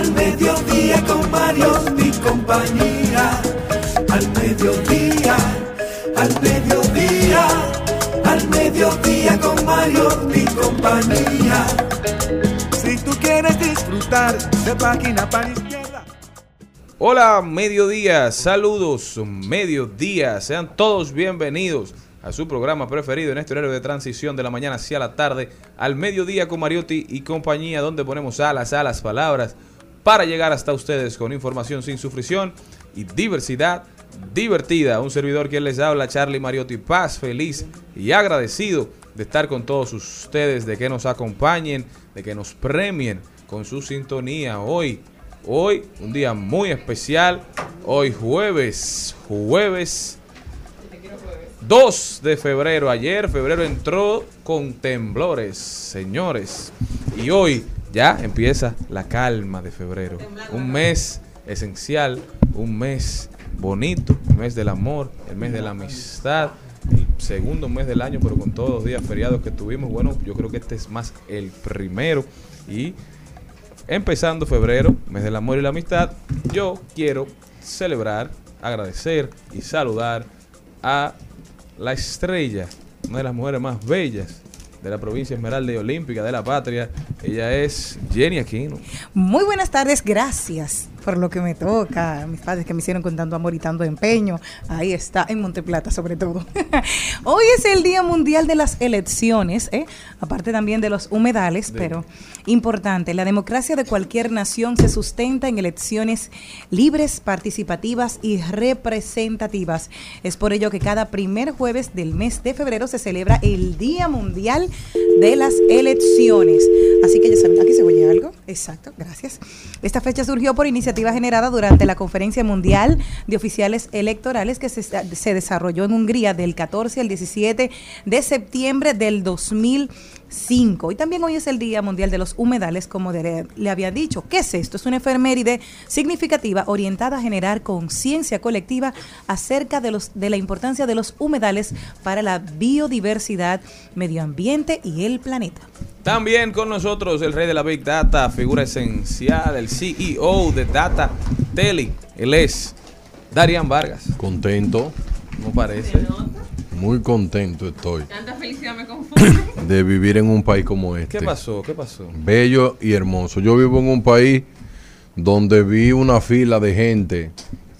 al mediodía con Mario y compañía. Al mediodía, al mediodía, al mediodía con Mario y compañía. Si tú quieres disfrutar de página para izquierda. Hola, mediodía, saludos, mediodía, sean todos bienvenidos a su programa preferido en este horario de transición de la mañana hacia la tarde, al mediodía con Mariotti y compañía, donde ponemos alas a las palabras para llegar hasta ustedes con información sin sufrición y diversidad divertida. Un servidor que les habla, Charlie Mariotti, paz, feliz y agradecido de estar con todos ustedes, de que nos acompañen, de que nos premien con su sintonía hoy. Hoy, un día muy especial. Hoy jueves, jueves 2 de febrero. Ayer febrero entró con temblores, señores. Y hoy ya empieza la calma de febrero. Un mes esencial, un mes bonito, el mes del amor, el mes de la amistad, el segundo mes del año, pero con todos los días feriados que tuvimos. Bueno, yo creo que este es más el primero. Y empezando febrero, mes del amor y la amistad, yo quiero celebrar, agradecer y saludar a la estrella, una de las mujeres más bellas de la provincia Esmeralda y Olímpica de la patria. Ella es Jenny Aquino. Muy buenas tardes, gracias por lo que me toca, mis padres que me hicieron con tanto amor y tanto empeño. Ahí está, en Monteplata sobre todo. Hoy es el Día Mundial de las Elecciones, ¿eh? aparte también de los humedales, pero importante, la democracia de cualquier nación se sustenta en elecciones libres, participativas y representativas. Es por ello que cada primer jueves del mes de febrero se celebra el Día Mundial de las Elecciones. Así que ya saben, aquí se oye algo. Exacto, gracias. Esta fecha surgió por iniciativa generada durante la Conferencia Mundial de Oficiales Electorales que se, se desarrolló en Hungría del 14 al 17 de septiembre del 2005. Y también hoy es el Día Mundial de los Humedales, como de- le había dicho. ¿Qué es esto? Es una efeméride significativa orientada a generar conciencia colectiva acerca de, los, de la importancia de los humedales para la biodiversidad, medio ambiente y el planeta. También con nosotros el rey de la Big Data, figura esencial, el CEO de Data Tele. Él es Darian Vargas. Contento, ¿Cómo parece? Muy contento estoy Tanta felicidad me confunde. de vivir en un país como este. ¿Qué pasó? ¿Qué pasó? Bello y hermoso. Yo vivo en un país donde vi una fila de gente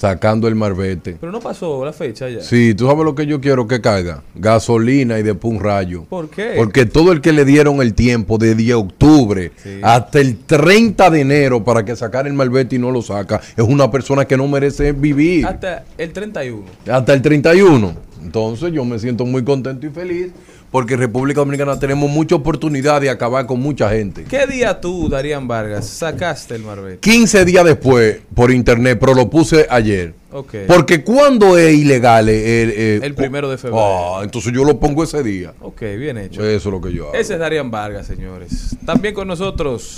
sacando el marbete. Pero no pasó la fecha ya. Sí, tú sabes lo que yo quiero que caiga. Gasolina y después un rayo. ¿Por qué? Porque todo el que le dieron el tiempo desde octubre Sí. hasta el 30 de enero para que sacara el malvete y no lo saca, es una persona que no merece vivir. Hasta el 31. hasta el 31. Entonces yo me siento muy contento y feliz porque en República Dominicana tenemos mucha oportunidad de acabar con mucha gente. ¿Qué día tú, Darían Vargas, sacaste el marbete? 15 días después por internet, pero lo puse ayer. Ok. Porque cuando es ilegal el, eh, El primero de febrero. Ah, entonces yo lo pongo ese día. Ok, bien hecho. Eso es lo que yo hago. Ese es Darían Vargas, señores. También con nosotros,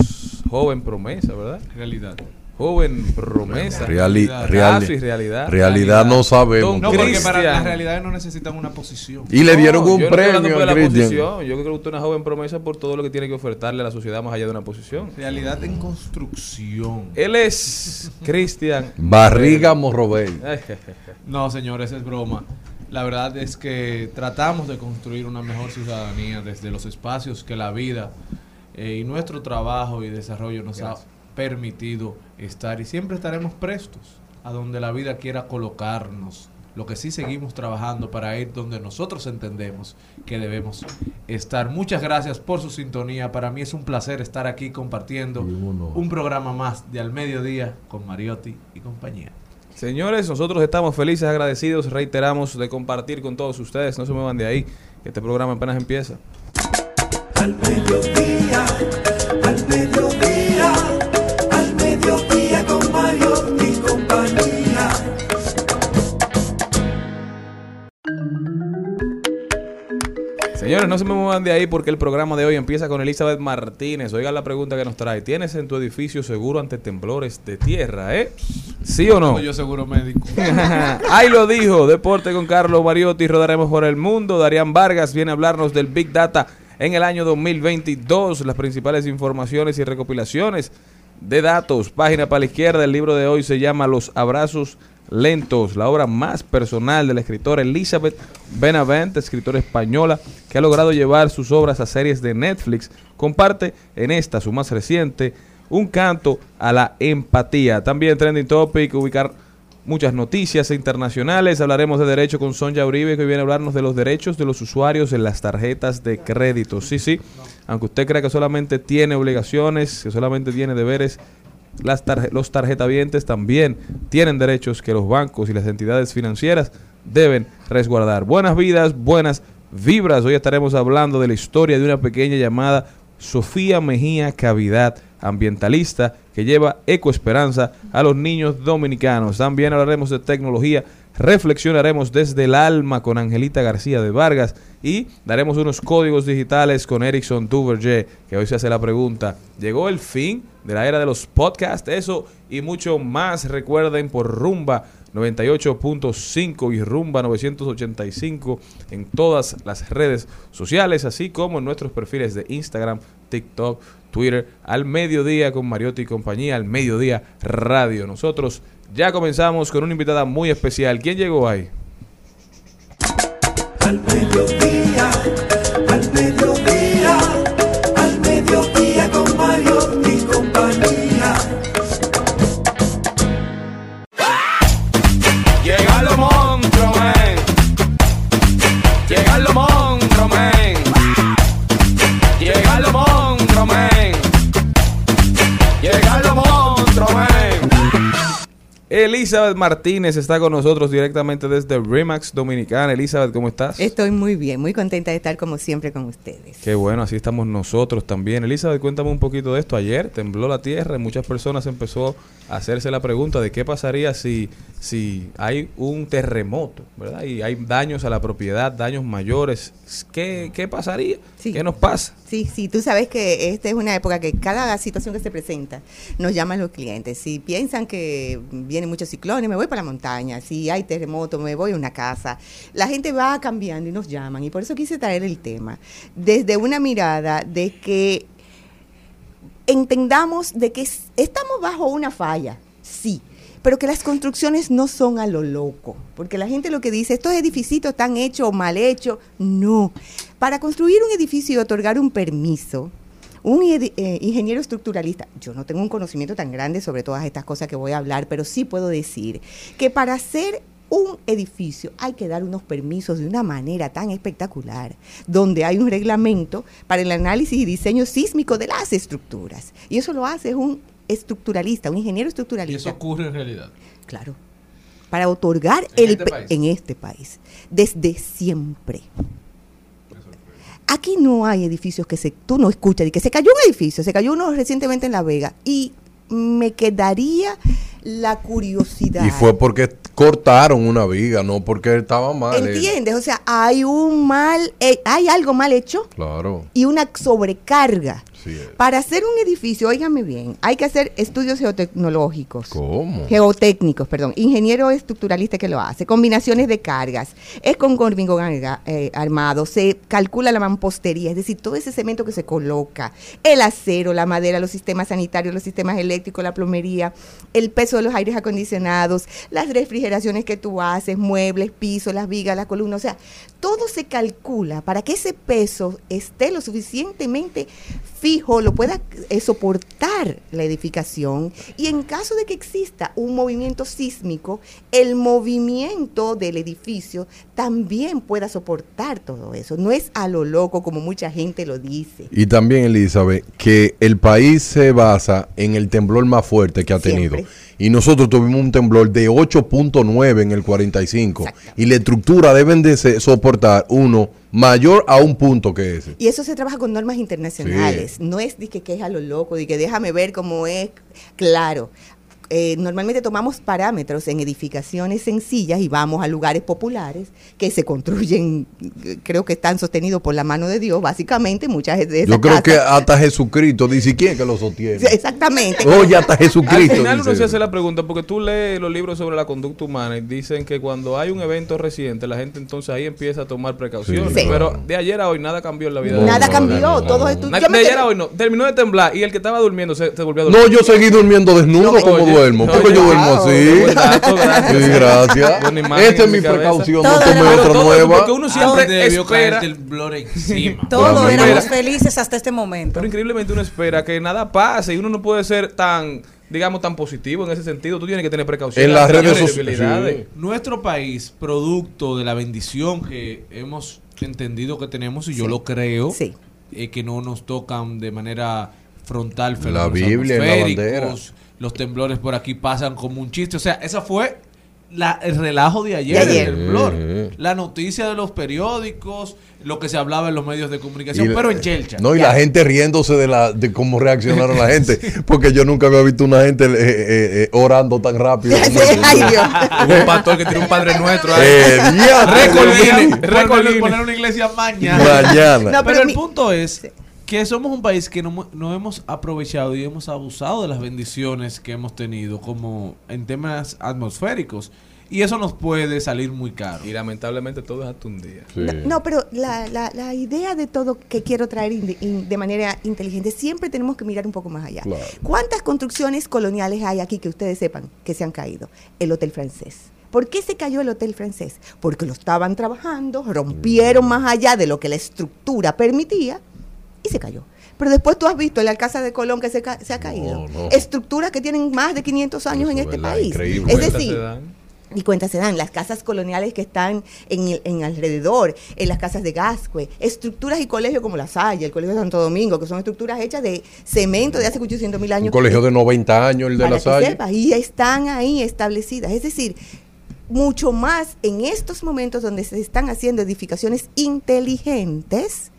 joven promesa, ¿verdad? Realidad. Joven promesa. Reali- Realidad. reali- Caso y realidad. realidad no sabemos. Don No, porque para las realidades no necesitan una posición. Y le dieron No, un yo no estoy hablando premio por a la posición. Yo creo que usted es una joven promesa por todo lo que tiene que ofertarle a la sociedad más allá de una posición. Realidad en construcción. Él es Cristian. Barriga jeje. No, señores, es broma. La verdad es que tratamos de construir una mejor ciudadanía desde los espacios que la vida eh, y nuestro trabajo y desarrollo nos ha permitido estar y siempre estaremos prestos a donde la vida quiera colocarnos. Lo que sí seguimos trabajando para ir donde nosotros entendemos que debemos estar. Muchas gracias por su sintonía. Para mí es un placer estar aquí compartiendo un programa más de Al Mediodía con Mariotti y compañía. Señores, nosotros estamos felices, agradecidos, reiteramos de compartir con todos ustedes. No se muevan de ahí, que este programa apenas empieza. Al mediodía, al mediodía, Señores, no se me muevan de ahí porque el programa de hoy empieza con Elizabeth Martínez. Oigan la pregunta que nos trae. ¿Tienes en tu edificio seguro ante temblores de tierra, eh? ¿Sí o no? Yo seguro médico. Ahí lo dijo. Deporte con Carlos Mariotti. Rodaremos por el mundo. Darían Vargas viene a hablarnos del Big Data en el año 2022. Las principales informaciones y recopilaciones de datos. Página para la izquierda. El libro de hoy se llama Los Abrazos Lentos, la obra más personal de la escritora Elizabeth Benavent, escritora española, que ha logrado llevar sus obras a series de Netflix. Comparte en esta, su más reciente, un canto a la empatía. También Trending Topic, ubicar muchas noticias internacionales. Hablaremos de derecho con Sonja Uribe, que viene a hablarnos de los derechos de los usuarios en las tarjetas de crédito. Sí, sí, aunque usted crea que solamente tiene obligaciones, que solamente tiene deberes, las tarje- los tarjetavientes también tienen derechos que los bancos y las entidades financieras deben resguardar. Buenas vidas, buenas vibras. Hoy estaremos hablando de la historia de una pequeña llamada Sofía Mejía Cavidad, ambientalista, que lleva ecoesperanza a los niños dominicanos. También hablaremos de tecnología, reflexionaremos desde el alma con Angelita García de Vargas y daremos unos códigos digitales con Erickson Duverger, que hoy se hace la pregunta, ¿llegó el fin de la era de los podcasts? Eso y mucho más recuerden por Rumba 98.5 y Rumba 985 en todas las redes sociales, así como en nuestros perfiles de Instagram, TikTok, Twitter, al mediodía con Mariotti y compañía, al mediodía radio. Nosotros ya comenzamos con una invitada muy especial. ¿Quién llegó ahí? Elizabeth Martínez está con nosotros directamente desde Remax Dominicana. Elizabeth, ¿cómo estás? Estoy muy bien, muy contenta de estar como siempre con ustedes. Qué bueno, así estamos nosotros también. Elizabeth, cuéntame un poquito de esto. Ayer tembló la tierra y muchas personas empezó a hacerse la pregunta de qué pasaría si, si hay un terremoto, ¿verdad? Y hay daños a la propiedad, daños mayores. ¿Qué, qué pasaría? Sí. ¿Qué nos pasa? Sí, sí, tú sabes que esta es una época que cada situación que se presenta nos llaman los clientes. Si piensan que vienen muchos ciclones, me voy para la montaña. Si hay terremoto, me voy a una casa. La gente va cambiando y nos llaman. Y por eso quise traer el tema. Desde una mirada de que entendamos de que es- estamos bajo una falla, sí, pero que las construcciones no son a lo loco, porque la gente lo que dice, estos edificios están hechos o mal hechos, no. Para construir un edificio y otorgar un permiso, un eh, ingeniero estructuralista, yo no tengo un conocimiento tan grande sobre todas estas cosas que voy a hablar, pero sí puedo decir que para hacer un edificio hay que dar unos permisos de una manera tan espectacular, donde hay un reglamento para el análisis y diseño sísmico de las estructuras. Y eso lo hace un estructuralista, un ingeniero Y eso estructuralista. ocurre en realidad. Claro. Para otorgar ¿En el este país? en este país, desde siempre. Aquí no hay edificios que se, tú no escuchas, de que se cayó un edificio, se cayó uno recientemente en La Vega y me quedaría la curiosidad. Y fue porque cortaron una viga, no porque estaba mal. ¿Entiendes? O sea, hay un mal, eh, hay algo mal hecho Claro, y una sobrecarga. sí. Para hacer un edificio, óigame bien, hay que hacer estudios geotecnológicos. ¿Cómo? Geotécnicos, perdón. Ingeniero estructuralista que lo hace. Combinaciones de cargas. Es con hormigón arga- eh, armado. Se calcula la mampostería, es decir, todo ese cemento que se coloca. El acero, la madera, los sistemas sanitarios, los sistemas eléctricos, la plomería, el peso los aires acondicionados, las refrigeraciones que tú haces, muebles, pisos, las vigas, las columnas, o sea, todo se calcula para que ese peso esté lo suficientemente fijo, lo pueda eh, soportar la edificación y en caso de que exista un movimiento sísmico, el movimiento del edificio también pueda soportar todo eso. No es a lo loco como mucha gente lo dice. Y también, Elizabeth, que el país se basa en el temblor más fuerte que ha tenido. Siempre. Y nosotros tuvimos un temblor de 8.9 en el 45. Y la estructura deben de soportar uno mayor a un punto que ese. Y eso se trabaja con normas internacionales. No es de que, que es a lo loco, de que déjame ver cómo es. Claro. Eh, normalmente tomamos parámetros en edificaciones sencillas y vamos a lugares populares que se construyen, creo que están sostenidos por la mano de Dios, básicamente, muchas de esas Yo creo que hasta Jesucristo dice quién que lo sostiene. Exactamente. Oye, hasta Al Jesucristo. final uno se hace la pregunta, porque tú lees los libros sobre la conducta humana y dicen que cuando hay un evento reciente, la gente entonces ahí empieza a tomar precauciones. Sí. Pero de ayer a hoy nada cambió en la vida. No, de Nada nadie. cambió, no, no, todo no. me de ayer a hoy no. Terminó de temblar y el que estaba durmiendo se, se volvió a dormir. No, yo seguí durmiendo desnudo No, como oye, duermo. no, Porque yo duermo así. gracias. Sí, gracias. Esta es mi precaución, no tomé otra nueva. Porque uno siempre debió espera. caerte el blur encima. Todos éramos felices hasta este momento. Pero increíblemente uno espera que nada pase y uno no puede ser tan, digamos, tan positivo en ese sentido. Tú tienes que tener precaución. En las redes sociales. Nuestro país, producto de la bendición que hemos entendido que tenemos, y yo lo creo, Sí. eh, que no nos tocan de manera frontal La Biblia la bandera. Los temblores por aquí pasan como un chiste. O sea, esa fue la, el relajo de ayer, De ayer. del temblor. Eh. La noticia de los periódicos, lo que se hablaba en los medios de comunicación, Y la- pero en Chelcha. No, y la gente riéndose de la de cómo reaccionaron la gente. Porque yo nunca había visto una gente eh, eh, eh, orando tan rápido. como. Hubo un pastor que tiró un padre nuestro. Eh. Récord Poner, una iglesia mañana. Mañana. No, pero, pero el mi- punto es que somos un país que no, no hemos aprovechado y hemos abusado de las bendiciones que hemos tenido como en temas atmosféricos y eso nos puede salir muy caro. Y lamentablemente todo es hasta un día. Sí. No, no, pero la, la, la idea de todo que quiero traer in- in- de manera inteligente, siempre tenemos que mirar un poco más allá. Claro. ¿Cuántas construcciones coloniales hay aquí que ustedes sepan que se han caído? El Hotel Francés. ¿Por qué se cayó el Hotel Francés? Porque lo estaban trabajando, rompieron más allá de lo que la estructura permitía y se cayó. Pero después tú has visto el Alcázar de Colón que se, ca- se ha caído. no. Estructuras que tienen más de 500 años Eso en es este país. increíble. Es decir, y cuentas se dan, las casas coloniales que están en, el- en alrededor, en las casas de Gascue, estructuras y colegios como La Salle, el Colegio de Santo Domingo, que son estructuras hechas de cemento de hace 800 mil Un años. colegio de 90 años, el de la Salle. sepas, y están ahí establecidas. Es decir, mucho más en estos momentos donde se están haciendo edificaciones inteligentes,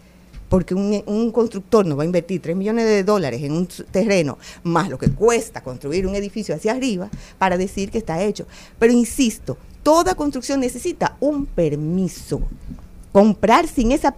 porque un, un constructor no va a invertir 3 millones de dólares en un terreno, más lo que cuesta construir un edificio hacia arriba, para decir que está hecho. Pero insisto, toda construcción necesita un permiso. Comprar sin, esa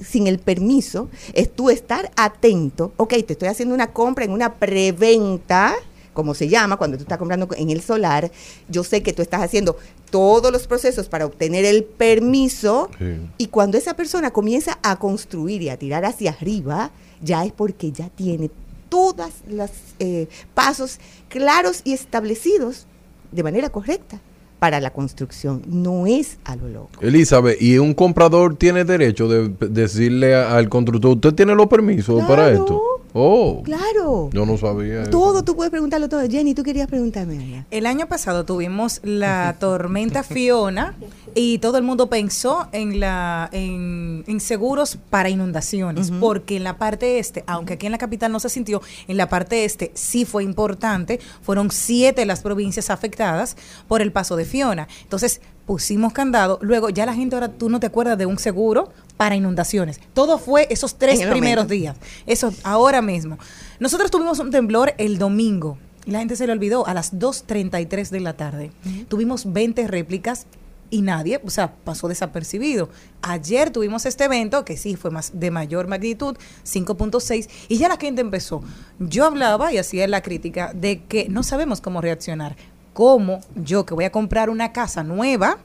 sin el permiso es tú estar atento. Ok, te estoy haciendo una compra en una preventa, como se llama, cuando tú estás comprando en el solar. Yo sé que tú estás haciendo todos los procesos para obtener el permiso. Sí. Y cuando esa persona comienza a construir y a tirar hacia arriba, ya es porque ya tiene todos los eh, pasos claros y establecidos de manera correcta para la construcción. No es a lo loco. Elizabeth, ¿y un comprador tiene derecho de decirle al constructor, usted tiene los permisos para esto? Oh, Claro. yo no sabía. eso. Todo tú puedes preguntarlo todo. Jenny, tú querías preguntarme allá. El año pasado tuvimos la tormenta Fiona y todo el mundo pensó en la en, en seguros para inundaciones, porque en la parte este, aunque aquí en la capital no se sintió, en la parte este sí fue importante, fueron siete las provincias afectadas por el paso de Fiona. Entonces pusimos candado, luego ya la gente ahora tú no te acuerdas de un seguro para inundaciones. Todo fue esos tres primeros momento. días, eso ahora mismo. Nosotros tuvimos un temblor el domingo. Y la gente se le olvidó a las 2.33 de la tarde. Tuvimos 20 réplicas y nadie, o sea, pasó desapercibido. Ayer tuvimos este evento que sí fue más de mayor magnitud, 5.6, y ya la gente empezó. Yo hablaba y hacía la crítica de que no sabemos cómo reaccionar. ¿Cómo yo que voy a comprar una casa nueva?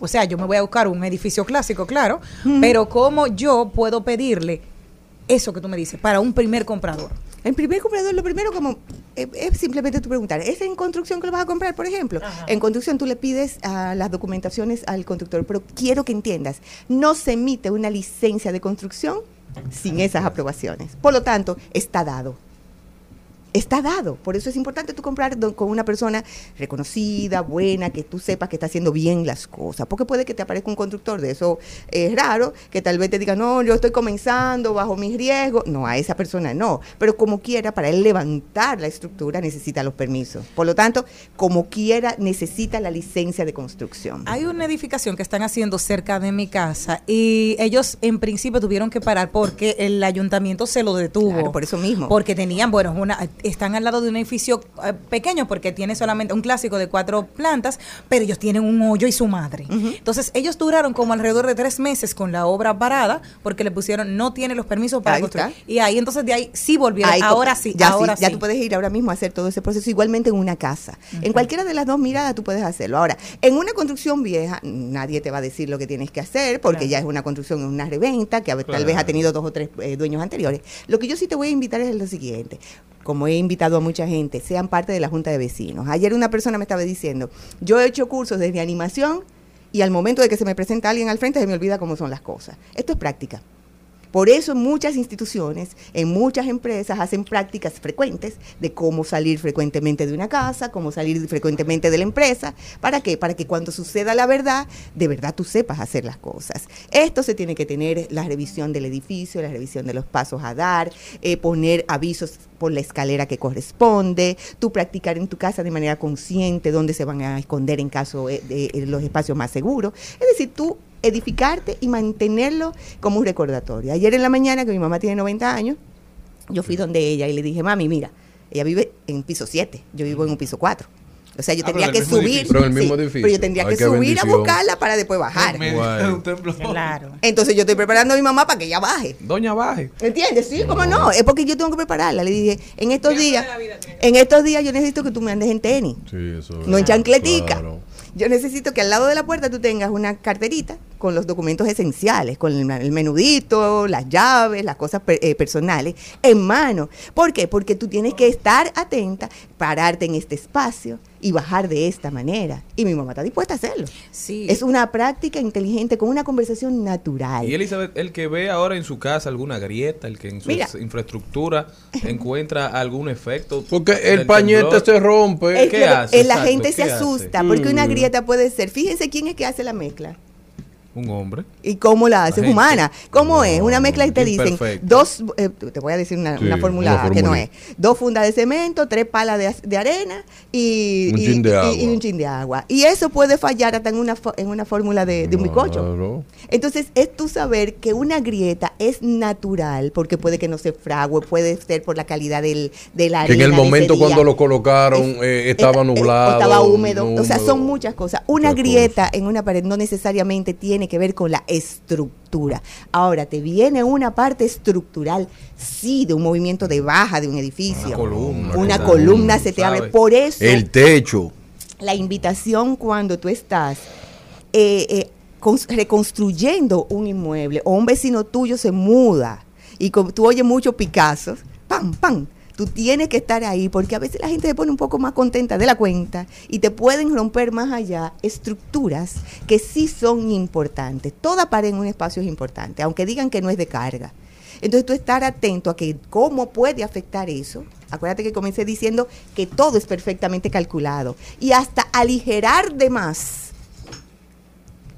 O sea, yo me voy a buscar un edificio clásico, claro, pero ¿cómo yo puedo pedirle eso que tú me dices para un primer comprador? El primer comprador, lo primero como eh, es simplemente tú preguntar, ¿es en construcción que lo vas a comprar, por ejemplo? En construcción tú le pides a las documentaciones al constructor, pero quiero que entiendas, no se emite una licencia de construcción sin esas aprobaciones. Por lo tanto, está dado está dado. Por eso es importante tú comprar con una persona reconocida, buena, que tú sepas que está haciendo bien las cosas. Porque puede que te aparezca un constructor de eso es raro, que tal vez te diga, no, yo estoy comenzando bajo mis riesgos. No, a esa persona no. Pero como quiera, para él levantar la estructura necesita los permisos. Por lo tanto, como quiera, necesita la licencia de construcción. Hay una edificación que están haciendo cerca de mi casa y ellos en principio tuvieron que parar porque el ayuntamiento se lo detuvo. Claro, por eso mismo. Porque tenían, bueno, una, están al lado de un edificio eh, pequeño porque tiene solamente un clásico de cuatro plantas, pero ellos tienen un hoyo y su madre. Entonces ellos duraron como alrededor de tres meses con la obra parada porque le pusieron, no tiene los permisos para Ahí construir. está. Y ahí entonces de ahí sí volvieron. Ahí ahora sí, ya ahora sí, ya sí. tú puedes ir ahora mismo a hacer todo ese proceso igualmente en una casa. En cualquiera de las dos miradas tú puedes hacerlo. Ahora, en una construcción vieja, nadie te va a decir lo que tienes que hacer porque Claro. ya es una construcción, es una reventa que tal vez ha tenido dos o tres eh, dueños anteriores. Lo que yo sí te voy a invitar es lo siguiente. Como he invitado a mucha gente, sean parte de la Junta de Vecinos. Ayer una persona me estaba diciendo, yo he hecho cursos desde animación y al momento de que se me presenta alguien al frente se me olvida cómo son las cosas. Esto es práctica. Por eso muchas instituciones, en muchas empresas hacen prácticas frecuentes de cómo salir frecuentemente de una casa, cómo salir frecuentemente de la empresa. ¿Para qué? Para que cuando suceda la verdad, de verdad tú sepas hacer las cosas. Esto se tiene que tener la revisión del edificio, la revisión de los pasos a dar, eh, poner avisos por la escalera que corresponde, tú practicar en tu casa de manera consciente dónde se van a esconder en caso eh, de, los espacios más seguros. Es decir, tú edificarte y mantenerlo como un recordatorio. Ayer en la mañana, que mi mamá tiene 90 años, yo fui donde ella y le dije, mami, mira, ella vive en piso 7, yo vivo en un piso 4. O sea, yo Ah, tendría pero que subir. edificio. Pero el mismo sí, edificio. pero yo tendría Ay, que subir bendición. a buscarla para después bajar. En medio Guay. de un templo. Claro. Entonces yo estoy preparando a mi mamá para que ella baje. Doña Baje. ¿Entiendes? Sí, cómo no. Es porque yo tengo que prepararla. Le dije, en estos días, en estos días yo necesito que tú me andes en tenis. Sí, eso No en chancletica. Claro. Yo necesito que al lado de la puerta tú tengas una carterita con los documentos esenciales, con el, menudito, las llaves, las cosas per- eh, personales en mano. ¿Por qué? Porque tú tienes que estar atenta, pararte en este espacio y bajar de esta manera. Y mi mamá está dispuesta a hacerlo. Sí. Es una práctica inteligente con una conversación natural. Y Elizabeth, el que ve ahora en su casa alguna grieta, el que en su Mira. infraestructura encuentra algún efecto. Porque el pañete temblor, se rompe. Es ¿Qué hace? la Exacto, gente se asusta porque una Mm. grieta puede ser. Fíjense quién es que hace la mezcla. Un hombre. ¿Y cómo la hace? gente. humana. ¿Cómo No, es? Una mezcla y te dicen dos, eh, te voy a decir una, Sí, una fórmula que no es. Dos fundas de cemento, tres palas de, de arena y, Un y- chin de y- agua. y un chin de agua. Y eso puede fallar hasta en una, en una fórmula de, de un bizcocho. Claro. Entonces, es tú saber que una grieta es natural, porque puede que no se frague, puede ser por la calidad del, de la Que en arena el momento cuando lo colocaron Es- eh, estaba eh, nublado. estaba húmedo. O sea, son muchas cosas. Una grieta en una pared no necesariamente tiene que ver con la estructura. Ahora, te viene una parte estructural, sí, de un movimiento de baja de un edificio. Una columna. Una columna se te abre. Por eso, El techo. la invitación cuando tú estás eh, eh, cons- reconstruyendo un inmueble o un vecino tuyo se muda y tú oyes muchos Picassos, pam, pam. Tú tienes que estar ahí porque a veces la gente se pone un poco más contenta de la cuenta y te pueden romper más allá estructuras que sí son importantes. Toda pared en un espacio es importante, aunque digan que no es de carga. Entonces tú estar atento a que cómo puede afectar eso. Acuérdate que comencé diciendo que todo es perfectamente calculado y hasta aligerar de más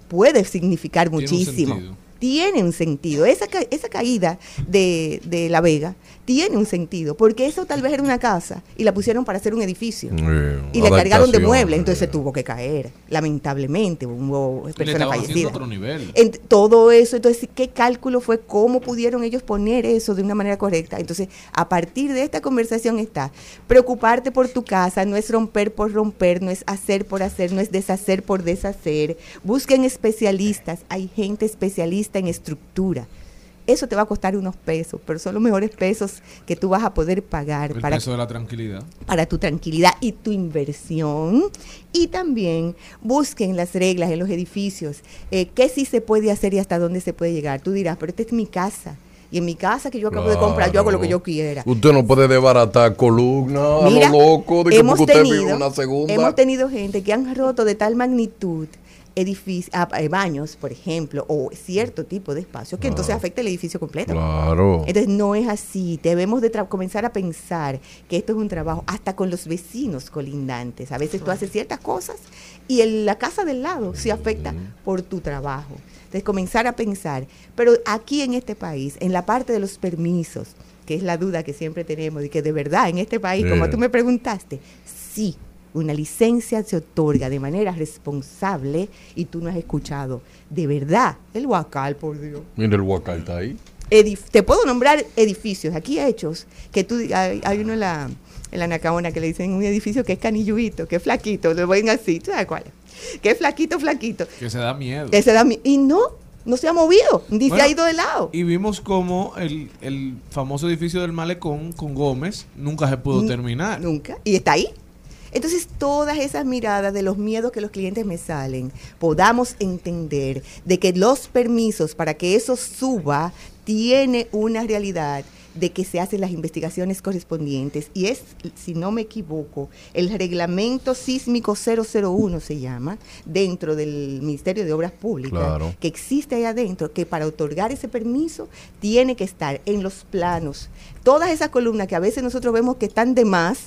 puede significar muchísimo. Sentido. Tiene un sentido. Esa, ca- esa caída de, de La Vega tiene un sentido, porque eso tal vez era una casa y la pusieron para hacer un edificio. Eh, Y le cargaron de muebles, entonces eh. se tuvo que caer. Lamentablemente, hubo personas fallecidas. otro nivel. En todo eso, entonces, ¿qué cálculo fue? ¿Cómo pudieron ellos poner eso de una manera correcta? Entonces, a partir de esta conversación está, preocuparte por tu casa, no es romper por romper, no es hacer por hacer, no es deshacer por deshacer. Busquen especialistas, hay gente especialista en estructura. Eso te va a costar unos pesos, pero son los mejores pesos que tú vas a poder pagar El para peso de la tranquilidad. para tu tranquilidad y tu inversión. Y también busquen las reglas en los edificios, eh, qué sí se puede hacer y hasta dónde se puede llegar. Tú dirás, pero esta es mi casa. Y en mi casa que yo acabo de comprar, yo hago lo que yo quiera. Usted no puede desbaratar columna a Mira, lo loco de que hemos porque usted vive tenido, una segunda. hemos tenido gente que han roto de tal magnitud edificios, baños, por ejemplo, o cierto tipo de espacios que entonces afecta el edificio completo. Claro. Entonces no es así. Debemos de comenzar a pensar que esto es un trabajo hasta con los vecinos colindantes. A veces tú haces ciertas cosas y en la casa del lado se afecta por tu trabajo. Entonces comenzar a pensar. Pero aquí en este país, en la parte de los permisos, que es la duda que siempre tenemos, y que de verdad en este país, como tú me preguntaste, sí, una licencia se otorga de manera responsable y tú no has escuchado. De verdad, el huacal, por Dios Mira el huacal está ahí. edif- te puedo nombrar edificios aquí hechos que tú hay, hay uno en la en la Nacaona que le dicen un edificio que es canilluito, que es flaquito, lo ven así, ¿tú sabes cuál? Que es flaquito, flaquito. Que se da miedo. Ese da mi- y no, no se ha movido, ni se ha ido de lado. Y vimos como el, el famoso edificio del Malecón con Gómez nunca se pudo N- terminar. Nunca. Y está ahí. Entonces, todas esas miradas de los miedos que los clientes me salen, podamos entender de que los permisos para que eso suba tiene una realidad de que se hacen las investigaciones correspondientes y es, si no me equivoco, el reglamento sísmico 001 se llama, dentro del Ministerio de Obras Públicas, Claro. que existe ahí adentro, que para otorgar ese permiso tiene que estar en los planos. Todas esas columnas que a veces nosotros vemos que están de más,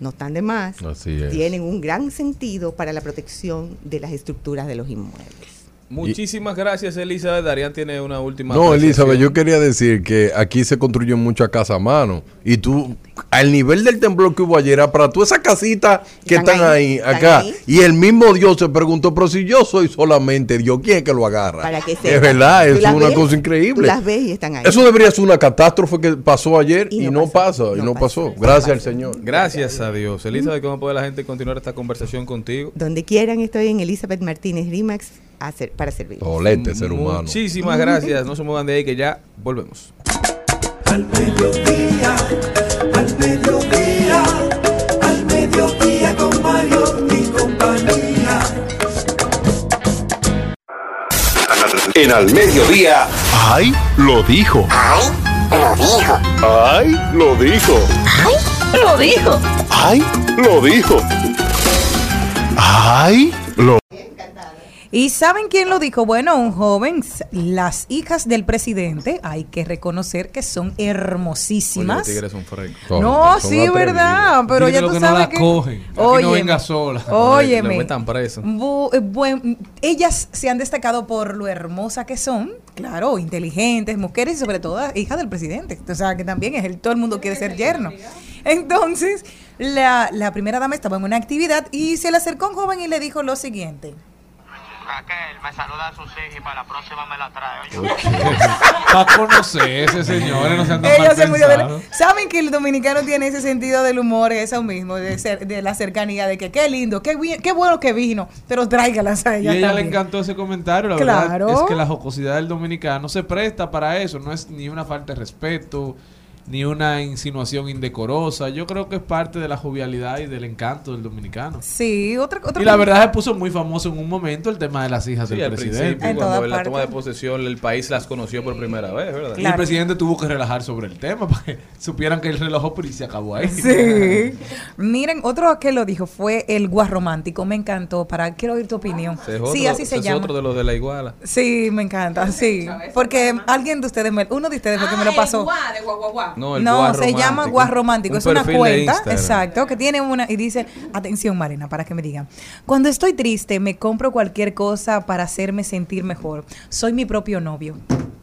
no están de más, Así es. tienen un gran sentido para la protección de las estructuras de los inmuebles. Muchísimas gracias, Elizabeth. Darían tiene una última. No, Elizabeth, yo quería decir que aquí se construyen muchas casas a mano. Y tú, al nivel del temblor que hubo ayer, para tú esas casitas que Están están, ahí, ahí, están acá. ahí. Y el mismo Dios se preguntó, pero si yo soy solamente Dios, ¿quién es que lo agarra? Para que es sepan. verdad, es una ves, cosa Tú increíble. las ves y están ahí. Eso debería ser una catástrofe que pasó ayer y, Y no, no pasa, y no no pasó, pasó. no Gracias al pasó. Señor. Gracias a Dios. Elizabeth, ¿cómo puede la gente continuar esta conversación contigo? Donde quieran estoy en Elizabeth Martínez Rimax a ser- para servir. Tolete, ser humano. Muchísimas gracias. No se muevan de ahí que ya volvemos. Al mediodía, al mediodía, al mediodía con Mario y compañía. En al mediodía. ¡Ay! Lo dijo. ¡Ay! Lo dijo. ¡Ay! Lo dijo. Lo dijo. ¡Ay! Lo dijo. ¡Ay! ¿Y saben quién lo dijo? Bueno, un joven, las hijas del presidente, hay que reconocer que son Oye, los hermosísimas. tigres son no, son sí, atrevidos. verdad, pero Dile ya tú que no sabes la que... cogen. Aquí no Óyeme, venga sola. Óyeme. Eh, buen- ellas se han destacado por lo hermosa que son, claro, inteligentes, mujeres y sobre todo hijas del presidente. O sea, que también es el todo el mundo quiere ser yerno. Entonces, la, la primera dama estaba en una actividad y se le acercó un joven y le dijo lo siguiente. Raquel, me saluda a sus hijos y para la próxima me la trae. Para conocerse, señores, no sean tan Ellos mal se pensados. Saben que el dominicano tiene ese sentido del humor, eso mismo, de ser, de la cercanía, de que qué lindo, qué, bien- qué bueno que vino, pero tráigalas a Y ella. a ella le encantó ese comentario. La Claro. verdad es que la jocosidad del dominicano se presta para eso. No es ni una falta de respeto, ni una insinuación indecorosa. Yo creo que es parte de la jovialidad y del encanto del dominicano. Sí, otra, otra Y la verdad se puso muy famoso en un momento el tema de las hijas Sí, del al presidente. principio, En cuando toda en la toma de posesión el país las conoció por primera vez, ¿verdad? Y el presidente tuvo que relajar sobre el tema para que supieran que el reloj y se acabó ahí. Sí. Miren, otro que lo dijo fue el guarromántico. Me encantó. Para quiero oír tu opinión. Sí, así se es llama. otro de los de la iguala. Sí, me encanta. Sí, porque alguien de ustedes, me- uno de ustedes fue que me lo pasó. No, el No, guar se llama. Guar Romántico. Un es una cuenta, exacto, que tiene una y dice, atención Marina, para que me digan, cuando estoy triste me compro cualquier cosa para hacerme sentir mejor. Soy mi propio novio.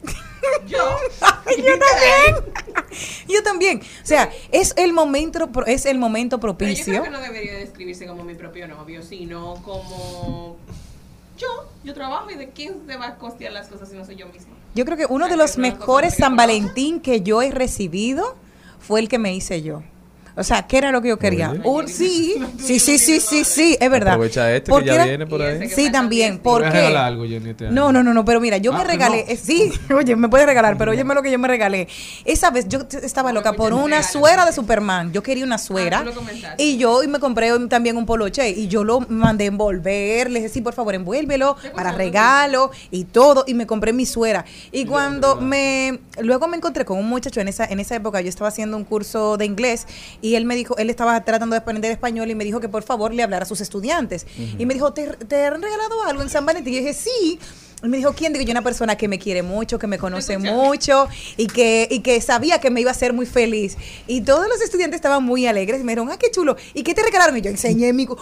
Yo. yo también. Yo también. O sea, es el momento, pro- es el momento Pero yo propicio. creo que no debería describirse como mi propio novio, sino como yo. Yo trabajo y de quién se va a costear las cosas si no soy yo misma. Yo creo que uno de los mejores San. Valentín que yo he recibido fue el que me hice yo. O sea, ¿qué era lo que yo quería? Un, sí, sí, sí, sí, sí, sí, es verdad. Aprovecha este que Porque ya era- viene por ahí. Sí, también. Te voy ¿Por a qué? regalar algo, Jenny, este año. No, no, no, no, pero mira, yo Ah, me que regalé, no. eh, sí, oye, me puede regalar, pero óyeme lo que yo me regalé. Esa vez yo estaba loca por una suera de Superman. Yo quería una suera. Ah, y yo y me compré también un poloche y yo lo mandé envolver. Le dije, sí, por favor, envuélvelo para regalo y todo. Y me compré mi suera. Y cuando me, luego me encontré con un muchacho en esa, en esa época, yo estaba haciendo un curso de inglés y él me dijo, él estaba tratando de aprender español y me dijo que por favor le hablara a sus estudiantes. Y me dijo, ¿te, te han regalado algo en San Valentín? Y yo dije, sí. Y me dijo, ¿quién? Digo, yo una persona que me quiere mucho, que me conoce mucho y que, y que sabía que me iba a hacer muy feliz. Y todos los estudiantes estaban muy alegres y me dijeron, ah, qué chulo. ¿Y qué te regalaron? Y yo enseñé mi, wow,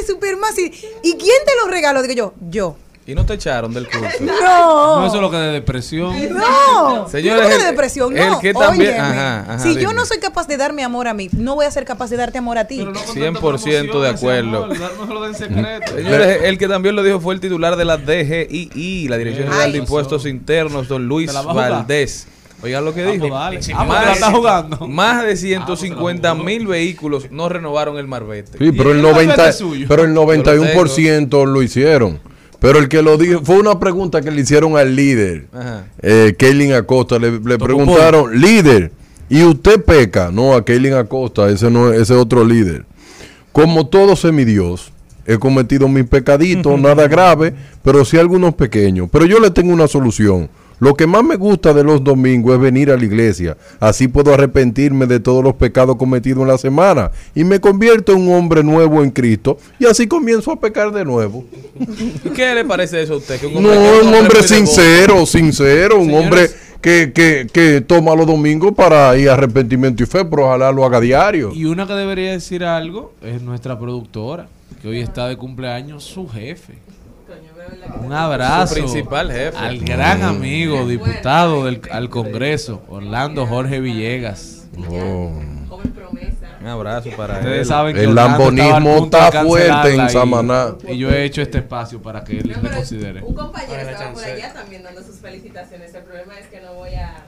de Superman. ¿Y, ¿y quién te lo regaló? Digo yo, yo. Y no te echaron del curso. No. No, eso es lo que de depresión. No, Señores, no el- de depresión, el no. que también- óyeme, ajá, ajá, si yo no soy capaz de darme amor a mí, no voy a ser capaz de darte amor a ti. 100% de acuerdo. Secreto. Señores, el que también lo dijo fue el titular de la DGII, la Dirección General de Ay. Impuestos Internos, don Luis ¿Te la vas a jugar? Valdés. Oigan lo que Ah, dijo. pues dale. Ah, porque la está jugando. Más de 150 mil vehículos no renovaron el marbete. Sí, pero el, 90, pero el 91% lo hicieron. Pero el que lo dijo, fue una pregunta que le hicieron al líder, eh, Kaylin Acosta. Le, le preguntaron, líder, ¿y usted peca? No, a Kaylin Acosta, ese no ese otro líder. Como todo semidios, he cometido mis pecaditos, nada grave, pero sí algunos pequeños. Pero yo le tengo una solución. Lo que más me gusta de los domingos es venir a la iglesia. Así puedo arrepentirme de todos los pecados cometidos en la semana. Y me convierto en un hombre nuevo en Cristo. Y así comienzo a pecar de nuevo. ¿Y qué le parece eso a usted? Que No, que un hombre sincero, sincero. Un Señores. hombre que, que, que toma los domingos para ir a arrepentimiento y fe, pero ojalá lo haga diario. Y una que debería decir algo es nuestra productora, que hoy está de cumpleaños su jefe. Un abrazo principal jefe. al gran Mm. amigo, diputado del, al Congreso, Orlando Jorge Villegas. Un abrazo para él. Ustedes saben que El lambonismo está fuerte en y- Samaná. Y yo he hecho este espacio para que él me considere. Un compañero estaba por allá también dando sus felicitaciones. El problema es que no voy a.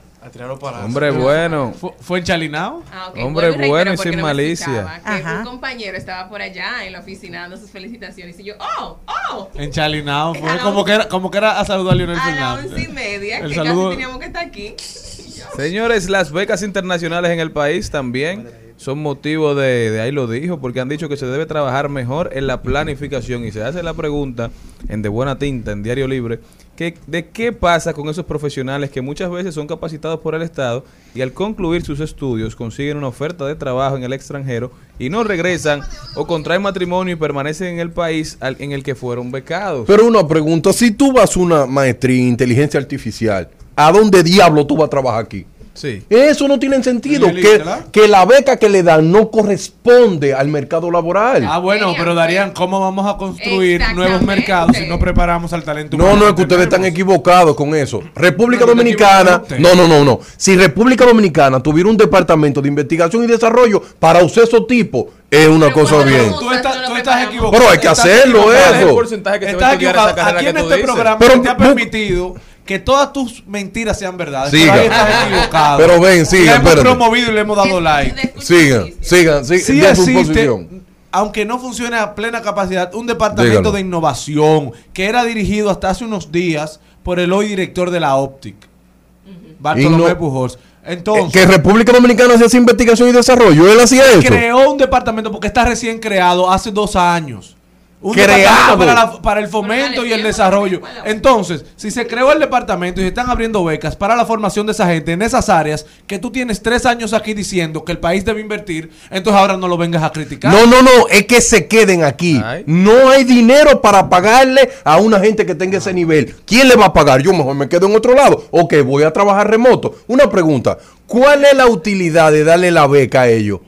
Hombre bueno. ¿Fue, fue en Chalinao? Ah, ok, Hombre bueno y sin malicia. Un compañero estaba por allá en la oficina dando sus felicitaciones y yo, oh, oh. En Chalinao. Fue A como que era, como que era a saludar a Lionel A las Fernández. once y media, El que saludo- casi teníamos que estar aquí. Señores, las becas internacionales en el país también son motivo de, de ahí lo dijo, porque han dicho que se debe trabajar mejor en la planificación y se hace la pregunta en De Buena Tinta, en Diario Libre, que, de qué pasa con esos profesionales que muchas veces son capacitados por el Estado y al concluir sus estudios consiguen una oferta de trabajo en el extranjero y no regresan o contraen matrimonio y permanecen en el país al- en el que fueron becados. Pero una pregunta, si tú vas a una maestría en inteligencia artificial, ¿a dónde diablo tú vas a trabajar aquí? Sí. Eso no tiene sentido, que, que la beca que le dan no corresponde al mercado laboral. Ah, bueno, pero Darían, ¿cómo vamos a construir nuevos mercados si no preparamos al talento No, humano no, es que ustedes están equivocados con eso. República No, no Dominicana, no, no, no, no. Si República Dominicana tuviera un departamento de investigación y desarrollo para usar esos tipos, es una cosa bien. Tú estás, tú estás equivocado. Pero hay que hacerlo, eso. ¿Cuál es el porcentaje que se va a Estás equivocado. Aquí que en tú este dices? programa Pero se te ha permitido que todas tus mentiras sean verdades. Siga. Pero ahí estás equivocado. Pero ven, siga, Le hemos promovido y le hemos dado like. Sigan, sigan, sigan. Sí de su existe, posición. aunque no funcione a plena capacidad, un departamento Dígalo. de innovación que era dirigido hasta hace unos días por el hoy director de la Optic, Bartolomé no- Pujols. Entonces, que República Dominicana hacía investigación y desarrollo, él hacía eso. creó un departamento porque está recién creado hace dos años. Un Creado. departamento para, la- para el fomento y el desarrollo. Entonces, si se creó el departamento y se están abriendo becas para la formación de esa gente en esas áreas que tú tienes tres años aquí diciendo que el país debe invertir, entonces ahora no lo vengas a criticar. No, no, no, es que se queden aquí. No hay dinero para pagarle a una gente que tenga ese nivel. ¿Quién le va a pagar? Yo mejor me quedo en otro lado. Ok, voy a trabajar remoto. Una pregunta, ¿cuál es la utilidad de darle la beca a ellos?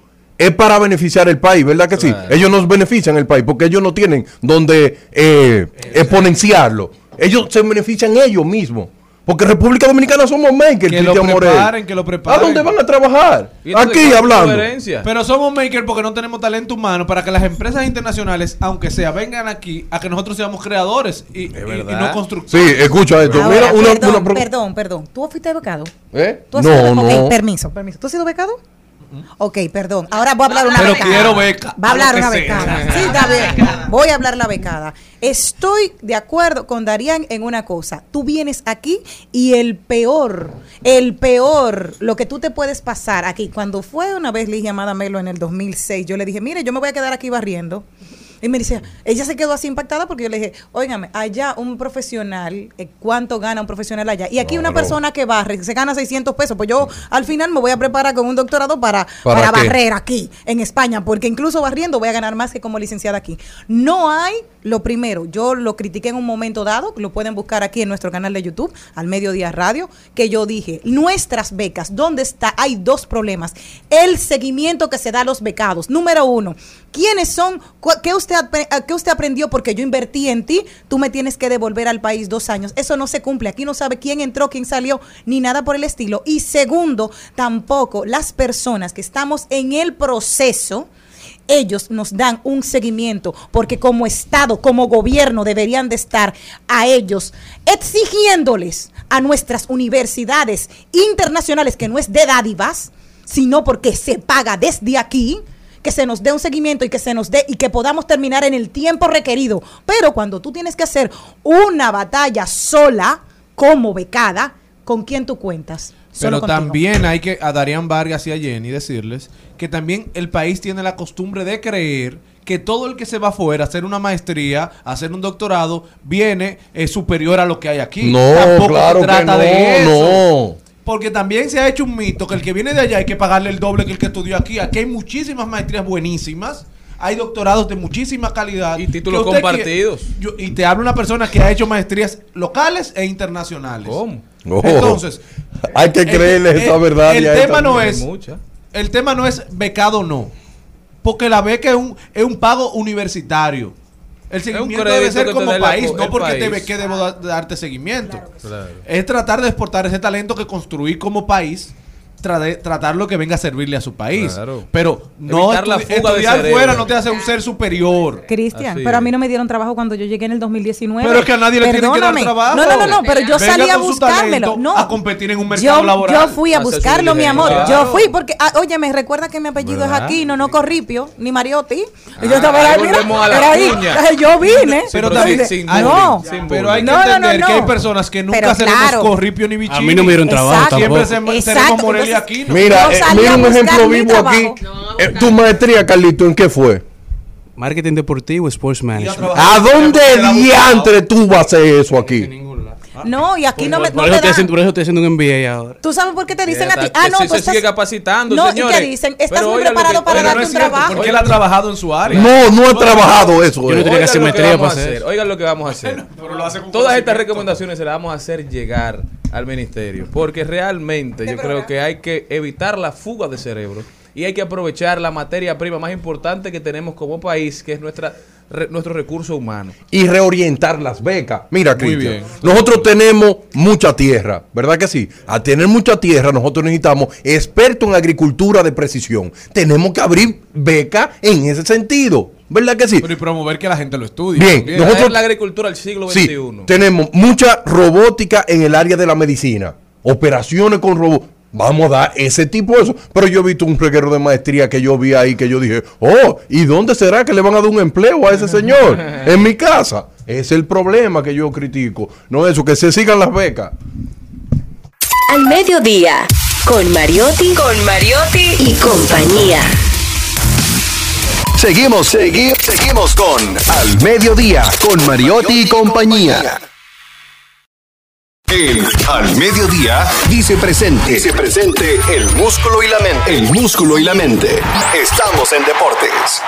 Es para beneficiar el país, ¿verdad que sí? Ellos nos benefician el país porque ellos no tienen donde eh, exponenciarlo. Ellos se benefician ellos mismos. Porque República Dominicana somos makers, Que lo Cristian Morel. preparen, que lo preparen. ¿A dónde van a trabajar? Aquí hablando. Pero somos makers porque no tenemos talento humano para que las empresas internacionales, aunque sea, vengan aquí a que nosotros seamos creadores y, y- y no constructores. Sí, escucha esto. Ahora, Mira, una, perdón, una perdón, perdón. ¿Tú fuiste becado? ¿Eh? ¿Tú has No, sido- no. ok, permiso, permiso. ¿Tú has sido becado? Ok, perdón. Ahora voy a hablar una Pero becada. quiero beca, Va a hablar una becada. Sí, está bien. Voy a hablar la becada. Estoy de acuerdo con Darían en una cosa. Tú vienes aquí y el peor, el peor, lo que tú te puedes pasar aquí. Cuando fue una vez Ligia llamada Melo en el 2006, yo le dije, mire, yo me voy a quedar aquí barriendo. Y me dice, ella se quedó así impactada porque yo le dije, óigame, allá un profesional, eh, ¿cuánto gana un profesional allá? Y aquí una persona que barre, se gana 600 pesos. Pues yo al final me voy a preparar con un doctorado para, ¿Para para, barrer aquí en España, porque incluso barriendo voy a ganar más que como licenciada aquí. No hay, lo primero, yo lo critiqué en un momento dado, lo pueden buscar aquí en nuestro canal de YouTube, al Mediodía Radio, que yo dije, nuestras becas, ¿dónde está? Hay dos problemas. El seguimiento que se da a los becados. Número uno, ¿quiénes son? ¿Qué usted, qué usted aprendió? Porque yo invertí en ti, tú me tienes que devolver al país dos años. Eso no se cumple. Aquí no sabe quién entró, quién salió, ni nada por el estilo. Y segundo, tampoco las personas que estamos en el proceso, ellos nos dan un seguimiento, porque como Estado, como gobierno, deberían de estar a ellos exigiéndoles a nuestras universidades internacionales, que no es de dádivas, sino porque se paga desde aquí, que se nos dé un seguimiento y que se nos dé y que podamos terminar en el tiempo requerido. Pero cuando tú tienes que hacer una batalla sola, como becada, ¿con quién tú cuentas? Solo Pero contigo. también hay que a Darían Vargas y a Jenny decirles que también el país tiene la costumbre de creer que todo el que se va afuera a hacer una maestría, a hacer un doctorado, viene eh, superior a lo que hay aquí. No, Tampoco claro se que trata no, de eso. no. Porque también se ha hecho un mito que el que viene de allá hay que pagarle el doble que el que estudió aquí. Aquí hay muchísimas maestrías buenísimas. Hay doctorados de muchísima calidad. Y títulos compartidos. quiere- yo- y te habla una persona que ha hecho maestrías locales e internacionales. ¿Cómo? Oh. Entonces, Hay que el- creerle el- esa verdad. El y esta tema no es Mucha. el tema no es becado o no. Porque la beca es un, es un pago universitario. El seguimiento debe ser que te como país, no porque te país. beque debo da- darte seguimiento. Claro. Es tratar de exportar ese talento que construí como país, tra- tratarlo que venga a servirle a su país. Claro. Pero no la estudiar fuera no te hace un ser superior. Cristian, pero a mí no me dieron trabajo cuando yo llegué en el 2019. Pero es que a nadie le tiene que dar Perdóname. trabajo. No, no, no, no, pero yo Venga salí a buscármelo. No. a competir en un mercado yo, laboral. Yo fui a buscarlo, mi amor. Yo fui porque, ah, oye, me recuerda que mi apellido ¿Verdad? es Aquino, no Corripio, ni Mariotti. Y Ah, yo estaba ahí ahí, mira, volvemos a la era ahí. cuña. Yo vine. Pero también sin no. Pero hay que No, no, no, entender que no. hay personas que nunca seremos corripio ni bichini. A mí no me dieron trabajo. Siempre tampoco. se- Exacto, seremos Morelia aquí. Mira, eh, mira un ejemplo vivo aquí. Eh, tu maestría, Carlito, ¿en qué fue? Marketing deportivo, sports management. ¿A dónde diantre tú vas a hacer eso aquí? lado. No, y aquí no me por, no por eso te estoy dan. haciendo, por eso estoy haciendo un MBA ahora. ¿Tú sabes por qué te dicen a ti? Ah, no, tú se estás... sigue capacitando, No, señores. ¿y qué dicen? Estás Pero muy preparado que- para darte no un cierto, trabajo. porque él ha trabajado en su área. No, no he trabajado eso. Yo no eh. tenía que hacer Oigan lo que maestría vamos para a hacer. Oigan lo que vamos a hacer. Pero lo hace con Todas estas recomendaciones se las vamos a hacer llegar al ministerio, porque realmente yo creo que hay que evitar la fuga de cerebro y hay que aprovechar la materia prima más importante que tenemos como país, que es nuestra re- nuestro recurso humano. y reorientar las becas. Mira, Cristian, bien. nosotros tenemos mucha tierra, ¿verdad que sí? Al tener mucha tierra, nosotros necesitamos expertos en agricultura de precisión. Tenemos que abrir becas en ese sentido, ¿verdad que sí? Pero y promover que la gente lo estudie. Bien, nosotros- Traer la agricultura al siglo Sí, XXI. tenemos mucha robótica en el área de la medicina, operaciones con robots. Vamos a dar ese tipo de eso. Pero yo he visto un reguero de maestría que yo vi ahí que yo dije, oh, ¿y dónde será que le van a dar un empleo a ese señor? En mi casa. Es el problema que yo critico. No eso, que se sigan las becas. Al mediodía, con Mariotti, con Mariotti y compañía. Seguimos, seguimos, seguimos con Al Mediodía, con Mariotti y compañía. El Al Mediodía dice presente. Dice presente el músculo y la mente. El músculo y la mente. Estamos en deportes.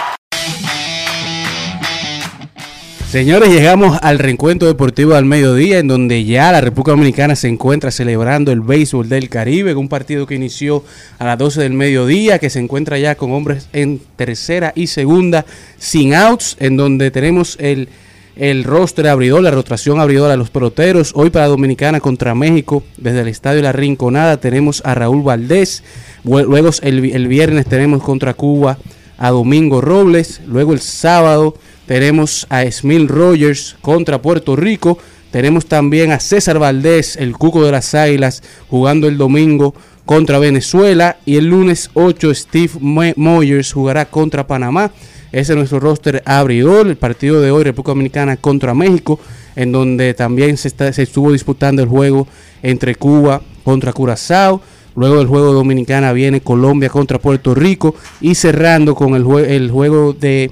Señores, llegamos al reencuentro deportivo al mediodía, en donde ya la República Dominicana se encuentra celebrando el béisbol del Caribe, un partido que inició a las 12 del mediodía, que se encuentra ya con hombres en tercera y segunda, sin outs, en donde tenemos el, el roster abridor, la rotación abridora de los peloteros. Hoy para Dominicana contra México, desde el Estadio La Rinconada, tenemos a Raúl Valdés. Lue- Luego el, el viernes tenemos contra Cuba a Domingo Robles. Luego el sábado tenemos a Smil Rogers contra Puerto Rico. Tenemos también a César Valdés, el cuco de las águilas, jugando el domingo contra Venezuela y el lunes 8 Steve Mo- Moyers jugará contra Panamá. Ese es nuestro roster abridor. El partido de hoy, República Dominicana contra México, en donde también se, se estuvo disputando el juego entre Cuba contra Curazao. Luego del juego Dominicana viene Colombia contra Puerto Rico y cerrando con el, jue- el juego de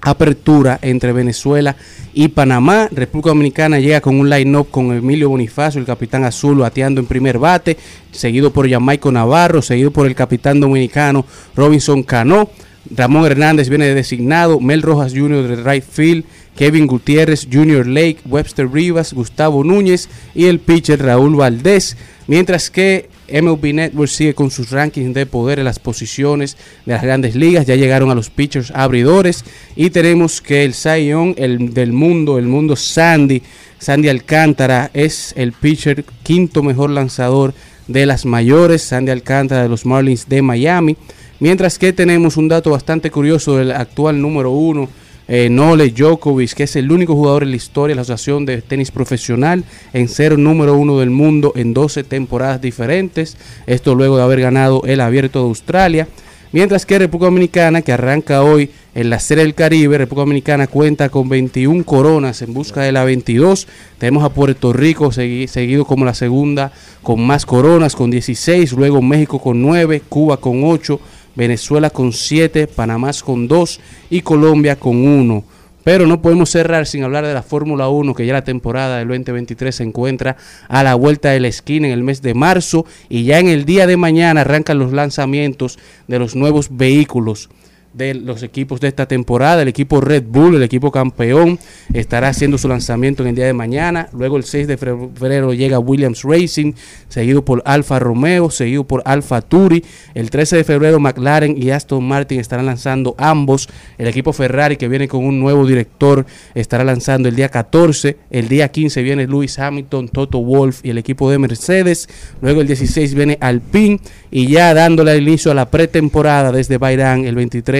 apertura entre Venezuela y Panamá. República Dominicana llega con un line-up con Emilio Bonifacio, el capitán azul, bateando en primer bate, seguido por Jamaico Navarro, seguido por el capitán dominicano Robinson Cano. Ramón Hernández viene de designado, Mel Rojas Jr. de right field, Kevin Gutiérrez, Junior Lake, Webster Rivas, Gustavo Núñez y el pitcher Raúl Valdés. Mientras que MLB Network sigue con sus rankings de poder en las posiciones de las grandes ligas. Ya llegaron a los pitchers abridores. Y tenemos que el Young, el del mundo, el mundo Sandy, Sandy Alcántara, es el pitcher quinto mejor lanzador de las mayores. Sandy Alcántara de los Marlins de Miami. Mientras que tenemos un dato bastante curioso del actual número uno, eh, Nole Djokovic, que es el único jugador en la historia de la Asociación de Tenis Profesional en ser número uno del mundo en 12 temporadas diferentes. Esto luego de haber ganado el Abierto de Australia. Mientras que República Dominicana, que arranca hoy en la Serie del Caribe, República Dominicana cuenta con 21 coronas en busca de la 22. Tenemos a Puerto Rico segui- seguido como la segunda con más coronas, con 16. Luego México con 9, Cuba con 8, Venezuela con 7, Panamá con 2 y Colombia con 1. Pero no podemos cerrar sin hablar de la Fórmula 1, que ya la temporada del 2023 se encuentra a la vuelta de la esquina en el mes de marzo y ya en el día de mañana arrancan los lanzamientos de los nuevos vehículos de los equipos de esta temporada. El equipo Red Bull, el equipo campeón, estará haciendo su lanzamiento en el día de mañana. Luego el 6 de febrero llega Williams Racing, seguido por Alfa Romeo, seguido por Alfa Turi. El 13 de febrero McLaren y Aston Martin estarán lanzando ambos. El equipo Ferrari que viene con un nuevo director estará lanzando el día 14. El día 15 viene Lewis Hamilton, Toto Wolff y el equipo de Mercedes. Luego el 16 viene Alpine y ya dándole inicio a la pretemporada desde Bahrein el 23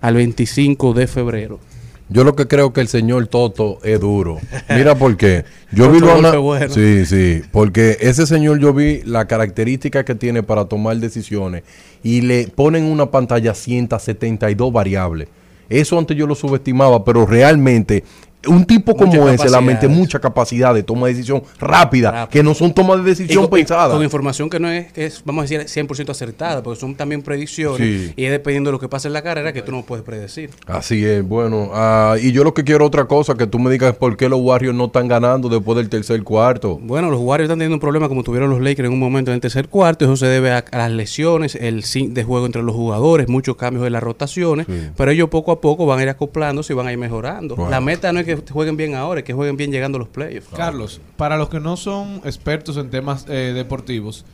al 25 de febrero. Yo lo que creo que el señor Toto es duro. Mira por qué. Yo vi lo bueno. Sí, sí. Porque ese señor yo vi la característica que tiene para tomar decisiones y le ponen una pantalla 172 variables. Eso antes yo lo subestimaba, pero realmente un tipo como ese, la mente, mucha capacidad de toma de decisión rápida, Rápido. que no son tomas de decisión con, pensadas. con información que no es, que es, vamos a decir, 100% acertada, porque son también predicciones Sí. y es dependiendo de lo que pase en la carrera que tú no puedes predecir. Así es, bueno. ah, y yo lo que quiero otra cosa, que tú me digas por qué los Warriors no están ganando después del tercer cuarto. Bueno, los Warriors están teniendo un problema como tuvieron los Lakers en un momento en el tercer cuarto. Eso se debe a, a las lesiones, el sync de juego entre los jugadores, muchos cambios en las rotaciones. Pero ellos poco a poco van a ir acoplándose y van a ir mejorando. Bueno. La meta no es que jueguen bien ahora, es que jueguen bien llegando a los playoffs. Carlos, para los que no son expertos en temas eh, deportivos,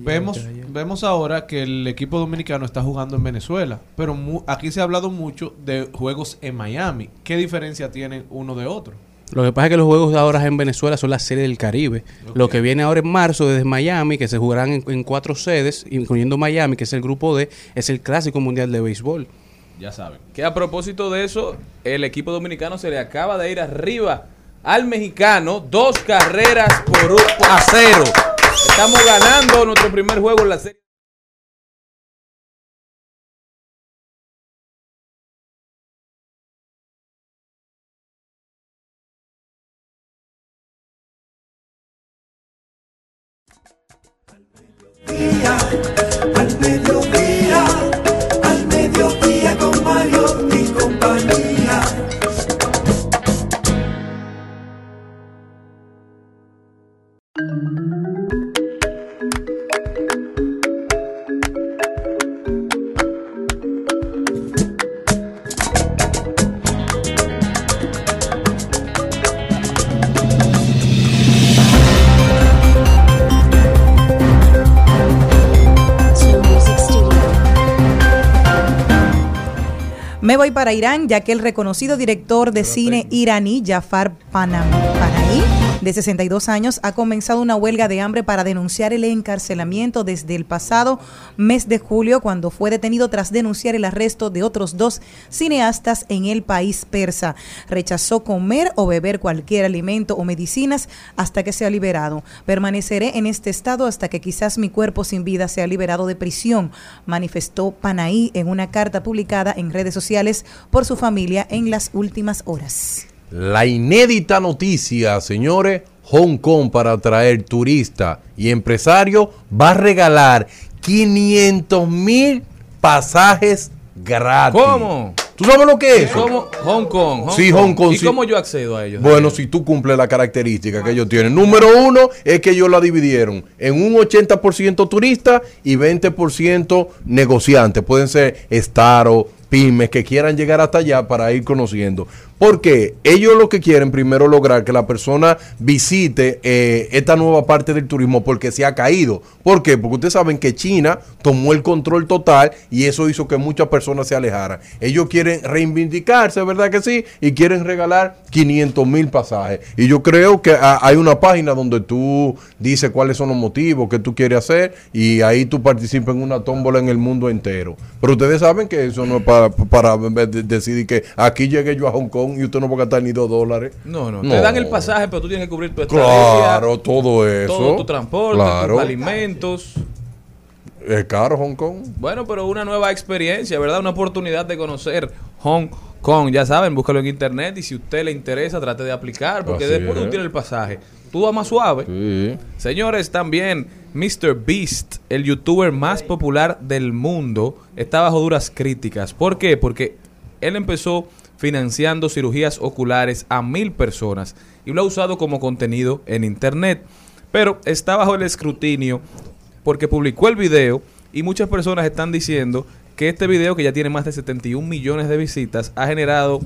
vemos, vemos ahora que el equipo dominicano está jugando en Venezuela, pero mu- aquí se ha hablado mucho de juegos en Miami. ¿Qué diferencia tienen uno de otro? Lo que pasa es que los juegos de ahora en Venezuela son la serie del Caribe. Lo que viene ahora en marzo desde Miami, que se jugarán en, en cuatro sedes, incluyendo Miami, que es el grupo D, es el Clásico Mundial de Béisbol. Ya saben. Que a propósito de eso, el equipo dominicano se le acaba de ir arriba al mexicano dos carreras por un, a cero. Estamos ganando nuestro primer juego en la serie. Para Irán, ya que el reconocido director de cine iraní Jafar Panahi de 62 años, ha comenzado una huelga de hambre para denunciar el encarcelamiento desde el pasado mes de julio, cuando fue detenido tras denunciar el arresto de otros dos cineastas en el país persa. Rechazó comer o beber cualquier alimento o medicinas hasta que sea liberado. Permaneceré en este estado hasta que quizás mi cuerpo sin vida sea liberado de prisión, manifestó Panaí en una carta publicada en redes sociales por su familia en las últimas horas. La inédita noticia, señores, Hong Kong para atraer turistas y empresarios va a regalar 500 mil pasajes gratis. ¿Cómo? ¿Tú sabes lo que es eso? ¿Cómo? Hong Kong. Sí, Hong Kong, ¿Y sí. cómo yo accedo a ellos? Bueno, si tú cumples la característica que ellos tienen. Número uno es que ellos la dividieron en un 80% turista y 20% negociantes. Pueden ser estaros, pymes que quieran llegar hasta allá para ir conociendo. Porque ellos lo que quieren primero lograr que la persona visite eh, esta nueva parte del turismo porque se ha caído. ¿Por qué? Porque ustedes saben que China tomó el control total y eso hizo que muchas personas se alejaran. Ellos quieren reivindicarse, ¿verdad que sí? Y quieren regalar 500 mil pasajes. Y yo creo que ah, hay una página donde tú dices cuáles son los motivos que tú quieres hacer y ahí tú participas en una tómbola en el mundo entero. Pero ustedes saben que eso no es para, para de- decidir que aquí llegué yo a Hong Kong y usted no va a gastar ni dos dólares. No, no, Te dan el pasaje, pero tú tienes que cubrir tu estadía. Claro, todo eso. Todo tu transporte, Claro. tus alimentos. Es caro Hong Kong. Bueno, pero una nueva experiencia, ¿verdad? Una oportunidad de conocer Hong Kong. Ya saben, búscalo en internet y si a usted le interesa, trate de aplicar, porque Así después es. tú tienes el pasaje. Tú vas más suave. Sí. Señores, también Mr. Beast, el youtuber más popular del mundo, está bajo duras críticas. ¿Por qué? Porque él empezó financiando cirugías oculares a mil personas y lo ha usado como contenido en internet. Pero está bajo el escrutinio porque publicó el video y muchas personas están diciendo que este video, que ya tiene más de 71 millones de visitas, ha generado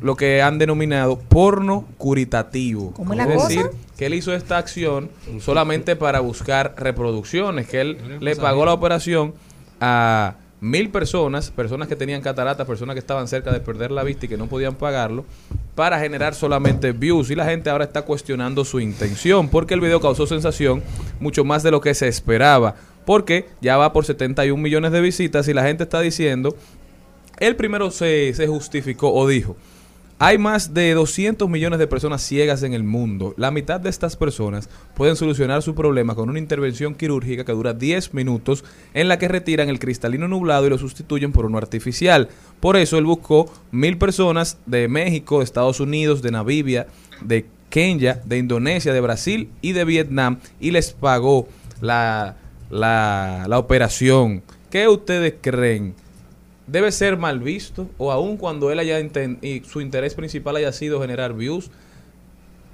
lo que han denominado porno curitativo. ¿Cómo es es la decir, cosa? que él hizo esta acción solamente para buscar reproducciones, que él le pagó la operación a mil personas, personas que tenían cataratas, personas que estaban cerca de perder la vista y que no podían pagarlo, para generar solamente views. Y la gente ahora está cuestionando su intención, porque el video causó sensación mucho más de lo que se esperaba, porque ya va por 71 millones de visitas y la gente está diciendo, él primero se, se justificó o dijo, hay más de 200 millones de personas ciegas en el mundo. La mitad de estas personas pueden solucionar su problema con una intervención quirúrgica que dura 10 minutos en la que retiran el cristalino nublado y lo sustituyen por uno artificial. Por eso él buscó mil personas de México, de Estados Unidos, de Namibia, de Kenia, de Indonesia, de Brasil y de Vietnam y les pagó la, la, la operación. ¿Qué ustedes creen? Debe ser mal visto o aun cuando él haya y su interés principal haya sido generar views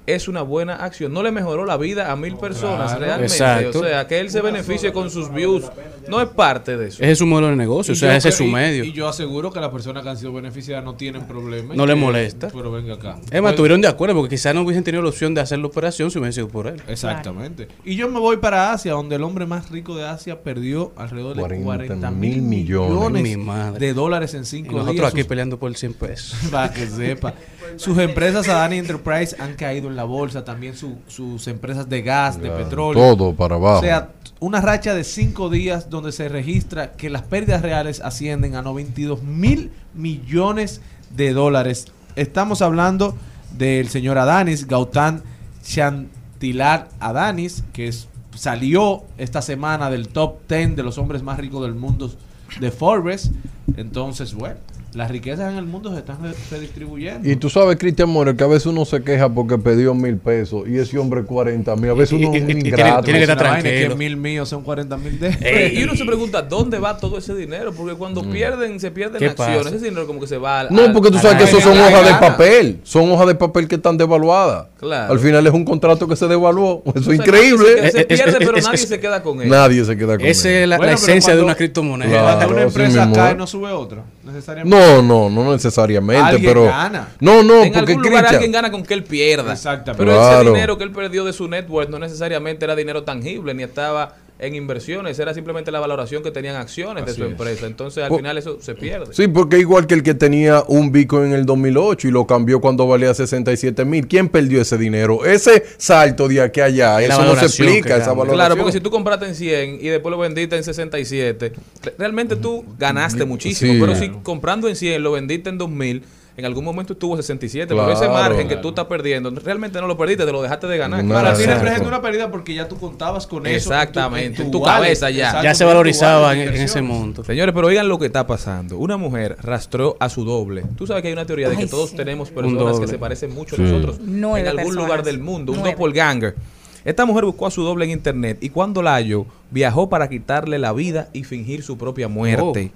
es una buena acción no le mejoró la vida a mil personas claro. realmente Exacto. o sea que él se beneficie con sus views no es parte de eso Ese es su modelo de negocio, o Y sea, ese es su y- medio. Y yo aseguro que las personas que han sido beneficiadas no tienen problema. y No le molesta. Pero venga acá. Es más, estuvieron de acuerdo porque quizás no hubiesen tenido la opción de hacer la operación si hubiesen sido por él. Exactamente. Y yo me voy para Asia, donde el hombre más rico de Asia perdió alrededor de 40 40 mil mil millones. millones Mi madre. de dólares en Y cinco nosotros días. aquí Sus- peleando por 100 pesos. para que sepa. Sus empresas Adani Enterprise han caído en la bolsa, también su- sus empresas de gas, de Ya, petróleo. todo para abajo. O sea, una racha de cinco días donde se registra que las pérdidas reales ascienden a 92 mil millones de dólares. Estamos hablando del señor Adanis, Gautam Chantilar Adanis, que es- salió esta semana del top 10 de los hombres más ricos del mundo de Forbes. Entonces, bueno, las riquezas en el mundo se están re- redistribuyendo. Y tú sabes, Cristian More, que a veces uno se queja porque pidió mil pesos y ese hombre 40 mil. A veces uno es un ingrato. tiene que estar tranquilo. que mil míos son 40 mil de y uno se pregunta dónde va todo ese dinero porque cuando pierden se pierden ¿Qué acciones pasa? ese dinero como que se va al- No, porque tú sabes que esos son hojas de papel. Son hojas de papel que están devaluadas. Claro. Al final es un contrato que se devaluó. Eso O es increíble. nadie se, se Es- es- pierde pero es- nadie es- se queda con él Nadie se queda con Esa él. es la, Bueno, la pero esencia de una criptomoneda. Claro, Cuando una empresa cae, es. no sube otra. Necesariamente. No, no, no necesariamente, Alguien pero. gana. No, no, en porque algún lugar alguien gana con que él pierda. Exactamente. Pero Claro. ese dinero que él perdió de su network no necesariamente era dinero tangible, ni estaba en inversiones, era simplemente la valoración que tenían acciones de su es. empresa. Entonces, al Po- final eso se pierde. Sí, porque igual que el que tenía un Bitcoin en el 2008 y lo cambió cuando valía 67 mil, ¿quién perdió ese dinero? Ese salto de aquí a allá, La eso no se explica, esa valoración. Claro, porque si tú compraste en 100 y después lo vendiste en 67, re- realmente tú ganaste muchísimo. Sí. Pero si comprando en 100 lo vendiste en 2000, en algún momento estuvo 67. Pero ese Claro. margen que tú estás perdiendo, realmente no lo perdiste, te lo dejaste de ganar. Para ti representa una pérdida porque ya tú contabas con eso. Exactamente, en tu cabeza ya. exacto, Ya se valorizaba en, en ese monto. Señores, pero oigan lo que está pasando. Una mujer rastreó a su doble. Tú sabes que hay una teoría de que Ay, todos sí. tenemos Un personas que se parecen mucho Sí. a nosotros Nueve en algún personas. lugar del mundo, un Nueve. doppelganger. Esta mujer buscó a su doble en internet y cuando la halló, viajó para quitarle la vida y fingir su propia muerte.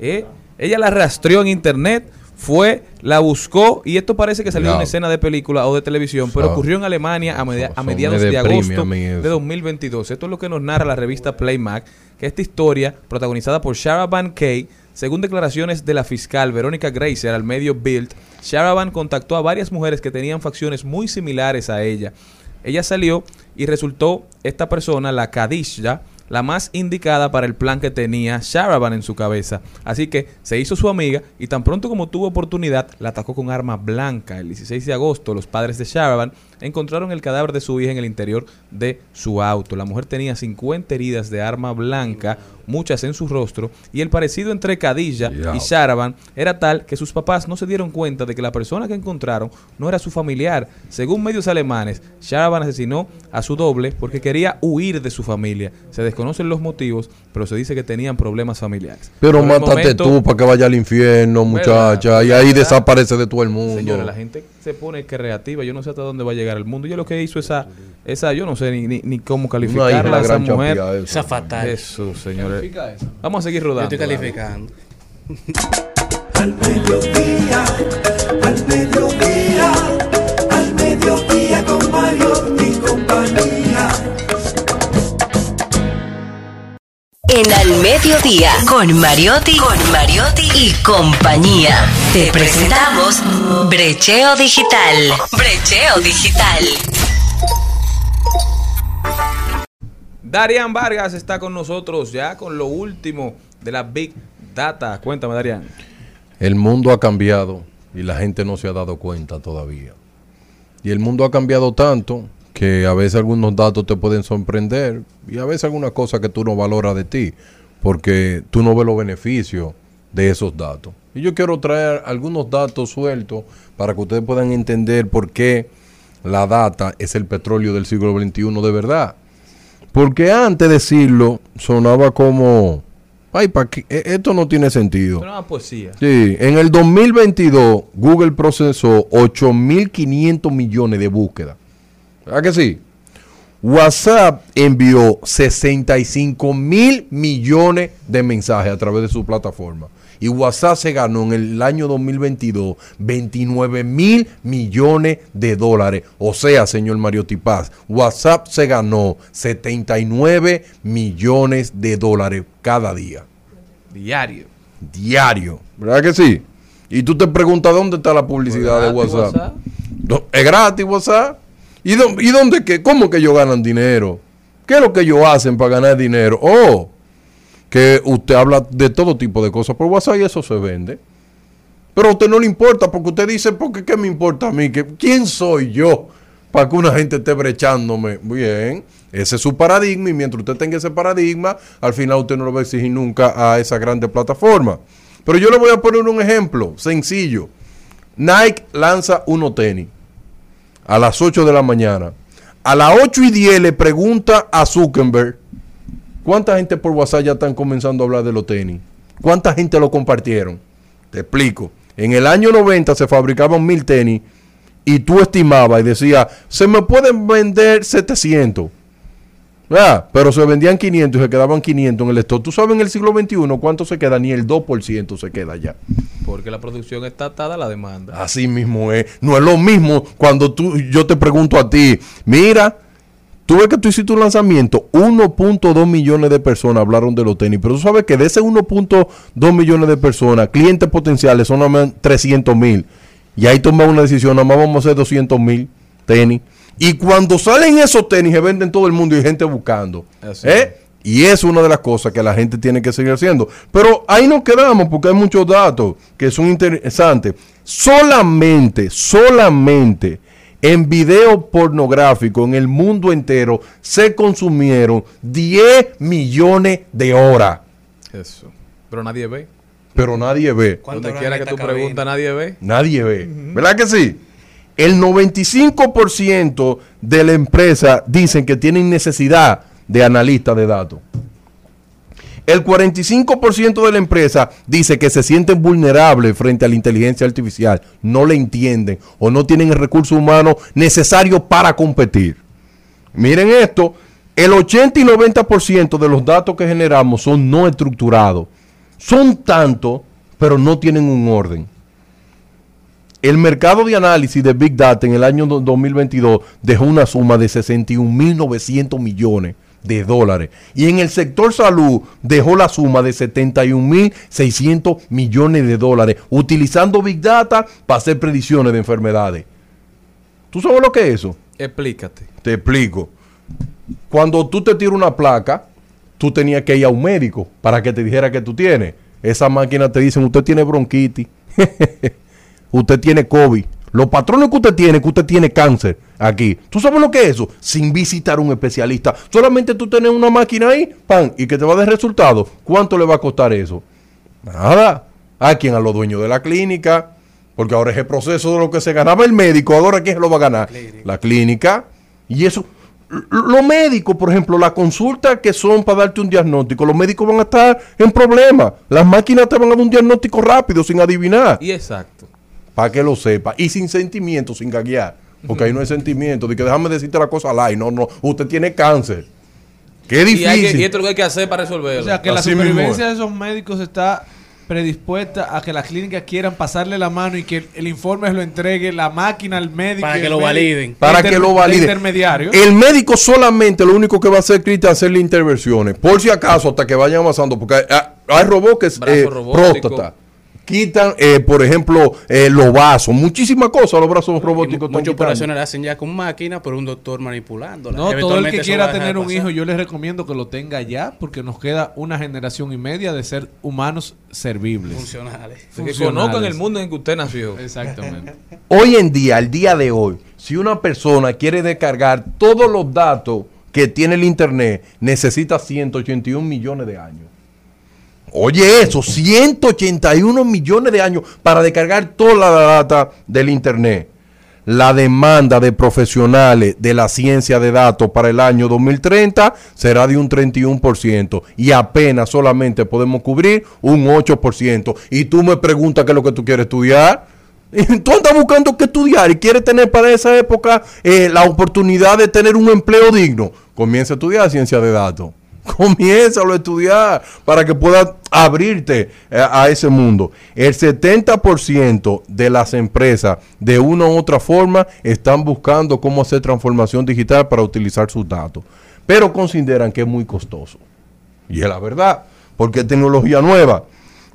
¿Eh? Ella la rastreó en internet, fue, la buscó y esto parece que salió de una escena de película o de televisión, pero ocurrió en Alemania a, media- Eso a mediados me de agosto de 2022. Esto es lo que nos narra la revista Playmac, que esta historia, protagonizada por Sharaban Kay, según declaraciones de la fiscal Verónica Grazer al medio Bild, Sharaban contactó a varias mujeres que tenían facciones muy similares a ella. Ella salió y resultó esta persona, la Kadisha, la más indicada para el plan que tenía Sharaban en su cabeza. Así que se hizo su amiga y tan pronto como tuvo oportunidad, la atacó con arma blanca. El 16 de agosto, los padres de Sharaban encontraron el cadáver de su hija en el interior de su auto. La mujer tenía 50 heridas de arma blanca, muchas en su rostro, y el parecido entre Khadija y. Sharaban era tal que sus papás no se dieron cuenta de que la persona que encontraron no era su familiar. Según medios alemanes, Sharaban asesinó a su doble porque quería huir de su familia. Se desconocen los motivos, pero se dice que tenían problemas familiares. Pero mátate momento- tú para que vaya al infierno, muchacha, y ahí ¿Verdad? desaparece de todo el mundo. Señores, la gente se pone creativa. Yo no sé hasta dónde va a llegar el mundo. Yo lo que hizo esa, esa yo no sé ni, ni, ni cómo calificarla, esa gran mujer. eso. Esa fatal. Jesús, señores. Califica eso. Vamos a seguir Yo rodando. estoy calificando. Al mediodía, al mediodía, al mediodía con Mario En Al Mediodía, con Mariotti, con Mariotti y compañía. Te presentamos Brecheo Digital. Brecheo Digital. Darian Vargas está con nosotros ya con lo último de la Big Data. Cuéntame, Darian. El mundo ha cambiado y la gente no se ha dado cuenta todavía. Y el mundo ha cambiado tanto que a veces algunos datos te pueden sorprender y a veces algunas cosas que tú no valoras de ti porque tú no ves los beneficios de esos datos. Y yo quiero traer algunos datos sueltos para que ustedes puedan entender por qué la data es el petróleo del siglo XXI de verdad. Porque antes de decirlo sonaba como, ay, ¿pa' qué? E- esto no tiene sentido. Una poesía. Sí, en el 2022 Google procesó 8.500 millones de búsquedas. ¿Verdad que sí? WhatsApp envió 65 mil millones de mensajes a través de su plataforma. Y WhatsApp se ganó en el año 2022 29 mil millones de dólares. O sea, señor Mario Tipaz, WhatsApp se ganó 79 millones de dólares cada día Diario. diario. ¿Verdad que sí? Y tú te preguntas dónde está la publicidad de WhatsApp. WhatsApp. ¿Es gratis WhatsApp? ¿Y, dó- y dónde qué? ¿Cómo que ellos ganan dinero? ¿Qué es lo que ellos hacen para ganar dinero? Oh, que usted habla de todo tipo de cosas por WhatsApp y eso se vende. Pero a usted no le importa porque usted dice, porque qué me importa a mí? ¿Que, ¿Quién soy yo para que una gente esté brechándome? Bien, ese es su paradigma y mientras usted tenga ese paradigma, al final usted no lo va a exigir nunca a esa grande plataforma. Pero yo le voy a poner un ejemplo sencillo. Nike lanza unos tenis a las 8 de la mañana. A las 8 y 10 le pregunta a Zuckerberg ¿Cuánta gente por WhatsApp ya están comenzando a hablar de los tenis? ¿Cuánta gente lo compartieron? Te explico. En el año 90 se fabricaban mil tenis y tú estimabas y decías, se me pueden vender 700. Ah, pero se vendían 500 y se quedaban 500 en el stock. ¿Tú sabes en el siglo XXI cuánto se queda? Ni el 2% se queda ya. Porque la producción está atada a la demanda. Así mismo es. No es lo mismo cuando tú, yo te pregunto a ti, mira, tú ves que tú hiciste un lanzamiento, 1.2 millones de personas hablaron de los tenis, pero tú sabes que de ese 1.2 millones de personas, clientes potenciales son nada más 300 mil. Y ahí tomas una decisión, nada más vamos a hacer 200 mil tenis. Y cuando salen esos tenis, se venden todo el mundo y hay gente buscando. Así ¿Eh? Y es una de las cosas que la gente tiene que seguir haciendo. Pero ahí nos quedamos porque hay muchos datos que son interesantes. Solamente, solamente en video pornográfico en el mundo entero se consumieron 10 millones de horas. Eso. Pero nadie ve. Pero nadie ve. Donde quiera que tú preguntas, nadie ve. Nadie ve. ¿Verdad que sí? El 95% de la empresa dicen que tienen necesidad de analistas de datos. El 45% de la empresa dice que se sienten vulnerables frente a la inteligencia artificial, no le entienden o no tienen el recurso humano necesario para competir. Miren esto, el 80 y 90% de los datos que generamos son no estructurados. Son tantos, pero no tienen un orden. El mercado de análisis de Big Data en el año do- 2022 dejó una suma de 61.900 millones de dólares. Y en el sector salud dejó la suma de 71.600 millones de dólares, utilizando Big Data para hacer predicciones de enfermedades. ¿Tú sabes lo que es eso? Explícate. Te explico. Cuando tú te tiras una placa, tú tenías que ir a un médico para que te dijera que tú tienes. Esa máquina te dicen, usted tiene bronquitis, usted tiene COVID. Los patrones que usted tiene, que usted tiene cáncer aquí. ¿Tú sabes lo que es eso? Sin visitar a un especialista. Solamente tú tienes una máquina ahí, pan, y que te va a dar resultados. ¿Cuánto le va a costar eso? Nada. ¿A quién? A los dueños de la clínica. Porque ahora es el proceso de lo que se ganaba el médico. Ahora ¿quién se lo va a ganar? La clínica. Y eso. Los médicos, por ejemplo, la consulta que son para darte un diagnóstico, los médicos van a estar en problemas. Las máquinas te van a dar un diagnóstico rápido, sin adivinar. Y exacto. Para que lo sepa. Y sin sentimiento, sin gaguear. Porque ahí no hay sentimiento. De que déjame decirte la cosa live. No, no. Usted tiene cáncer. Qué Y, hay que- difícil. y esto es lo que hay que hacer para resolverlo. O sea, que la Así supervivencia de esos médicos está predispuesta a que las clínicas quieran pasarle la mano y que el, el informe lo entregue la máquina al médico. Para que lo médico- validen. para que lo de valide. Intermediario. El médico solamente lo único que va a hacer Cristian es hacerle intervenciones. Por si acaso, hasta que vayan avanzando. Porque hay, hay robots que es eh, próstata. Quitan, eh, por ejemplo, eh, los vasos. Muchísimas cosas los brazos robóticos. están Muchas operaciones las hacen ya con máquina, pero un doctor manipulándola. No, todo el que quiera tener un pasar. hijo, yo les recomiendo que lo tenga ya, porque nos queda una generación y media de ser humanos servibles. Funcionales. Que Funcionales. conozcan el mundo en que usted nació. Exactamente. Hoy en día, al día de hoy, si una persona quiere descargar todos los datos que tiene el Internet, necesita 181 millones de años. Oye eso, 181 millones de años para descargar toda la data del Internet. La demanda de profesionales de la ciencia de datos para el año 2030 será de un 31% y apenas solamente podemos cubrir un 8%. Y tú me preguntas qué es lo que tú quieres estudiar. Tú andas buscando qué estudiar y quieres tener para esa época eh, la oportunidad de tener un empleo digno. Comienza a estudiar ciencia de datos. Comiénzalo a estudiar para que puedas abrirte eh, a ese mundo. El 70% de las empresas, de una u otra forma, están buscando cómo hacer transformación digital para utilizar sus datos. Pero consideran que es muy costoso. Y es la verdad, porque es tecnología nueva.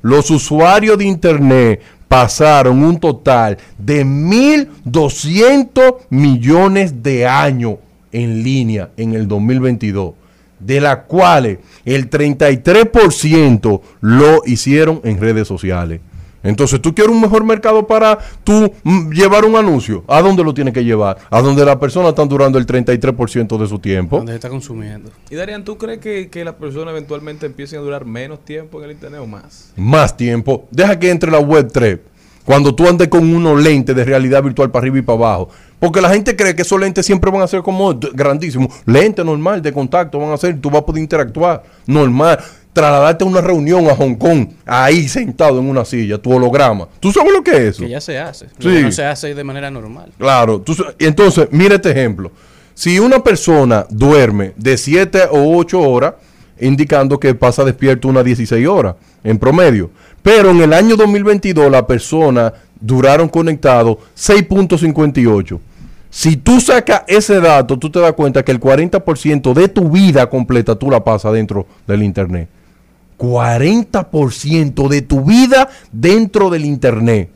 Los usuarios de Internet pasaron un total de 1.200 millones de años en línea en el 2022, de las cuales el 33% lo hicieron en redes sociales. Entonces, tú quieres un mejor mercado para tú mm, llevar un anuncio. ¿A dónde lo tienes que llevar? A donde las personas están durando el 33% de su tiempo. Donde se está consumiendo. Y Darían, ¿tú crees que, que las personas eventualmente empiecen a durar menos tiempo en el internet o más? más tiempo. Deja que entre la web 3. Cuando tú andes con unos lentes de realidad virtual para arriba y para abajo. Porque la gente cree que esos lentes siempre van a ser como grandísimos. Lentes normal de contacto van a ser. Tú vas a poder interactuar normal. Trasladarte a una reunión a Hong Kong. Ahí sentado en una silla. Tu holograma. ¿Tú sabes lo que es eso? Que ya se hace. Sí. No se hace de manera normal. Claro. Tú entonces, mira este ejemplo. Si una persona duerme de 7 o 8 horas, indicando que pasa despierto unas 16 horas en promedio. Pero en el año 2022 la persona duraron conectados 6.58. Si tú sacas ese dato, tú te das cuenta que el 40% de tu vida completa tú la pasas dentro del Internet. 40% de tu vida dentro del Internet.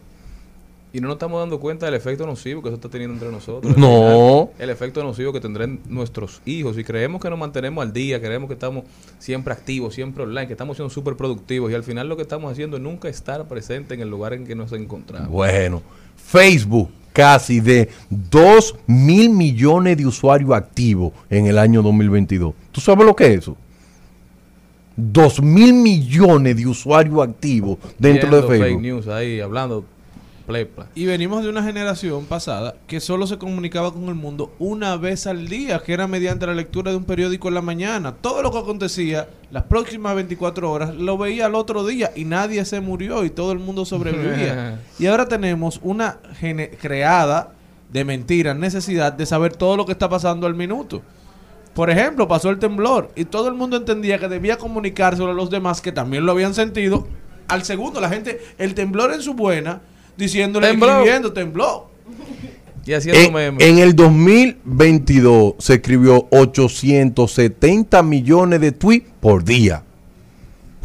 Y no nos estamos dando cuenta del efecto nocivo que eso está teniendo entre nosotros. No. El efecto nocivo que tendrán nuestros hijos. Y creemos que nos mantenemos al día, creemos que estamos siempre activos, siempre online, que estamos siendo súper productivos. Y al final lo que estamos haciendo es nunca estar presente en el lugar en que nos encontramos. Bueno, Facebook casi de 2 mil millones de usuarios activos en el año 2022. ¿Tú sabes lo que es eso? 2 mil millones de usuarios activos dentro Viendo de fake Facebook. news ahí, hablando Y venimos de una generación pasada que solo se comunicaba con el mundo una vez al día, que era mediante la lectura de un periódico en la mañana. Todo lo que acontecía las próximas 24 horas lo veía al otro día y nadie se murió y todo el mundo sobrevivía. y ahora tenemos una creada de mentiras, necesidad de saber todo lo que está pasando al minuto. Por ejemplo, pasó el temblor y todo el mundo entendía que debía comunicárselo a los demás que también lo habían sentido. Al segundo, la gente, el temblor en su buena, diciéndole, Tembló. escribiendo, tembló. Y haciendo En, memes. en el 2022 se escribió 870 millones de tweets por día.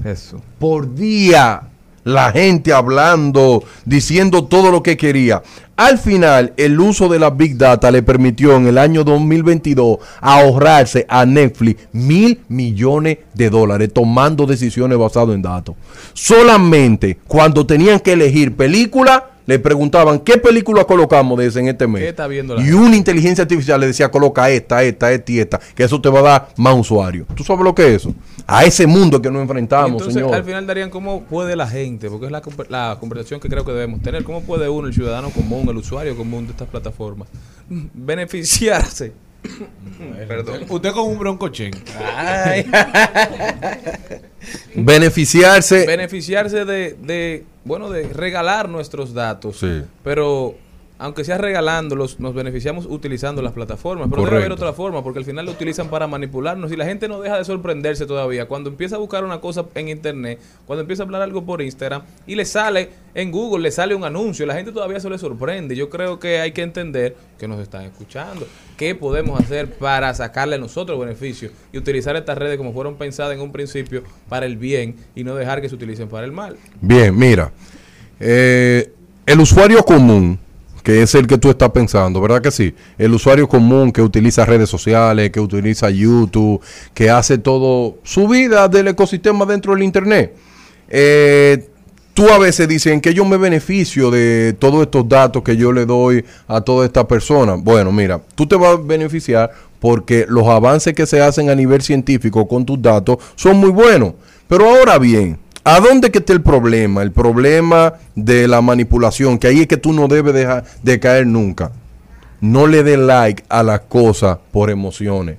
Eso. Por día. La gente hablando, diciendo todo lo que quería. Al final, el uso de la Big Data le permitió en el año 2022 ahorrarse a Netflix mil millones de dólares tomando decisiones basadas en datos. Solamente cuando tenían que elegir película, le preguntaban qué película colocamos de ese en este mes. ¿Qué está viendo la y una inteligencia artificial le decía coloca esta, esta, esta y esta, que eso te va a dar más usuarios. ¿Tú sabes lo que es eso? A ese mundo que nos enfrentamos, Entonces, señor. al final darían cómo puede la gente, porque es la, la conversación que creo que debemos tener, cómo puede uno, el ciudadano común, el usuario común de estas plataformas, beneficiarse. Perdón. Usted con un broncochen. Beneficiarse. Beneficiarse de, de, bueno, de regalar nuestros datos. Sí. Pero aunque sea regalándolos, nos beneficiamos utilizando las plataformas. Pero debe Correcto. haber otra forma, porque al final lo utilizan para manipularnos y la gente no deja de sorprenderse todavía. Cuando empieza a buscar una cosa en internet, cuando empieza a hablar algo por Instagram y le sale en Google, le sale un anuncio, la gente todavía se le sorprende. Yo creo que hay que entender que nos están escuchando. ¿Qué podemos hacer para sacarle a nosotros beneficio y utilizar estas redes como fueron pensadas en un principio para el bien y no dejar que se utilicen para el mal? Bien, mira. eh, el usuario común, que es el que tú estás pensando, ¿verdad que sí? El usuario común que utiliza redes sociales, que utiliza YouTube, que hace todo su vida del ecosistema dentro del Internet. Eh, tú a veces dicen que yo me beneficio de todos estos datos que yo le doy a toda esta persona. Bueno, mira, tú te vas a beneficiar porque los avances que se hacen a nivel científico con tus datos son muy buenos. Pero ahora bien, ¿a dónde que está el problema? El problema de la manipulación, que ahí es que tú no debes dejar de caer nunca. No le dé like a las cosas por emociones.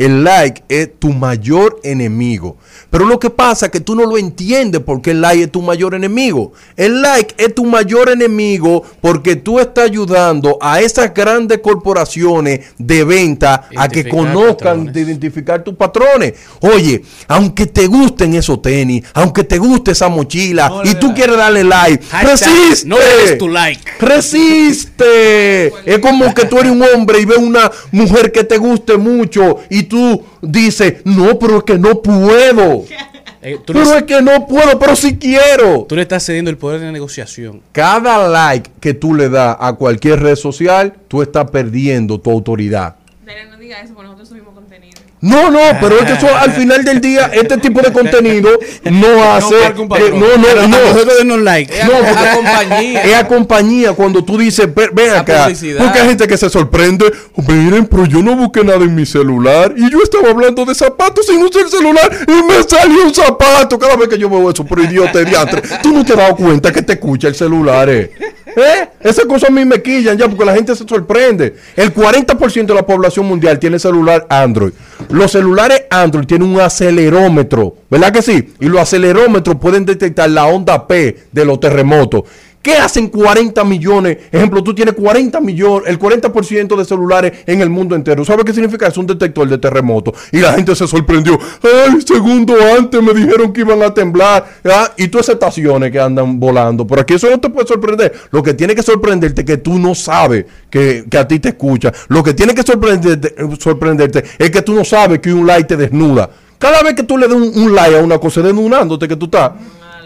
El like es tu mayor enemigo. Pero lo que pasa es que tú no lo entiendes porque el like es tu mayor enemigo. El like es tu mayor enemigo porque tú estás ayudando a esas grandes corporaciones de venta a que conozcan, patrones. de identificar tus patrones. Oye, aunque te gusten esos tenis, aunque te guste esa mochila No y tú das. quieres darle like, Hashtag, resiste. no le des tu like. Resiste. Es como que tú eres un hombre y ves una mujer que te guste mucho y tú dices, no, pero es que no puedo. Eh, tú, Pero le, es que no puedo, pero sí quiero. tú le estás cediendo el poder de negociación. Cada like que tú le das a cualquier red social, tú estás perdiendo tu autoridad. Dale, no diga eso, porque nosotros subimos contenido. No, no, pero es que eso al final del día, este tipo de contenido no hace. un eh, no, no, no. nosotros denos like. Es No, a, porque- a compañía. Es a compañía cuando tú dices, "Ve- ven A acá. publicidad. Porque hay gente que se sorprende. Miren, pero yo no busqué nada en mi celular. Y yo estaba hablando de zapatos sin usar el celular. Y me salió un zapato. Cada vez que yo veo eso, pero idiota de diantre. Tú no te has dado cuenta que te escucha el celular, eh. ¿Eh? Esas cosas a mí me quillan ya porque la gente se sorprende. El 40% de la población mundial tiene celular Android. Los celulares Android tienen un acelerómetro, ¿verdad que sí? Y los acelerómetros pueden detectar la onda P de los terremotos. ¿Qué hacen 40 millones? Ejemplo, tú tienes 40 millones, el 40% de celulares en el mundo entero. ¿Sabes qué significa? Es un detector de terremoto. Y la gente se sorprendió. Ay, segundo antes me dijeron que iban a temblar. Ah, Y todas esas estaciones que andan volando. Por aquí eso no te puede sorprender. Lo que tiene que sorprenderte es que tú no sabes que, a ti te escucha. Lo que tiene que sorprenderte, sorprenderte es que tú no sabes que un like te desnuda. Cada vez que tú le das un, un like a una cosa desnudándote que tú estás.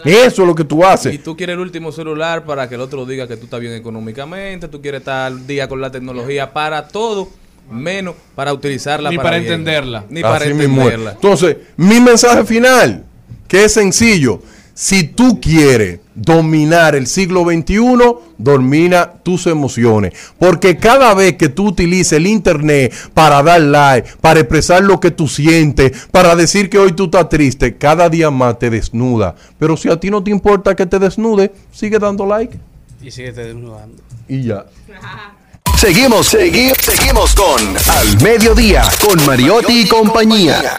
Eso es lo que tú Y haces. tú quieres el último celular para que el otro diga que tú estás bien económicamente, tú quieres estar al día con la tecnología para todo, menos para utilizarla Ni para, para bien. entenderla. Ni para Así mismo es. entenderla. Entonces, mi mensaje final, que es sencillo. Si tú quieres dominar el siglo XXI, domina tus emociones. Porque cada vez que tú utilices el internet para dar like, para expresar lo que tú sientes, para decir que hoy tú estás triste, cada día más te desnuda. Pero si a ti no te importa que te desnude, sigue dando like Y sigue te desnudando. y ya. Seguimos, segui- seguimos con Al Mediodía, con Mariotti y compañía.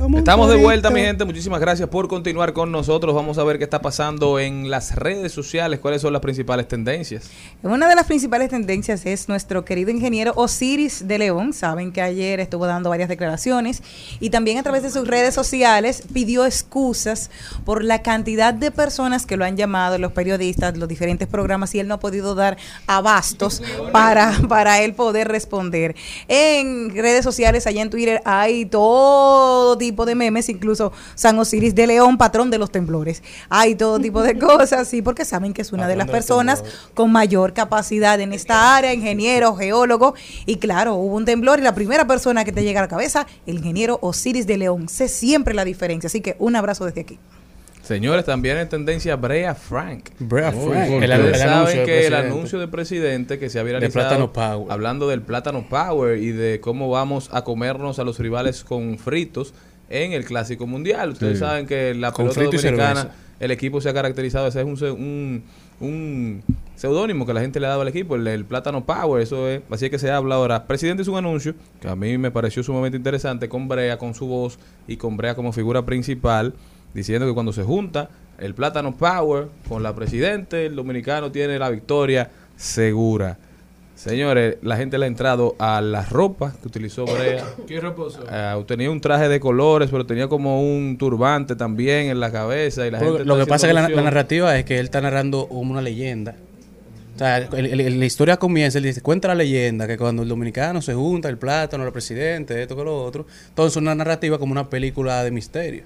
Estamos de vuelta, mi gente. Muchísimas gracias por continuar con nosotros. Vamos a ver qué está pasando en las redes sociales, cuáles son las principales tendencias. Una de las principales tendencias es nuestro querido ingeniero Osiris de León. Saben que ayer estuvo dando varias declaraciones y también a través de sus redes sociales pidió excusas por la cantidad de personas que lo han llamado, los periodistas, los diferentes programas, y él no ha podido dar abastos para, para él poder responder. En redes sociales, allá en Twitter, hay todo tipo de memes, incluso San Osiris de León, patrón de los temblores. Hay todo tipo de cosas, sí, porque saben que es una de las personas con mayor capacidad en esta área, ingeniero, geólogo, y claro, hubo un temblor y la primera persona que te llega a la cabeza, el ingeniero Osiris de León. Sé siempre la diferencia, así que un abrazo desde aquí. Señores, también en tendencia Brea Frank. Brea Frank. El, saben anuncio del que el presidente. anuncio del presidente que se ha De viralizado Plátano Power. hablando del plátano power y de cómo vamos a comernos a los rivales con fritos en el clásico mundial. Ustedes Sí. saben que la pelota dominicana, el equipo se ha caracterizado, ese es un, un, un seudónimo que la gente le ha dado al equipo, el, el plátano power, eso es, así es que se habla ahora. Presidente hizo un anuncio que a mí me pareció sumamente interesante con Brea, con su voz y con Brea como figura principal, diciendo que cuando se junta el plátano power con la presidente, el dominicano tiene la victoria segura. Señores, la gente le ha entrado a la ropa que utilizó Brea. ¿Qué reposo? Eh, tenía un traje de colores, pero tenía como un turbante también en la cabeza. Y la gente lo que pasa es que la, narrativa es que él está narrando una leyenda. O sea, el- el- el- la historia comienza, él dice, cuenta la leyenda que cuando el dominicano se junta, el plátano, el presidente, esto que lo otro, entonces una narrativa como una película de misterio.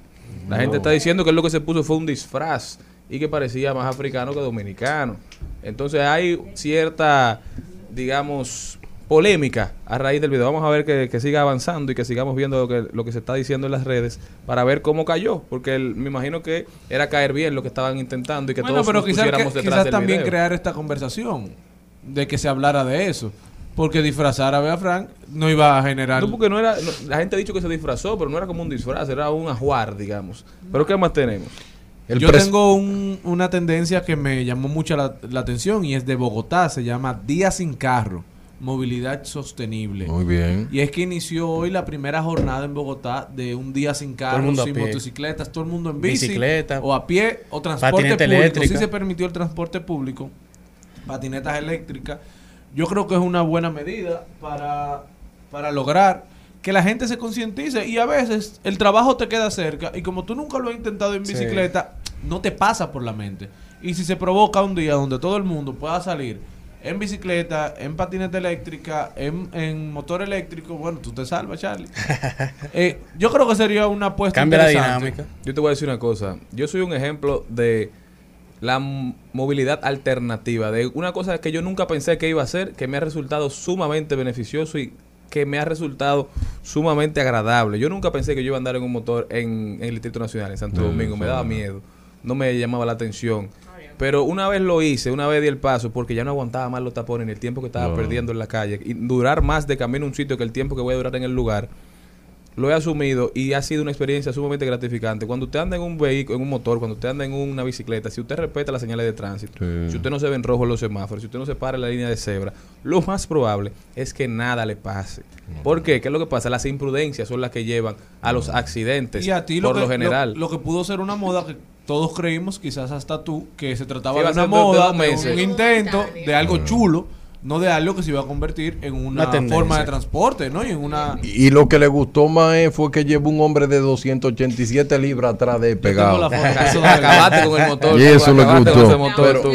La gente está diciendo que lo que se puso fue un disfraz y que parecía más africano que dominicano. Entonces hay cierta, digamos, polémica a raíz del video. Vamos a ver que, que siga avanzando y que sigamos viendo lo que, lo que se está diciendo en las redes para ver cómo cayó. Porque el- me imagino que era caer bien lo que estaban intentando y que bueno, todos pero nos quizás, pusiéramos que- detrás quizás del también video. crear esta conversación de que se hablara de eso. Porque disfrazar a Bea Frank no iba a generar... No, porque no era, no- la gente ha dicho que se disfrazó, pero no era como un disfraz, era un ajuar, digamos. Pero ¿qué más tenemos? El Yo tengo un- una tendencia que me llamó mucho la, la atención y es de Bogotá, se llama Día sin carro, movilidad sostenible. Muy bien. Y es que inició hoy la primera jornada en Bogotá de un día sin carro, sin motocicletas, todo el mundo en bici, Bicicleta, o a pie, o transporte público. eléctrica. Sí se permitió el transporte público, patinetas eléctricas. Yo creo que es una buena medida para, para lograr que la gente se concientice y a veces el trabajo te queda cerca y como tú nunca lo has intentado en Sí. bicicleta, no te pasa por la mente. Y si se provoca un día donde todo el mundo pueda salir en bicicleta, en patineta eléctrica, en, en motor eléctrico, bueno, tú te salvas, Charlie. Eh, yo creo que sería una apuesta Cambia la interesante. dinámica. Yo te voy a decir una cosa. Yo soy un ejemplo de la movilidad alternativa, de una cosa que yo nunca pensé que iba a hacer, que me ha resultado sumamente beneficioso y que me ha resultado sumamente agradable. Yo nunca pensé que yo iba a andar en un motor en, en el Distrito Nacional, en Santo No, Domingo. Me daba no. miedo. No me llamaba la atención. Pero una vez lo hice, una vez di el paso, porque ya no aguantaba más los tapones, ni el tiempo que estaba No. perdiendo en la calle. Y durar más de camino a un sitio que el tiempo que voy a durar en el lugar lo he asumido y ha sido una experiencia sumamente gratificante. Cuando usted anda en un vehículo, en un motor, cuando usted anda en una bicicleta, si usted respeta las señales de tránsito, Sí. si usted no se ve en rojo en los semáforos, si usted no se para en la línea de cebra, lo más probable es que nada le pase. ¿Por qué? ¿Qué es lo que pasa? Las imprudencias son las que llevan a los accidentes Y a ti lo por que, lo general. Lo, lo que pudo ser una moda que todos creímos, quizás hasta tú, que se trataba de una de- moda, de un intento, de algo chulo. No de algo que se iba a convertir en una, forma de transporte, ¿no? Y en una... Y lo que le gustó más eh, fue que llevó un hombre de 287 libras atrás de pegado. la foto, eso de- Acabaste con el motor. Y eso le gustó. motor, Pero-.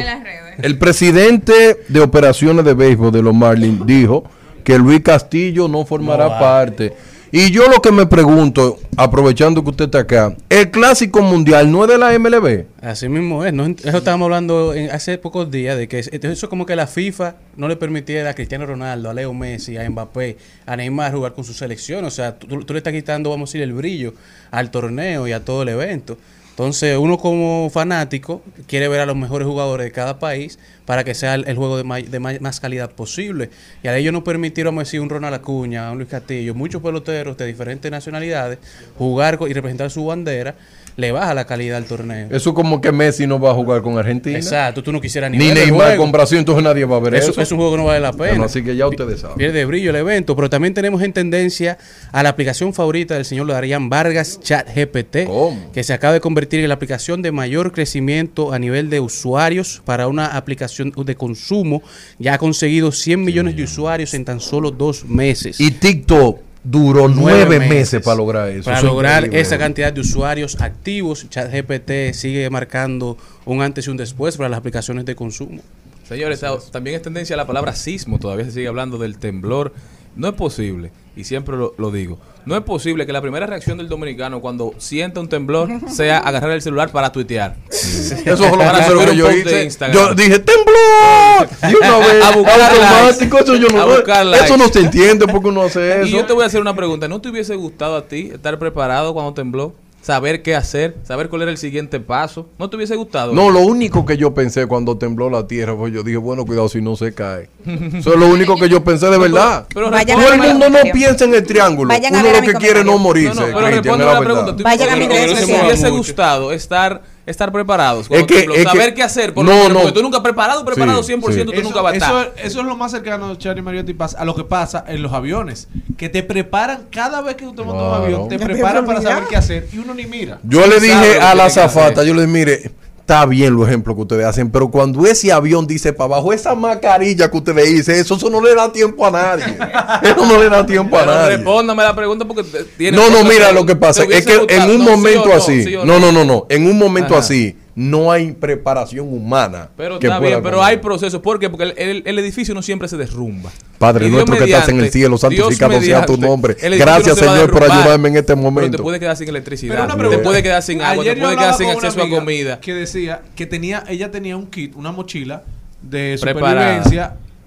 El presidente de operaciones de béisbol de los Marlins dijo que Luis Castillo no formará No parte. Y yo lo que me pregunto, aprovechando que usted está acá, el clásico mundial no es de la MLB. Así mismo es, ¿no? eso estábamos hablando en- hace pocos días de que es- eso es como que la FIFA no le permitiera a Cristiano Ronaldo, a Leo Messi, a Mbappé, a Neymar jugar con su selección, o sea, tú, tú le estás quitando, vamos a decir, el brillo al torneo y a todo el evento. Entonces, uno como fanático quiere ver a los mejores jugadores de cada país para que sea el, juego de, más calidad posible. Y a ellos no permitieron, decir, un Ronald Acuña, un Luis Castillo, muchos peloteros de diferentes nacionalidades jugar y representar su bandera, le baja la calidad al torneo. Eso como que Messi no va a jugar con Argentina. Exacto, tú no quisieras ni, Ni ver el Neymar juego. con Brasil, entonces nadie va a ver Eso eso. es un juego que no vale la pena. Bueno, así que ya ustedes saben. Pierde brillo el evento, pero también tenemos en tendencia a la aplicación favorita del señor Darían Vargas, ChatGPT, ¿Cómo? que se acaba de convertir en la aplicación de mayor crecimiento a nivel de usuarios para una aplicación de consumo. Ya ha conseguido 100 millones de usuarios en tan solo dos meses. Y TikTok duró nueve, meses, para lograr eso. Para Eso lograr esa cantidad de usuarios activos, ChatGPT sigue marcando un antes y un después para las aplicaciones de consumo. Señores, ta- también es tendencia la palabra sismo, todavía se sigue hablando del temblor. No es posible, y siempre lo, lo digo, no es posible que la primera reacción del dominicano cuando sienta un temblor sea agarrar el celular para tuitear. Eso es lo que yo hice. Yo dije, ¡temblor! Y una vez, A buscar automático, eso yo no Eso no se entiende porque uno hace Y yo eso. te voy a hacer una pregunta, ¿no te hubiese gustado a ti estar preparado cuando tembló? Saber qué hacer, saber cuál era el siguiente paso. ¿No te hubiese gustado? No, lo único que yo pensé cuando tembló la tierra fue yo dije, bueno, cuidado si no se cae. Eso es lo único que yo pensé de verdad. pero Todo a el mundo no piensa en el triángulo. Vayan Uno lo que quiere es no morirse. No, no, pero es la la pregunta. ¿Tú- Vayan a mi pero- pero ¿te hubiese gustado estar, estar preparados? cuando Es que- tembló? es que- saber qué hacer. Por no, lo menos, no. Porque tú nunca preparado, preparado Sí, 100%, sí. tú nunca vas a eso, estar. eso es lo más cercano, Charlie Mariotti, a lo que pasa en los aviones. Que te preparan cada vez que tú te montas un avión, te preparan para saber qué hacer y uno ni mira. Yo le dije a la que zafata, hacer. yo le dije, mire, está bien los ejemplos que ustedes hacen, pero cuando ese avión dice para abajo, esa mascarilla que ustedes dicen, eso, eso no le da tiempo a nadie. Eso no le da tiempo a Pero nadie. respóndame la pregunta porque tiene No, no, mira lo que pasa. Es que en un No, sí o momento no, así, sí no, no, no, no, en un momento Ajá. así, no hay preparación humana. Pero que está pueda bien, pero hay eso. procesos. ¿Por qué? Porque el, el- el edificio no siempre se derrumba. Padre nuestro que estás en el cielo, Dios santificado sea tu nombre. Gracias, no se Señor, por ayudarme en este Pero momento. te puede quedar sin Pero electricidad, te puede quedar sin agua, Ayer te puede quedar sin acceso a comida. Que decía que tenía, ella tenía un kit, una mochila de Preparada.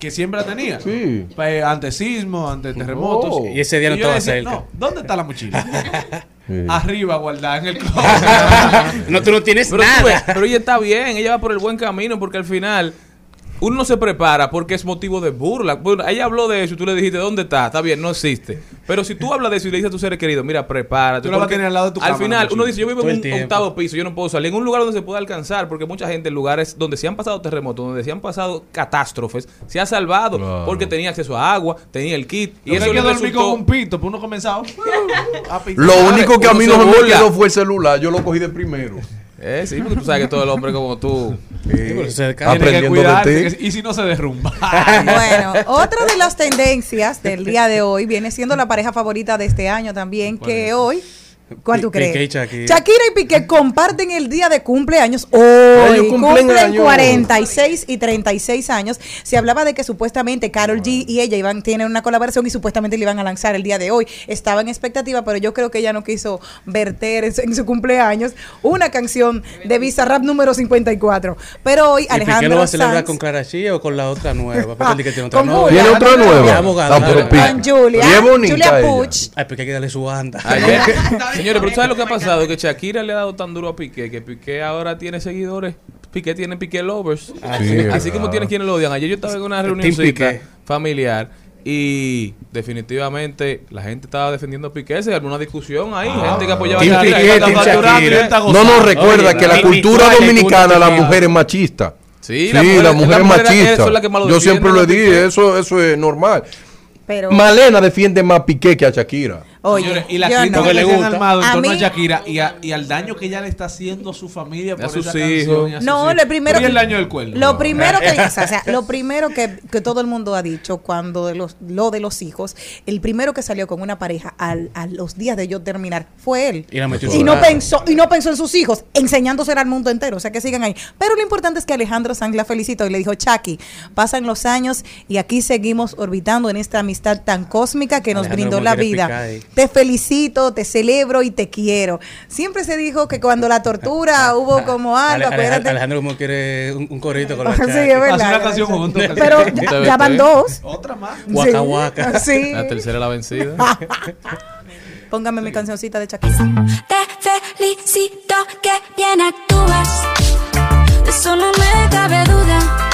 Que siempre la tenía. Sí. Eh, ante sismos, ante terremotos. Oh. Y ese día no estaba decía, cerca. No, ¿dónde está la mochila? Sí. Arriba, guardada en el closet. no, tú no tienes Pero, ves, nada. pero ella está bien, ella va por el buen camino porque al final uno no se prepara porque es motivo de burla. Bueno, ella habló de eso y tú le dijiste, ¿dónde está? Está bien, no existe. Pero si tú hablas de eso y le dices a tus seres queridos, mira, prepárate. Tú la vas a tener al lado de tu Al final, uno dice, yo vivo en un tiempo. octavo piso, yo no puedo salir. En un lugar donde se pueda alcanzar, porque mucha gente en lugares donde se han pasado terremotos, donde se han pasado catástrofes, se ha salvado Claro. porque tenía acceso a agua, tenía el kit. Y Y eso le dormir con resultó... un pito, pues uno comenzaba a pitar. Lo único que a mí no me quedó fue el celular. Yo lo cogí de primero. Eh, sí, porque tú sabes que todo el hombre como tú... se. Ah, Tiene que aprendiendo de ti. Y si no se derrumba. Bueno, otra de las tendencias del día de hoy viene siendo la pareja favorita de este año también, que hoy, ¿cuál tú crees? Piqué y Shakira. y Piqué comparten el día de cumpleaños hoy. Ellos cumplen Cumplen años. 46 y 36 años. Se hablaba de que supuestamente Carol G y ella iban tienen una colaboración y supuestamente le iban a lanzar el día de hoy. Estaba en expectativa, pero yo creo que ella no quiso verter en su, en su cumpleaños una canción de Bizarrap número 54. Pero hoy ¿Y Piqué lo Alejandro va a celebrar Sanz con Clara Chía o con la otra nueva? Porque dice que tiene otra Con. Julia. ¿Tiene otra nueva? Ah, Con Julia, Julia. Puch. Ay, Piqué hay que darle su banda. Ayer, señores, pero ¿tú ¿sabes lo que ha pasado? Que Shakira le ha dado tan duro a Piqué, que Piqué ahora tiene seguidores. Piqué tiene Piqué lovers. Ah, sí, Así como tiene quienes lo odian. Ayer yo estaba en una reunión familiar y definitivamente la gente estaba defendiendo a Piqué. Se armó una discusión ahí. gente que apoyaba a. Piqué, No nos recuerda Oye, que la la- cultura dominicana, la mujer es machista. Sí, Sí, la mujer- la mujer la es machista. es Yo siempre lo he ¿no, dicho, Piqué? eso, eso es normal. Pero Malena defiende más a Piqué que a Shakira. Oye, Señores, y la crítica no. que le gusta. armado en A torno a Shakira y, a- y al daño que ella le está haciendo a su familia por A sus esa hijos. canción y a sus No, hijos. lo primero Y el daño del cuerno. Lo primero que, o sea, lo primero que, que todo el mundo ha dicho cuando de los, lo de los hijos, el primero que salió con una pareja al- a los días de yo terminar fue él. Y la metió Y en no pensó, y no pensó en sus hijos, enseñándose al mundo entero, o sea que sigan ahí. Pero lo importante es que Alejandro Sanz la felicitó y le dijo, Chucky, pasan los años y aquí seguimos orbitando en esta amistad tan cósmica que nos Alejandro brindó la vida. picar. Te felicito, te celebro y te quiero. Siempre se dijo que cuando la tortura hubo como algo, Ale- Ale- acuérdate. Alejandro como quiere un, un corito con la Sí, es verdad. Hace una canción juntos. Pero ya, ya van dos. Otra más. Sí. waka. Sí. La tercera la vencida. Póngame mi cancioncita de Shakira. Te felicito que bien actúas. De eso no me cabe duda.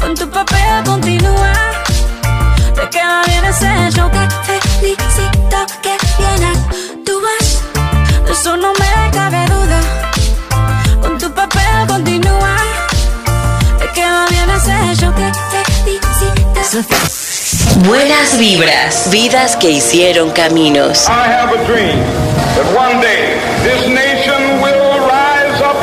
Con tu papel continúa. Te queda bien ese show. Te felicito que bien actúas. De eso no me cabe duda. Con tu papel continúa. Te queda bien ese show. Te felicito. Buenas vibras, vidas que hicieron caminos. I have a dream that one day this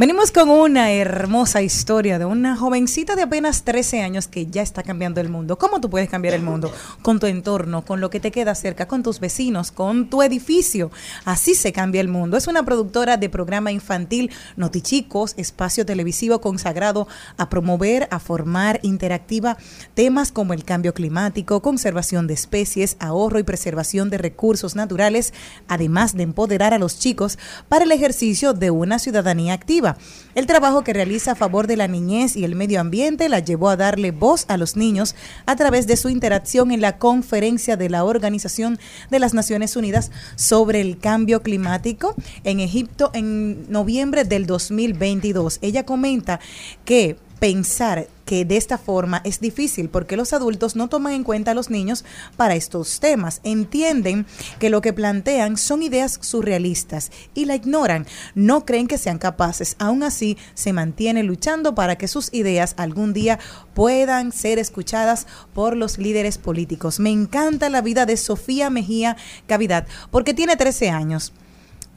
Venimos con una hermosa historia de una jovencita de apenas 13 años que ya está cambiando el mundo. ¿Cómo tú puedes cambiar el mundo? Con tu entorno, con lo que te queda cerca, con tus vecinos, con tu edificio. Así se cambia el mundo. Es una productora de programa infantil Notichicos, espacio televisivo consagrado a promover, a formar interactiva temas como el cambio climático, conservación de especies, ahorro y preservación de recursos naturales, además de empoderar a los chicos para el ejercicio de una ciudadanía activa. El trabajo que realiza a favor de la niñez y el medio ambiente la llevó a darle voz a los niños a través de su interacción en la conferencia de la Organización de las Naciones Unidas sobre el cambio climático en Egipto en noviembre del 2022. Ella comenta que pensar que de esta forma es difícil porque los adultos no toman en cuenta a los niños para estos temas. Entienden que lo que plantean son ideas surrealistas y la ignoran. No creen que sean capaces. Aún así, se mantiene luchando para que sus ideas algún día puedan ser escuchadas por los líderes políticos. Me encanta la vida de Sofía Mejía Cavidad porque tiene 13 años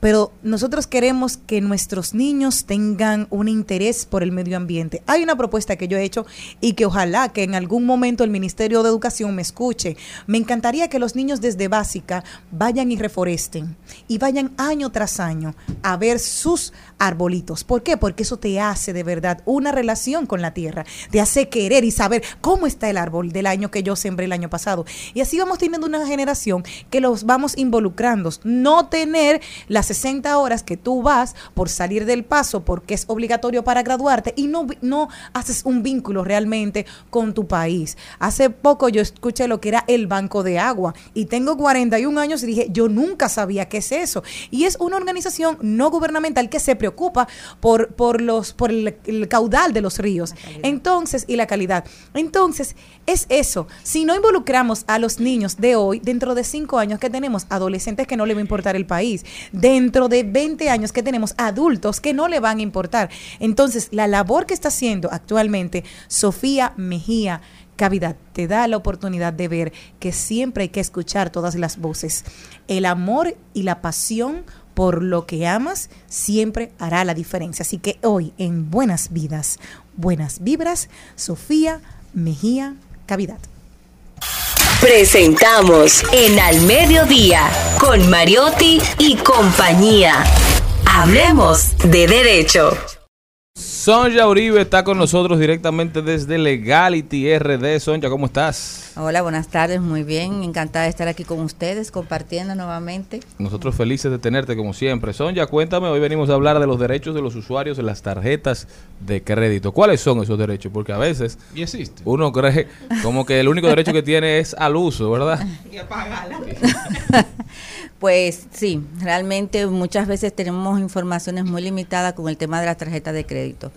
pero nosotros queremos que nuestros niños tengan un interés por el medio ambiente. Hay una propuesta que yo he hecho y que ojalá que en algún momento el Ministerio de Educación me escuche. Me encantaría que los niños desde básica vayan y reforesten y vayan año tras año a ver sus arbolitos. ¿Por qué? Porque eso te hace de verdad una relación con la tierra, te hace querer y saber cómo está el árbol del año que yo sembré el año pasado. Y así vamos teniendo una generación que los vamos involucrando. No tener las 60 horas que tú vas por salir del paso porque es obligatorio para graduarte y no, no haces un vínculo realmente con tu país. Hace poco yo escuché lo que era el banco de agua y tengo 41 años y dije, yo nunca sabía qué es eso. Y es una organización no gubernamental que se preocupa por, por, los, por el, el caudal de los ríos. Entonces, y la calidad. Entonces, es eso. Si no involucramos a los niños de hoy, dentro de cinco años que tenemos adolescentes que no le va a importar el país, dentro de 20 años que tenemos adultos que no le van a importar. Entonces, la labor que está haciendo actualmente Sofía Mejía Cavidad te da la oportunidad de ver que siempre hay que escuchar todas las voces. El amor y la pasión por lo que amas siempre hará la diferencia. Así que hoy en Buenas Vidas, Buenas Vibras, Sofía Mejía Cavidad. Presentamos en Al Mediodía con Mariotti y compañía. Hablemos de derecho. Sonja Uribe está con nosotros directamente desde Legality RD. Sonja, ¿cómo estás? Hola, buenas tardes, muy bien, encantada de estar aquí con ustedes compartiendo nuevamente. Nosotros felices de tenerte como siempre. Sonja, cuéntame, hoy venimos a hablar de los derechos de los usuarios en las tarjetas de crédito. ¿Cuáles son esos derechos? Porque a veces Y existe. uno cree como que el único derecho que tiene es al uso, ¿verdad? Y apagala. Pues sí, realmente muchas veces tenemos informaciones muy limitadas con el tema de las tarjetas de crédito.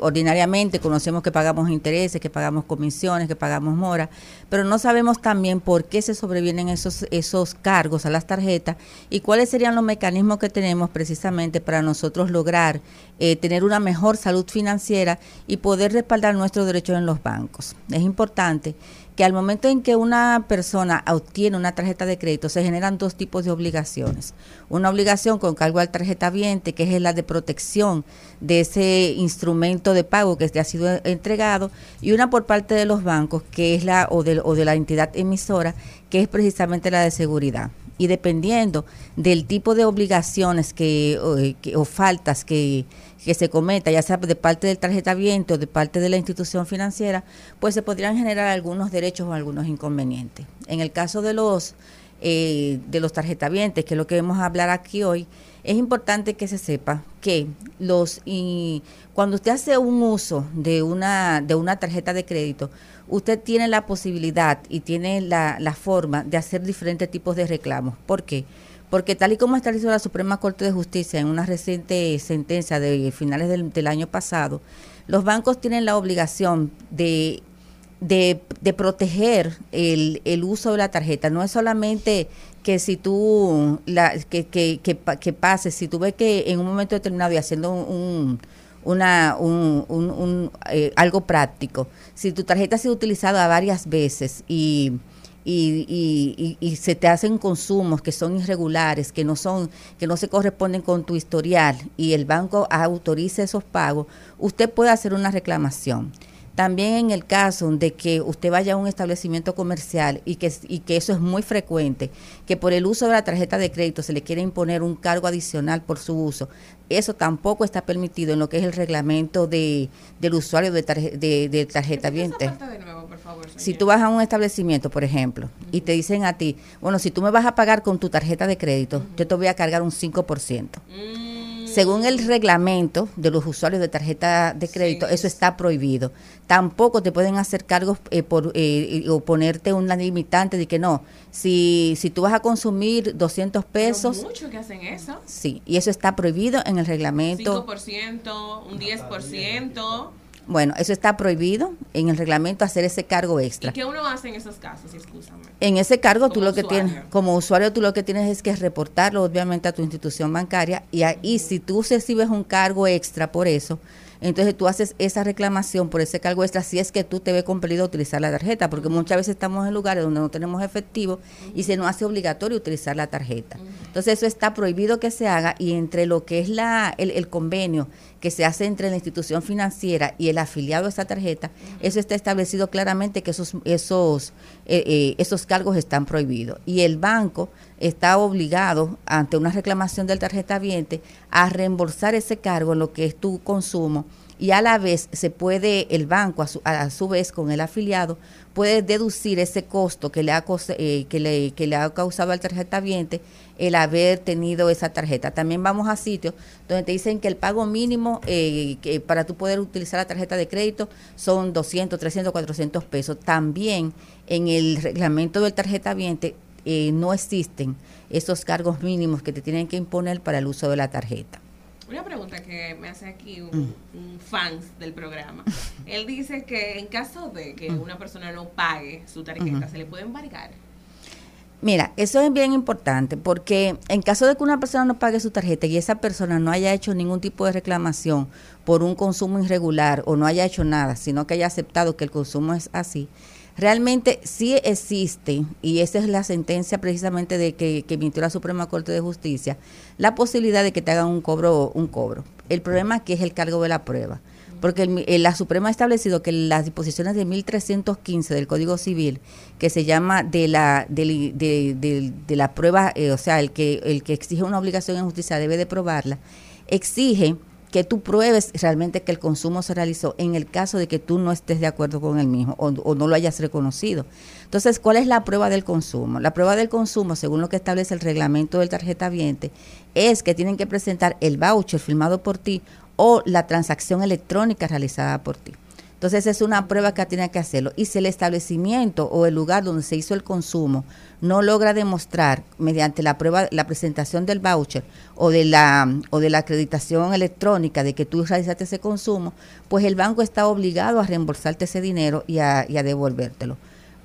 Ordinariamente conocemos que pagamos intereses, que pagamos comisiones, que pagamos mora, pero no sabemos también por qué se sobrevienen esos, esos cargos a las tarjetas y cuáles serían los mecanismos que tenemos precisamente para nosotros lograr eh, tener una mejor salud financiera y poder respaldar nuestros derechos en los bancos. Es importante que al momento en que una persona obtiene una tarjeta de crédito se generan dos tipos de obligaciones. Una obligación con cargo al tarjeta viente, que es la de protección de ese instrumento de pago que ha sido entregado, y una por parte de los bancos, que es la o de, o de la entidad emisora, que es precisamente la de seguridad y dependiendo del tipo de obligaciones que, o, eh, que- o faltas que, que se cometa, ya sea de parte del tarjeta viento o de parte de la institución financiera, pues se podrían generar algunos derechos o algunos inconvenientes. En el caso de los eh, de los tarjetavientes, que es lo que vamos a hablar aquí hoy, es importante que se sepa que los y cuando usted hace un uso de una de una tarjeta de crédito, usted tiene la posibilidad y tiene la, la forma de hacer diferentes tipos de reclamos. ¿Por qué? Porque tal y como estableció la Suprema Corte de Justicia en una reciente sentencia de finales del, año pasado, los bancos tienen la obligación de proteger el, uso de la tarjeta. No es solamente que si tú, la, que, que, que, pa- que pases, si tú ves que en un momento determinado y haciendo un, eh, algo práctico, si tu tarjeta ha sido utilizada varias veces y, y, y- y- se te hacen consumos que son irregulares, que no son, que no se corresponden con tu historial y el banco autoriza esos pagos, usted puede hacer una reclamación. También en el caso de que usted vaya a un establecimiento comercial y que, y que eso es muy frecuente, que por el uso de la tarjeta de crédito se le quiere imponer un cargo adicional por su uso, eso tampoco está permitido en lo que es el reglamento de, del usuario de, tarje- de, de tarjeta viente. Si tú vas a un establecimiento, por ejemplo, y te dicen a ti, bueno, si tú me vas a pagar con tu tarjeta de crédito, yo te voy a cargar un 5%. Según el reglamento de los usuarios de tarjeta de crédito, eso está prohibido. Tampoco te pueden hacer cargos eh, por, eh, o ponerte una limitante de que no, si, si tú vas a consumir 200 pesos, Muchos que hacen eso. sí, y eso está prohibido en el reglamento. 5%, un 10%. Bueno, eso está prohibido en el reglamento hacer ese cargo extra. ¿Y qué uno hace en esos casos? Excúsame. En ese cargo tú Como lo que tienes, como usuario tú lo que tienes es que reportarlo obviamente a tu institución bancaria y ahí si tú recibes un cargo extra por eso, entonces tú haces esa reclamación por ese cargo extra si es que tú te ves compelido a utilizar la tarjeta, porque muchas veces estamos en lugares donde no tenemos efectivo y se nos hace obligatorio utilizar la tarjeta. Entonces eso está prohibido que se haga y entre lo que es la el, el convenio que se hace entre la institución financiera y el afiliado a esa tarjeta, eso está establecido claramente que esos esos eh, eh, esos cargos están prohibidos. Y el banco está obligado ante una reclamación del tarjeta viente a reembolsar ese cargo en lo que es tu consumo y a la vez se puede el banco a su, a su vez con el afiliado puede deducir ese costo que le ha eh, que le que le ha causado al tarjeta viente el haber tenido esa tarjeta. También vamos a sitios donde te dicen que el pago mínimo eh, que para tú poder utilizar la tarjeta de crédito son 200, 300, 400 pesos. También en el reglamento del tarjeta viente eh, no existen esos cargos mínimos que te tienen que imponer para el uso de la tarjeta. Una pregunta que me hace aquí un, Mm. un fans del programa. Él dice que en caso de que Mm. una persona no pague su tarjeta, se le puede embargar. Mira, eso es bien importante porque en caso de que una persona no pague su tarjeta y esa persona no haya hecho ningún tipo de reclamación por un consumo irregular o no haya hecho nada, sino que haya aceptado que el consumo es así, realmente sí existe, y esa es la sentencia precisamente de que, que emitió la Suprema Corte de Justicia, la posibilidad de que te hagan un cobro, un cobro. El problema aquí es el cargo de la prueba. Porque el la Suprema ha establecido que las disposiciones de 1315 del Código Civil, que se llama de la de, de- de la prueba, eh, o sea, el que el que exige una obligación en justicia debe de probarla, exige que tú pruebes realmente que el consumo se realizó en el caso de que tú no estés de acuerdo con el mismo o, o no lo hayas reconocido. Entonces, ¿cuál es la prueba del consumo? La prueba del consumo, según lo que establece el reglamento del tarjeta viente, es que tienen que presentar el voucher firmado por ti o la transacción electrónica realizada por ti. Entonces es una prueba que tiene que hacerlo. Y si el establecimiento o el lugar donde se hizo el consumo no logra demostrar mediante la prueba, la presentación del voucher o de la o de la acreditación electrónica de que tú realizaste ese consumo, pues el banco está obligado a reembolsarte ese dinero y a, y a devolvértelo.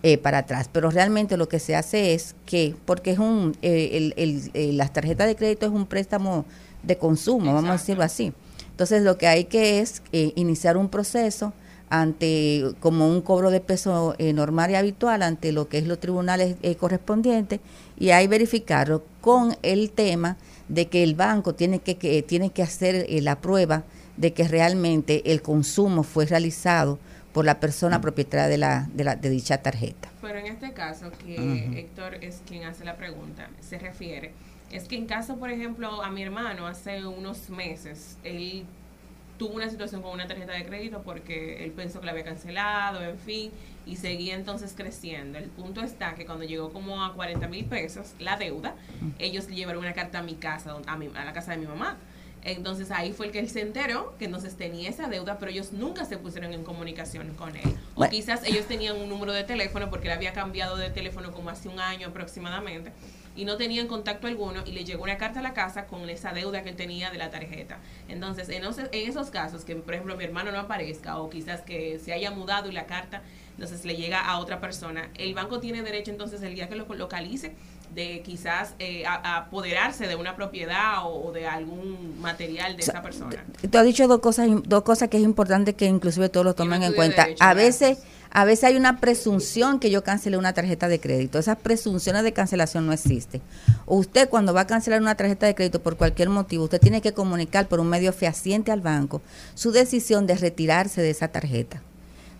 eh, para atrás, pero realmente lo que se hace es que, porque es un, eh, el, el- eh, las tarjetas de crédito es un préstamo de consumo, vamos a decirlo así. Entonces lo que hay que es eh, iniciar un proceso ante como un cobro de peso eh, normal y habitual ante lo que es los tribunales eh, correspondientes y ahí verificarlo con el tema de que el banco tiene que, que tiene que hacer eh, la prueba de que realmente el consumo fue realizado por la persona propietaria de la, de la de dicha tarjeta. Pero en este caso, que. Héctor es quien hace la pregunta, se refiere, es que en caso, por ejemplo, a mi hermano hace unos meses, él tuvo una situación con una tarjeta de crédito porque él pensó que la había cancelado, en fin, y seguía entonces creciendo. El punto está que cuando llegó como a 40 mil pesos la deuda, ellos le llevaron una carta a mi casa, a, mi, a la casa de mi mamá. Entonces ahí fue el que él se enteró que entonces tenía esa deuda, pero ellos nunca se pusieron en comunicación con él. O Bueno. quizás ellos tenían un número de teléfono porque él había cambiado de teléfono como hace un año aproximadamente y no tenían contacto alguno y le llegó una carta a la casa con esa deuda que él tenía de la tarjeta. Entonces, en, en esos casos que, por ejemplo, mi hermano no aparezca o quizás que se haya mudado y la carta entonces le llega a otra persona, el banco tiene derecho entonces el día que lo localice de quizás eh, a, a apoderarse de una propiedad o, o de algún material de esa persona. Tú has dicho dos cosas, dos cosas que es importante que inclusive todos lo tomen en cuenta. derecho, A veces, a veces hay una presunción que yo cancelé una tarjeta de crédito. Esas presunciones de cancelación no existen. Usted cuando va a cancelar una tarjeta de crédito por cualquier motivo, usted tiene que comunicar por un medio fehaciente al banco su decisión de retirarse de esa tarjeta.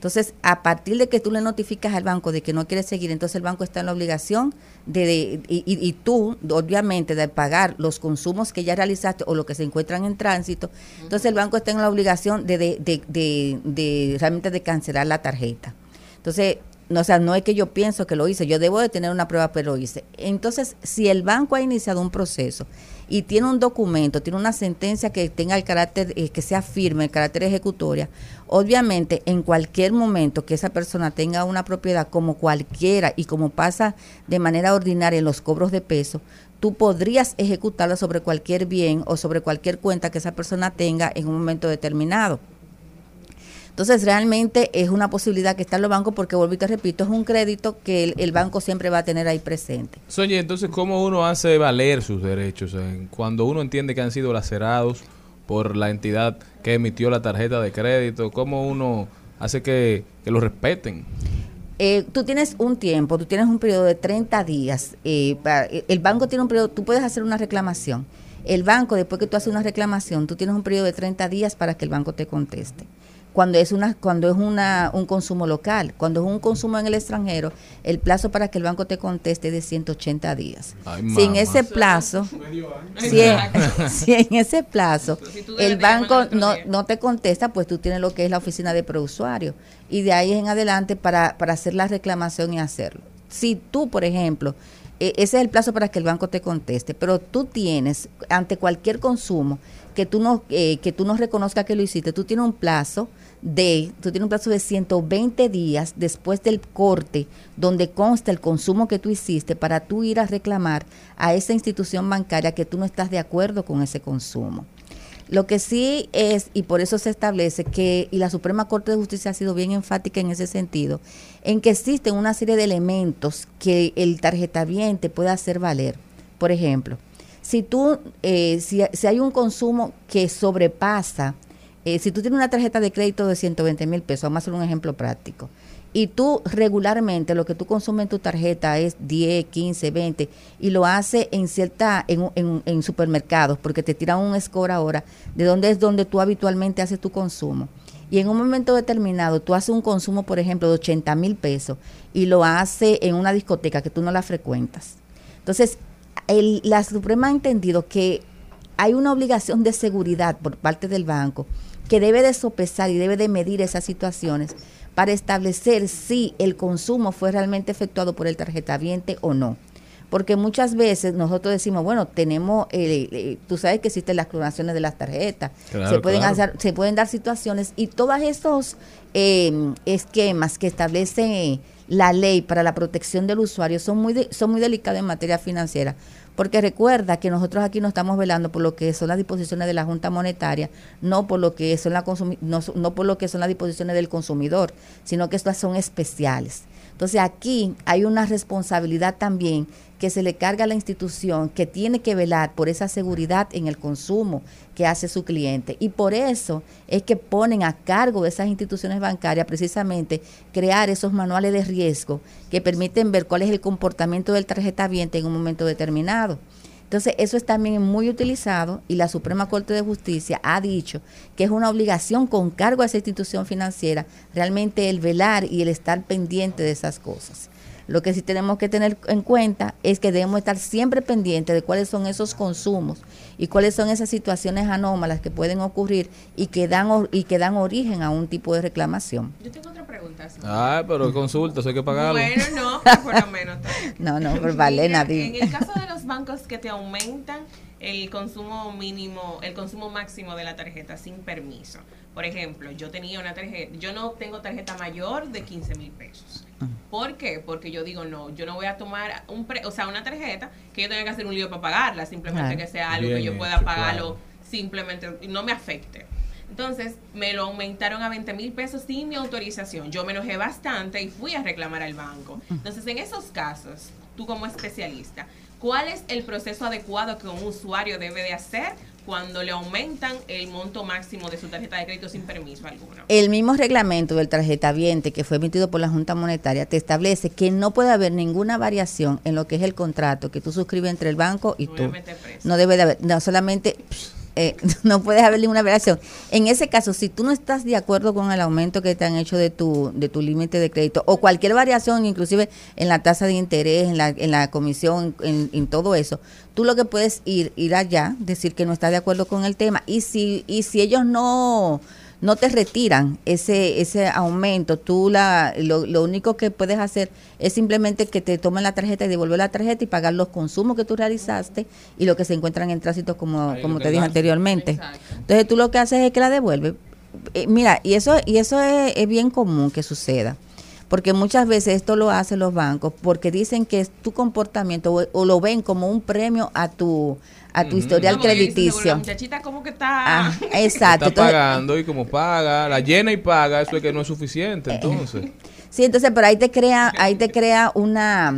Entonces, a partir de que tú le notificas al banco de que no quieres seguir, entonces el banco está en la obligación de, de- y, y- tú, obviamente, de pagar los consumos que ya realizaste o lo que se encuentran en tránsito. Entonces el banco está en la obligación de, de, de, realmente de cancelar la tarjeta. Entonces, o sea, no es que yo pienso que lo hice, yo debo de tener una prueba, pero lo hice. Entonces, si el banco ha iniciado un proceso y tiene un documento, tiene una sentencia que tenga el carácter, eh, que sea firme, el carácter ejecutoria, obviamente en cualquier momento que esa persona tenga una propiedad como cualquiera y como pasa de manera ordinaria en los cobros de peso, tú podrías ejecutarla sobre cualquier bien o sobre cualquier cuenta que esa persona tenga en un momento determinado. Entonces, realmente es una posibilidad que está en los bancos porque, vuelvo y te repito, es un crédito que el, el banco siempre va a tener ahí presente. Soñé, entonces, ¿cómo uno hace valer sus derechos cuando uno entiende que han sido lacerados por la entidad que emitió la tarjeta de crédito? ¿Cómo uno hace que, que lo respeten? Eh, tú tienes un tiempo, tú tienes un periodo de 30 días. eh, para- eh, el banco tiene un periodo, tú puedes hacer una reclamación. El banco, después que tú haces una reclamación, tú tienes un periodo de 30 días para que el banco te conteste. Cuando es una cuando es una, un consumo local, cuando es un consumo en el extranjero, el plazo para que el banco te conteste es de 180 días. Ay, si en ese plazo, si en, si en ese plazo el banco no, no te contesta, pues tú tienes lo que es la oficina de preusuario y de ahí en adelante para, para hacer la reclamación y hacerlo. Si tú, por ejemplo, eh, ese es el plazo para que el banco te conteste, pero tú tienes ante cualquier consumo que tú no eh, que tú no reconozcas que lo hiciste, tú tienes un plazo de tú tienes un plazo de 120 días después del corte donde consta el consumo que tú hiciste para tú ir a reclamar a esa institución bancaria que tú no estás de acuerdo con ese consumo. Lo que sí es, y por eso se establece que, y la Suprema Corte de Justicia ha sido bien enfática en ese sentido, en que existen una serie de elementos que el tarjetaviente puede hacer valer. Por ejemplo, si tú, eh, si, si hay un consumo que sobrepasa, eh, si tú tienes una tarjeta de crédito de 120 mil pesos, vamos a hacer un ejemplo práctico, y tú regularmente lo que tú consumes en tu tarjeta es 10, 15, 20 y lo hace en cierta en, en- en supermercados porque te tiran un score ahora de dónde es donde tú habitualmente haces tu consumo. Y en un momento determinado tú haces un consumo por ejemplo de 80 mil pesos y lo hace en una discoteca que tú no la frecuentas. Entonces el- la Suprema ha entendido que hay una obligación de seguridad por parte del banco que debe de sopesar y debe de medir esas situaciones para establecer si el consumo fue realmente efectuado por el tarjetaviente o no. Porque muchas veces nosotros decimos, bueno, tenemos, eh, eh, tú sabes que existen las clonaciones de las tarjetas, Claro, se, pueden claro. hacer, se pueden dar situaciones y todos estos eh, esquemas que establece la ley para la protección del usuario son muy, de- son muy delicados en materia financiera. Porque recuerda que nosotros aquí no estamos velando por lo que son las disposiciones de la Junta Monetaria, no por lo que son no, no por lo que son las disposiciones del consumidor, sino que estas son especiales. Entonces aquí hay una responsabilidad también que se le carga a la institución que tiene que velar por esa seguridad en el consumo que hace su cliente. Y por eso es que ponen a cargo de esas instituciones bancarias precisamente crear esos manuales de riesgo que permiten ver cuál es el comportamiento del tarjetaviente en un momento determinado. Entonces, eso es también muy utilizado y la Suprema Corte de Justicia ha dicho que es una obligación con cargo a esa institución financiera realmente el velar y el estar pendiente de esas cosas. Lo que sí tenemos que tener en cuenta es que debemos estar siempre pendientes de cuáles son esos consumos y cuáles son esas situaciones anómalas que pueden ocurrir y que dan, y que dan origen a un tipo de reclamación. Yo tengo otra pregunta. sí. Ah, pero consulta, hay que pagarlo. Bueno, no, pero por lo menos. No, no, Mira, di- En el caso de los bancos que te aumentan el consumo mínimo, el consumo máximo de la tarjeta sin permiso. Por ejemplo, yo tenía una tarjeta, yo no tengo tarjeta mayor de 15 mil pesos. ¿Por qué? Porque yo digo, no, yo no voy a tomar un pre- o sea, una tarjeta que yo tenga que hacer un lío para pagarla, simplemente Claro. que sea algo que yo pueda pagarlo claro. simplemente y no me afecte. Entonces me lo aumentaron a 20 mil pesos sin mi autorización. Yo me enojé bastante y fui a reclamar al banco. Entonces en esos casos, tú como especialista, ¿cuál es el proceso adecuado que un usuario debe de hacer cuando le aumentan el monto máximo de su tarjeta de crédito sin permiso alguno? El mismo reglamento del tarjetaviente que fue emitido por la Junta Monetaria te establece que no puede haber ninguna variación en lo que es el contrato que tú suscribes entre el banco y tú. No debe de haber, no solamente eh, no puede haber ninguna variación. En ese caso, si tú no estás de acuerdo con el aumento que te han hecho de tu de tu límite de crédito o cualquier variación, inclusive en la tasa de interés, en la, en la comisión, en, en todo eso, tú lo que puedes ir ir allá, decir que no estás de acuerdo con el tema y si y si ellos no no te retiran ese ese aumento, tú la lo, lo único que puedes hacer es simplemente que te tomen la tarjeta y devolver la tarjeta y pagar los consumos que tú realizaste y lo que se encuentran en tránsito como Ahí como te dije anteriormente. Entonces tú lo que haces es que la devuelves. Eh, mira, y eso y eso es, es bien común que suceda. Porque muchas veces esto lo hacen los bancos porque dicen que es tu comportamiento o, o lo ven como un premio a tu a tu historial No, porque dicen, "Seguro, crediticio. La muchachita como que está... Ah, exacto. Está Entonces, pagando y como paga, la llena y paga, eso es que no es suficiente, Eh, entonces. Sí, entonces, pero ahí te crea, ahí te crea una,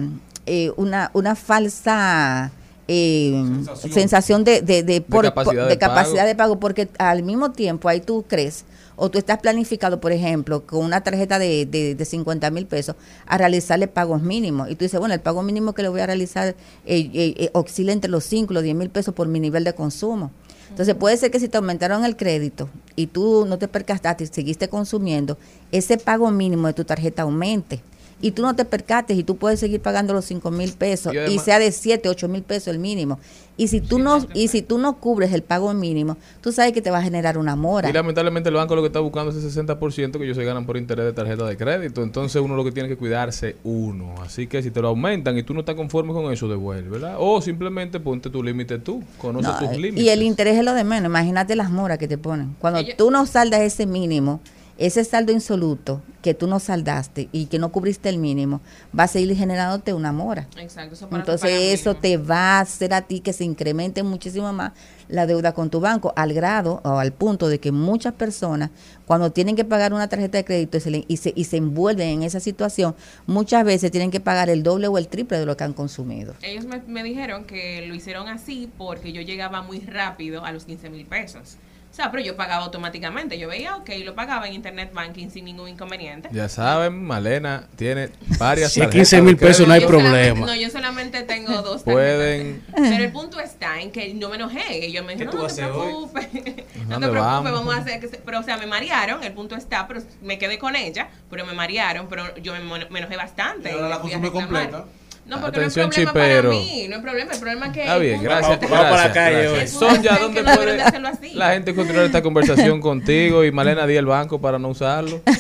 eh, una, una falsa eh, sensación. de, de, de, por- capacidad por- de de capacidad pago. de pago, porque al mismo tiempo ahí tú crees o tú estás planificado, por ejemplo, con una tarjeta de, de, de 50 mil pesos a realizarle pagos mínimos. Y tú dices, bueno, el pago mínimo que le voy a realizar eh, eh, eh, oscila entre los 5 y los 10 mil pesos por mi nivel de consumo. Entonces puede ser que si te aumentaron el crédito y tú no te percataste y seguiste consumiendo, ese pago mínimo de tu tarjeta aumente. Y tú no te percates y tú puedes seguir pagando los 5 mil pesos Y sea de 7, 8 mil pesos el mínimo. Y si tú no y si tú no cubres el pago mínimo, tú sabes que te va a generar una mora. Y lamentablemente el banco lo que está buscando es ese 60% que ellos se ganan por interés de tarjeta de crédito. Entonces uno lo que tiene que cuidarse uno. Así que si te lo aumentan y tú no estás conforme con eso, devuelve, ¿verdad? O simplemente ponte tu límite tú, conoce No, tus límites. y el interés es lo de menos. Imagínate las moras que te ponen. Cuando tú no saldas ese mínimo, ese saldo insoluto que tú no saldaste y que no cubriste el mínimo, va a seguir generándote una mora. Exacto, eso para Entonces eso mínimo. te va a hacer a ti que se incremente muchísimo más la deuda con tu banco, al grado o al punto de que muchas personas cuando tienen que pagar una tarjeta de crédito y se, y se, y se envuelven en esa situación, muchas veces tienen que pagar el doble o el triple de lo que han consumido. Ellos me, me dijeron que lo hicieron así porque yo llegaba muy rápido a los 15 mil pesos. O sea, pero yo pagaba automáticamente. Yo veía, ok, lo pagaba en Internet Banking sin ningún inconveniente. Ya saben, Malena tiene varias Si es tarjetas 15 mil pesos, no hay Yo problema. no, yo solamente tengo dos tarjetas. Pueden- Pero el punto está en que no me enojé. Ellos me dijeron, tú no, vas te preocupes. no te ¿Dónde preocupes, vamos? vamos a hacer que se- Pero, o sea, me marearon. El punto está, pero me quedé con ella. Pero me marearon. Pero yo me, me enojé bastante. Y ahora la fui a consume reclamar. No, porque no es Atención, problema chipero. para mí, no es problema, el problema es que... Está bien, gracias. gracias, Vamos para la calle gracias. hoy. Sonia, ¿dónde no puede así. la gente continuar esta conversación contigo y Malena di el banco para no usarlo?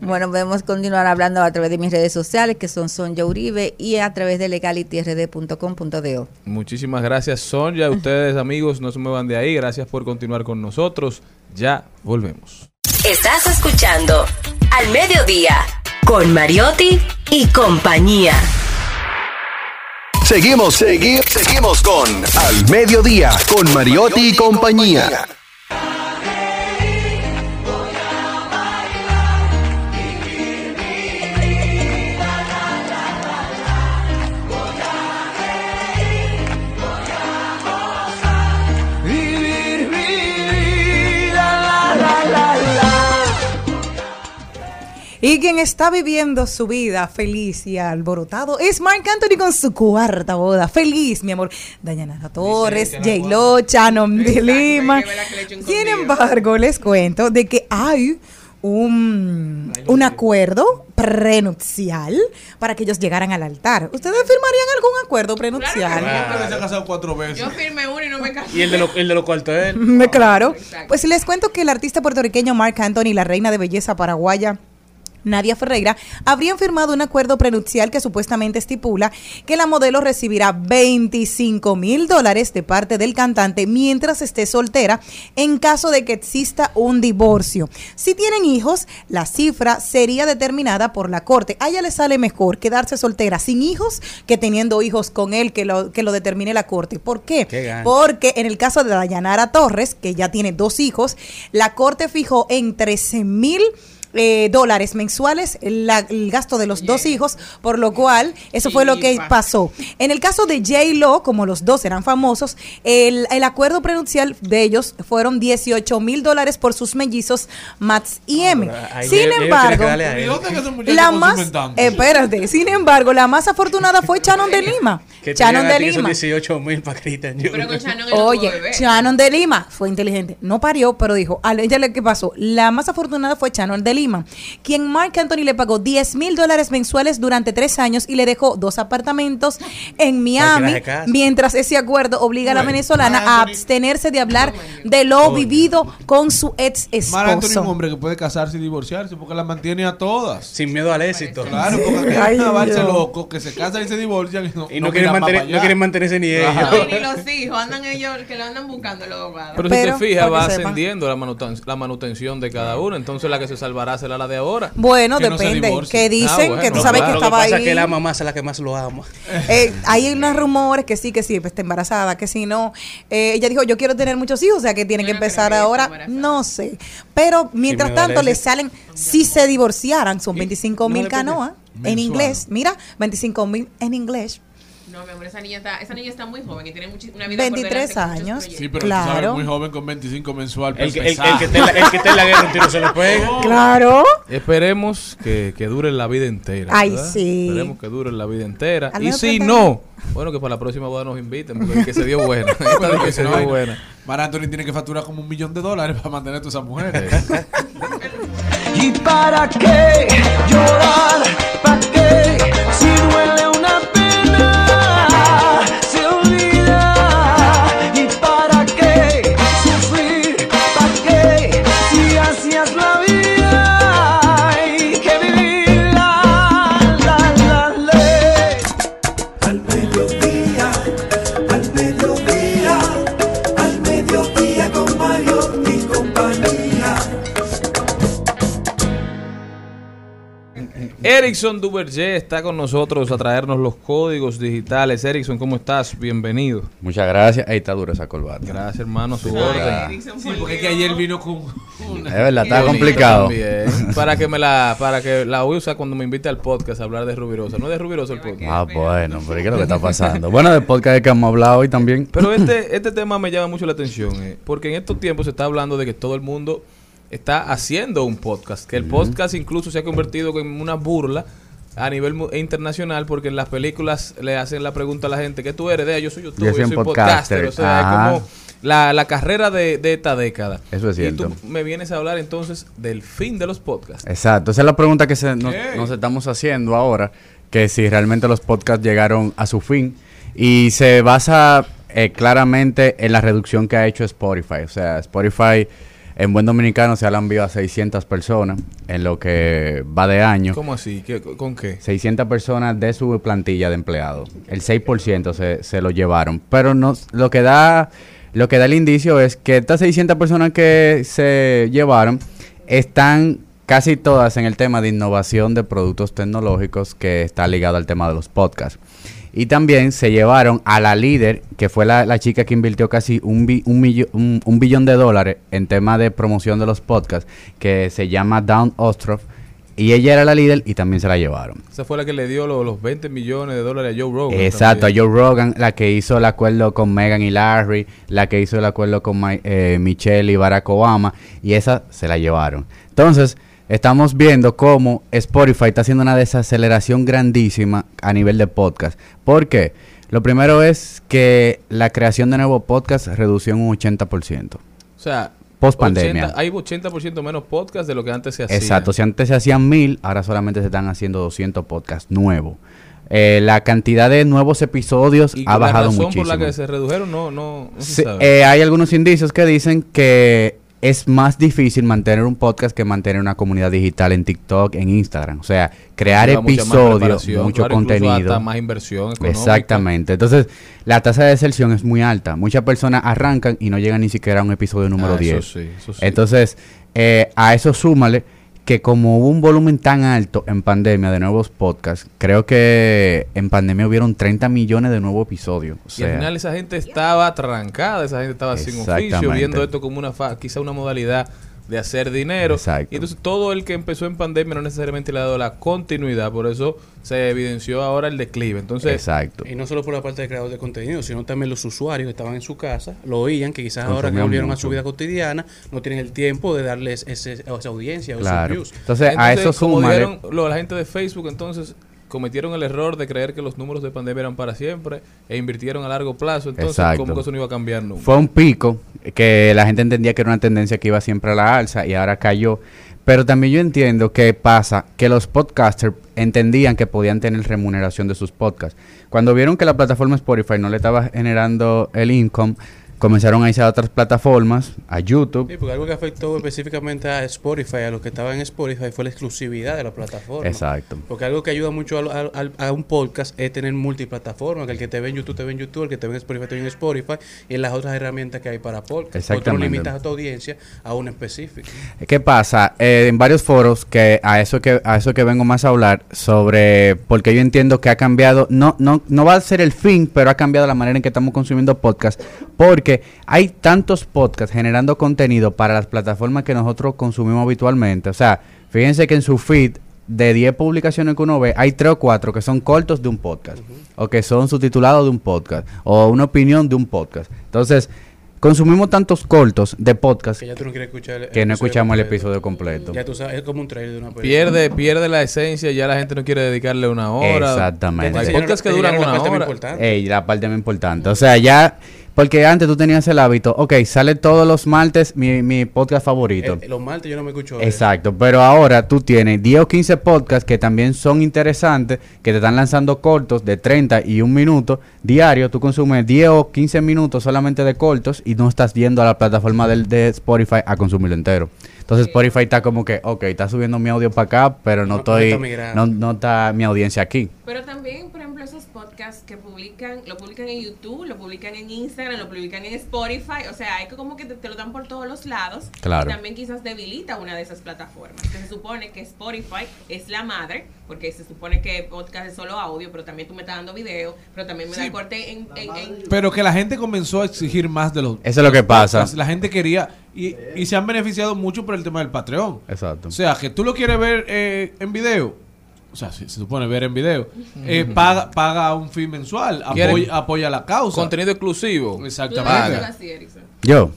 Bueno, podemos continuar hablando a través de mis redes sociales, que son Sonja Uribe, y a través de legalityrd.com.do. Muchísimas gracias, Sonia. Ustedes, amigos, no se muevan de ahí. Gracias por continuar con nosotros. Ya volvemos. Estás escuchando Al Mediodía con Mariotti y compañía. Seguimos, segui- seguimos con Al Mediodía, con Mariotti y compañía. Y quien está viviendo su vida feliz y alborotado es Marc Anthony con su cuarta boda. Feliz, mi amor. Dayanara Torres, J-Lo, Shannon de Lima. Sin embargo, les cuento de que hay un, un acuerdo prenupcial para que ellos llegaran al altar. ¿Ustedes firmarían algún acuerdo prenupcial? Claro. Se ha casado cuatro veces. Yo firmé uno y no me casé. Y el de, lo- el de los cuartos es él. Claro. Pues les cuento que el artista puertorriqueño Marc Anthony y la reina de belleza paraguaya Nadia Ferreira habrían firmado un acuerdo prenupcial que supuestamente estipula que la modelo recibirá 25 mil dólares de parte del cantante mientras esté soltera en caso de que exista un divorcio. Si tienen hijos, la cifra sería determinada por la corte. A ella le sale mejor quedarse soltera sin hijos que teniendo hijos con él que lo, que lo determine la corte. ¿Por qué? Qué. Porque en el caso de Dayanara Torres, que ya tiene dos hijos, la corte fijó en 13 mil eh, dólares mensuales la- el gasto de los dos hijos, por lo cual eso fue lo que pasó. En el caso de J. Lo, como los dos eran famosos, el, el acuerdo prenupcial de ellos fueron 18 mil dólares por sus mellizos Max y M. ahí Sin embargo, tienen que darle a él. ¿Y dónde es que esos muchachos la más, espérate, sin embargo, la más afortunada fue Shannon de Lima. Que Shannon de Lima. 18 mil para Cristian Pero con Shannon él no Oye. Shannon de Lima fue inteligente. No parió, pero dijo, a ella le que pasó. La más afortunada fue Shannon de Lima, quien Mark Anthony le pagó 10 mil dólares mensuales durante tres años y le dejó dos apartamentos en Miami, mientras ese acuerdo obliga a la venezolana a abstenerse de hablar de lo vivido con su ex Mar Anthony es un esposo. hombre que puede casarse y divorciarse porque las mantiene a todas. Sin miedo al éxito. Claro, porque hay una balsa Dios. loco que se casan y se divorcian y no, Y no, quieren, mantener- no quieren mantenerse ni ellos. Ni los hijos, andan ellos que lo andan buscando los abogados. Pero, Pero, si te fijas, va ascendiendo la, manuten- la manutención de cada uno. Entonces la que se salvará será la de ahora. Bueno, Que no depende. divorcie. que dicen Ah, bueno, que tú no, sabes claro. que Lo que estaba pasa ahí. es que la mamá es la que más lo ama. Eh, hay unos rumores que sí, que sí, pues está embarazada, que si no. Eh, ella dijo, yo quiero tener muchos hijos, o sea que tiene que empezar ahora. No sé. Pero mientras tanto le salen, si se divorciaran, son 25 mil no canoas en inglés. Mira, 25 mil en inglés. No, mi amor, esa niña está, esa niña está muy joven y tiene una vida por 23 delante con muchos años. Sí, pero Claro. tú sabes, muy joven con 25 mensual. El, pues, que- el- el que esté en la, el que en la guerra un tiro se le pega. Claro. Esperemos que, que dure la vida entera. Ay, ¿verdad? sí. Esperemos que dure la vida entera. Al Y si 30 no, bueno, que para la próxima boda nos inviten, porque el que se dio buena. De que se dio buena. Mar Anthony tiene que facturar como un millón de dólares para mantener a todas esas mujeres. ¿Y para qué llorar? ¿Para qué? Erickson Duverger está con nosotros a traernos los códigos digitales. Erickson, ¿cómo estás? Bienvenido. Muchas gracias. Ahí está dura esa corbata. Gracias, hermano. Su orden. Sí, por porque es que ayer vino con una... Es verdad, está complicado. también. Para que me la, para que la usa cuando me invite al podcast a hablar de Rubirosa. No es de Rubirosa el podcast. Ah, bueno, pero ¿qué es lo que está pasando? Bueno, del podcast que hemos hablado hoy también. Pero este, este tema me llama mucho la atención, eh, porque en estos tiempos se está hablando de que todo el mundo está haciendo un podcast, que el podcast incluso se ha convertido en una burla a nivel internacional, porque en las películas le hacen la pregunta a la gente, ¿qué tú eres? De, yo soy youtuber, Yo soy podcaster. podcaster. O sea, Ajá. es como la, la carrera de, de esta década. Eso es Y cierto. tú me vienes a hablar entonces del fin de los podcasts. Exacto, esa es la pregunta que se, nos, Ok. nos estamos haciendo ahora. que si realmente los podcasts llegaron a su fin y se basa eh, claramente en la reducción que ha hecho Spotify. O sea, Spotify en buen dominicano se ha enviado a 600 personas en lo que va de año. ¿Cómo así? ¿Qué- ¿Con qué? 600 personas de su plantilla de empleados. El 6% se, se lo llevaron. Pero no, lo que da lo que da el indicio es que estas 600 personas que se llevaron están casi todas en el tema de innovación de productos tecnológicos que está ligado al tema de los podcasts. Y también se llevaron a la líder, que fue la, la chica que invirtió casi un, bi- un, millo- un- un billón de dólares en tema de promoción de los podcasts, que se llama Down Ostroff. Y ella era la líder y también se la llevaron. Esa fue la que le dio lo- los 20 millones de dólares a Joe Rogan. Exacto, a. Joe Rogan, la que hizo el acuerdo con Megan y Larry, la que hizo el acuerdo con eh, Michelle y Barack Obama, y esa se la llevaron. Entonces, estamos viendo cómo Spotify está haciendo una desaceleración grandísima a nivel de podcast. ¿Por qué? Lo primero es que la creación de nuevos podcasts redució en un 80%. O sea, Post pandemia. 80 hay 80% menos podcast de lo que antes se hacía. Exacto, si antes se hacían mil, ahora solamente se están haciendo 200 podcasts nuevos. Eh, la cantidad de nuevos episodios Y ha la bajado razón muchísimo. por la que se redujeron no, no, no se Sí, sabe. eh, hay algunos indicios que dicen que es más difícil mantener un podcast que mantener una comunidad digital en TikTok, en Instagram. O sea, crear Lleva episodios, mucho claro, contenido. hasta más inversión económica. Exactamente. Entonces, la tasa de deserción es muy alta. Muchas personas arrancan y no llegan ni siquiera a un episodio número Ah, eso 10. sí, eso sí. Entonces, eh, a eso súmale que como hubo un volumen tan alto en pandemia de nuevos podcasts, creo que en pandemia hubieron 30 millones de nuevos episodios. O y al final esa gente estaba trancada, esa gente estaba sin oficio, viendo esto como una fa- quizá una modalidad de hacer dinero. Exacto. Y entonces todo el que empezó en pandemia no necesariamente le ha dado la continuidad, por eso se evidenció ahora el declive. Entonces, Exacto. Y no solo por la parte del creador de contenido, sino también los usuarios que estaban en su casa, lo oían, que quizás ahora que volvieron a su vida cotidiana, no tienen el tiempo de darles ese- esa audiencia o Claro. esos views. Entonces, a eso como dijeron lo- la gente de Facebook, entonces cometieron el error de creer que los números de pandemia eran para siempre e invirtieron a largo plazo. Entonces, Exacto. como que eso no iba a cambiar nunca. Fue un pico que la gente entendía que era una tendencia que iba siempre a la alza y ahora cayó. Pero también yo entiendo que pasa que los podcasters entendían que podían tener remuneración de sus podcasts. Cuando vieron que la plataforma Spotify no le estaba generando el income, comenzaron a irse a otras plataformas, a YouTube. Sí, porque algo que afectó específicamente a Spotify, a los que estaban en Spotify, fue la exclusividad de la plataforma. Exacto. Porque algo que ayuda mucho a, a- a un podcast es tener multiplataforma, que el que te ve en YouTube te ve en YouTube, el que te ve en Spotify te ve en Spotify, y en las otras herramientas que hay para podcast. Porque tú no Exactamente. limitas a tu audiencia a una específica. ¿Qué pasa? Eh, en varios foros, que a eso que a eso que vengo más a hablar, sobre porque yo entiendo que ha cambiado, no, no, no va a ser el fin, pero ha cambiado la manera en que estamos consumiendo podcast, porque hay tantos podcasts generando contenido para las plataformas que nosotros consumimos habitualmente. O sea, fíjense que en su feed de 10 publicaciones que uno ve, hay 3 o 4 que son cortos de un podcast, o que son subtitulados de un podcast, o una opinión de un podcast. Entonces, consumimos tantos cortos de podcast Que ya tú no quieres escuchar el que no episodio escuchamos el episodio completo. Ya tú sabes, es como un trailer de una película. Pierde, pierde la esencia, ya la gente no quiere dedicarle una hora. Exactamente. Hay podcasts que duran una hora. Ey, la parte más importante. O sea, ya, porque antes tú tenías el hábito, ok, sale todos los martes mi, mi podcast favorito. Eh, los martes yo no me escucho. Exacto, pero ahora tú tienes 10 o 15 podcasts que también son interesantes, que te están lanzando cortos de 30 y un minuto diario. Tú consumes 10 o 15 minutos solamente de cortos y no estás yendo a la plataforma del, de Spotify a consumirlo entero. Entonces Spotify está como que, ok, está subiendo mi audio para acá, pero no, No- estoy, no, no está mi audiencia aquí. Pero también, por ejemplo, esos podcasts que publican, lo publican en YouTube, lo publican en Instagram, lo publican en Spotify, o sea, hay que como que te, te lo dan por todos los lados. Claro. Y también quizás debilita una de esas plataformas. Que se supone que Spotify es la madre, porque se supone que podcast es solo audio, pero también tú me estás dando video, pero también me da corte en, en- en- Pero que la gente comenzó a exigir más de los. Eso es lo que pasa. La gente quería. Y, y se han beneficiado mucho por el tema del Patreon. Exacto. O sea, que tú lo quieres ver eh, en video. O sea, si se supone ver en video. eh, paga, paga un fee mensual. ¿Quieren Apoya, apoya la causa. Contenido exclusivo. Exactamente. Yo.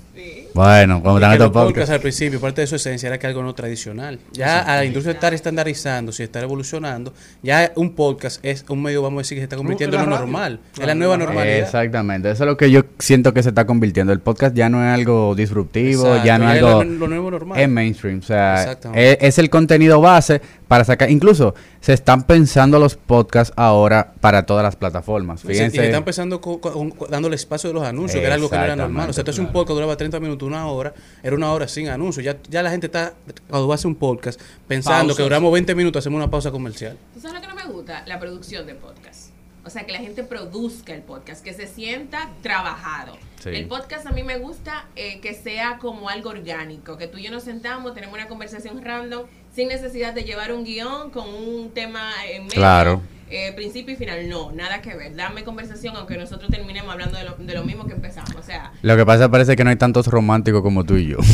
Bueno, como están que estos los podcasts podcasts. al principio, parte de su esencia era que algo no tradicional. Ya a la industria estar estandarizando, si está evolucionando, ya un podcast es un medio, vamos a decir, que se está convirtiendo en lo radio. normal. Es Claro, la nueva la radio. normalidad. Exactamente, eso es lo que yo siento que se está convirtiendo. El podcast ya no es algo disruptivo, Exacto, ya no es algo... lo- nuevo normal. Es mainstream, o sea, es, es el contenido base, para sacar, incluso se están pensando los podcasts ahora para todas las plataformas. Y se- y Fíjense. se está empezando co- co- co- dándole espacio de los anuncios, que era algo que no era normal. O sea, entonces un Exactamente, podcast duraba 30 minutos, una hora, era una hora sin anuncios. Ya, ya la gente está, cuando hace un podcast, pensando Pausas. que duramos 20 minutos, hacemos una pausa comercial. ¿Tú sabes lo que no me gusta? La producción de podcast. O sea, que la gente produzca el podcast, que se sienta trabajado. Sí. El podcast a mí me gusta eh, que sea como algo orgánico, que tú y yo nos sentamos, tenemos una conversación random, sin necesidad de llevar un guion con un tema en medio, Claro. eh, principio y final. No, nada que ver. Dame conversación, aunque nosotros terminemos hablando de lo, de lo mismo que empezamos. O sea, Lo que pasa parece que no hay tantos románticos como tú y yo.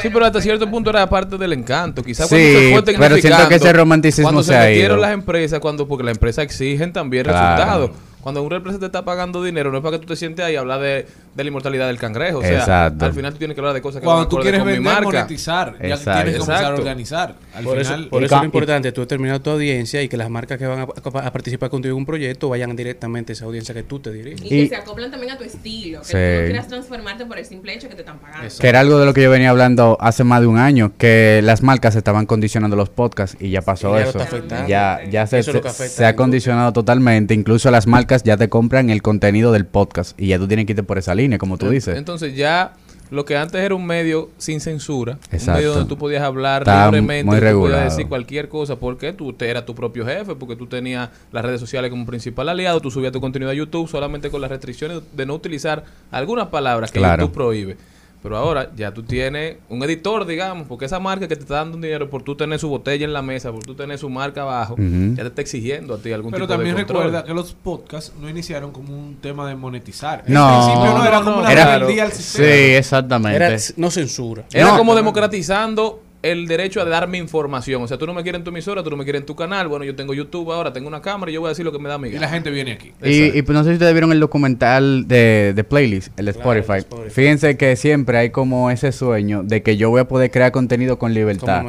Sí, pero hasta cierto punto era parte del encanto. Quizás Sí, cuando se fue pero siento que ese romanticismo cuando se se, ha ido. las empresas, cuando porque las empresas exigen también Claro. resultados. Cuando una empresa te está pagando dinero, no es para que tú te sientes ahí a hablar de, de la inmortalidad del cangrejo. O sea, Exacto. al final tú tienes que hablar de cosas que Cuando tú quieres con vender, marca. monetizar, ya Exacto. tienes que comenzar a Exacto. organizar. Al por final, eso, por eso es importante tú determinar tu audiencia y que las marcas que van a, participar contigo en un proyecto vayan directamente a esa audiencia que tú te diriges. y, que se acoplan también a tu estilo, que Sí. tú no quieras transformarte por el simple hecho que te están pagando. Que era algo de lo que yo venía hablando hace más de un año, que las marcas estaban condicionando los podcasts y ya pasó Y ya lo eso. Ya, ya se, Eso es lo se- que afecta se a la ha condicionado totalmente. Incluso las marcas ya te compran el contenido del podcast y ya tú tienes que irte por esa línea, como tú dices. Entonces ya lo que antes era un medio sin censura, Exacto. un medio donde tú podías hablar Está libremente, tú regulado. podías decir cualquier cosa, porque tú te eras tu propio jefe, porque tú tenías las redes sociales como principal aliado, tú subías tu contenido a YouTube solamente con las restricciones de no utilizar algunas palabras que Claro. YouTube prohíbe. Pero ahora ya tú tienes un editor, digamos, porque esa marca que te está dando un dinero por tú tener su botella en la mesa, por tú tener su marca abajo, Ujú. ya te está exigiendo a ti algún Pero tipo también de control. recuerda que los podcasts no iniciaron como un tema de monetizar. No, Al principio no, era como una era- rebeldía al sí, sistema. exactamente. Era no censura. Era No. como democratizando el derecho a darme información. O sea, tú no me quieres en tu emisora, tú no me quieres en tu canal. Bueno, yo tengo YouTube ahora, tengo una cámara y yo voy a decir lo que me da mi Y gana. la gente viene aquí. Y, y pues no sé si ustedes vieron el documental de, de Playlist, el de Claro, Spotify. el de Spotify. Fíjense que siempre hay como ese sueño de que yo voy a poder crear contenido con libertad.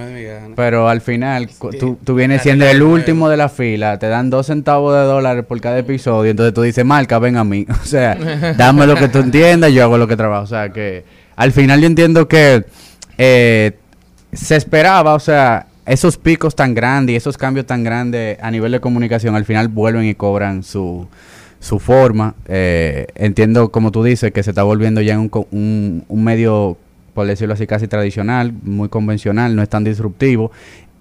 Pero al final, Sí. tú, tú vienes La siendo el último de la fila, te dan dos centavos de dólares por cada episodio, entonces tú dices, marca, ven a mí. O sea, dame lo que tú entiendas, yo hago lo que trabajo. O sea, que al final yo entiendo que eh, se esperaba, o sea, esos picos tan grandes y esos cambios tan grandes a nivel de comunicación, al final vuelven y cobran su, su forma. Eh, entiendo, como tú dices, que se está volviendo ya un, un, un medio, por decirlo así, casi tradicional, muy convencional, no es tan disruptivo.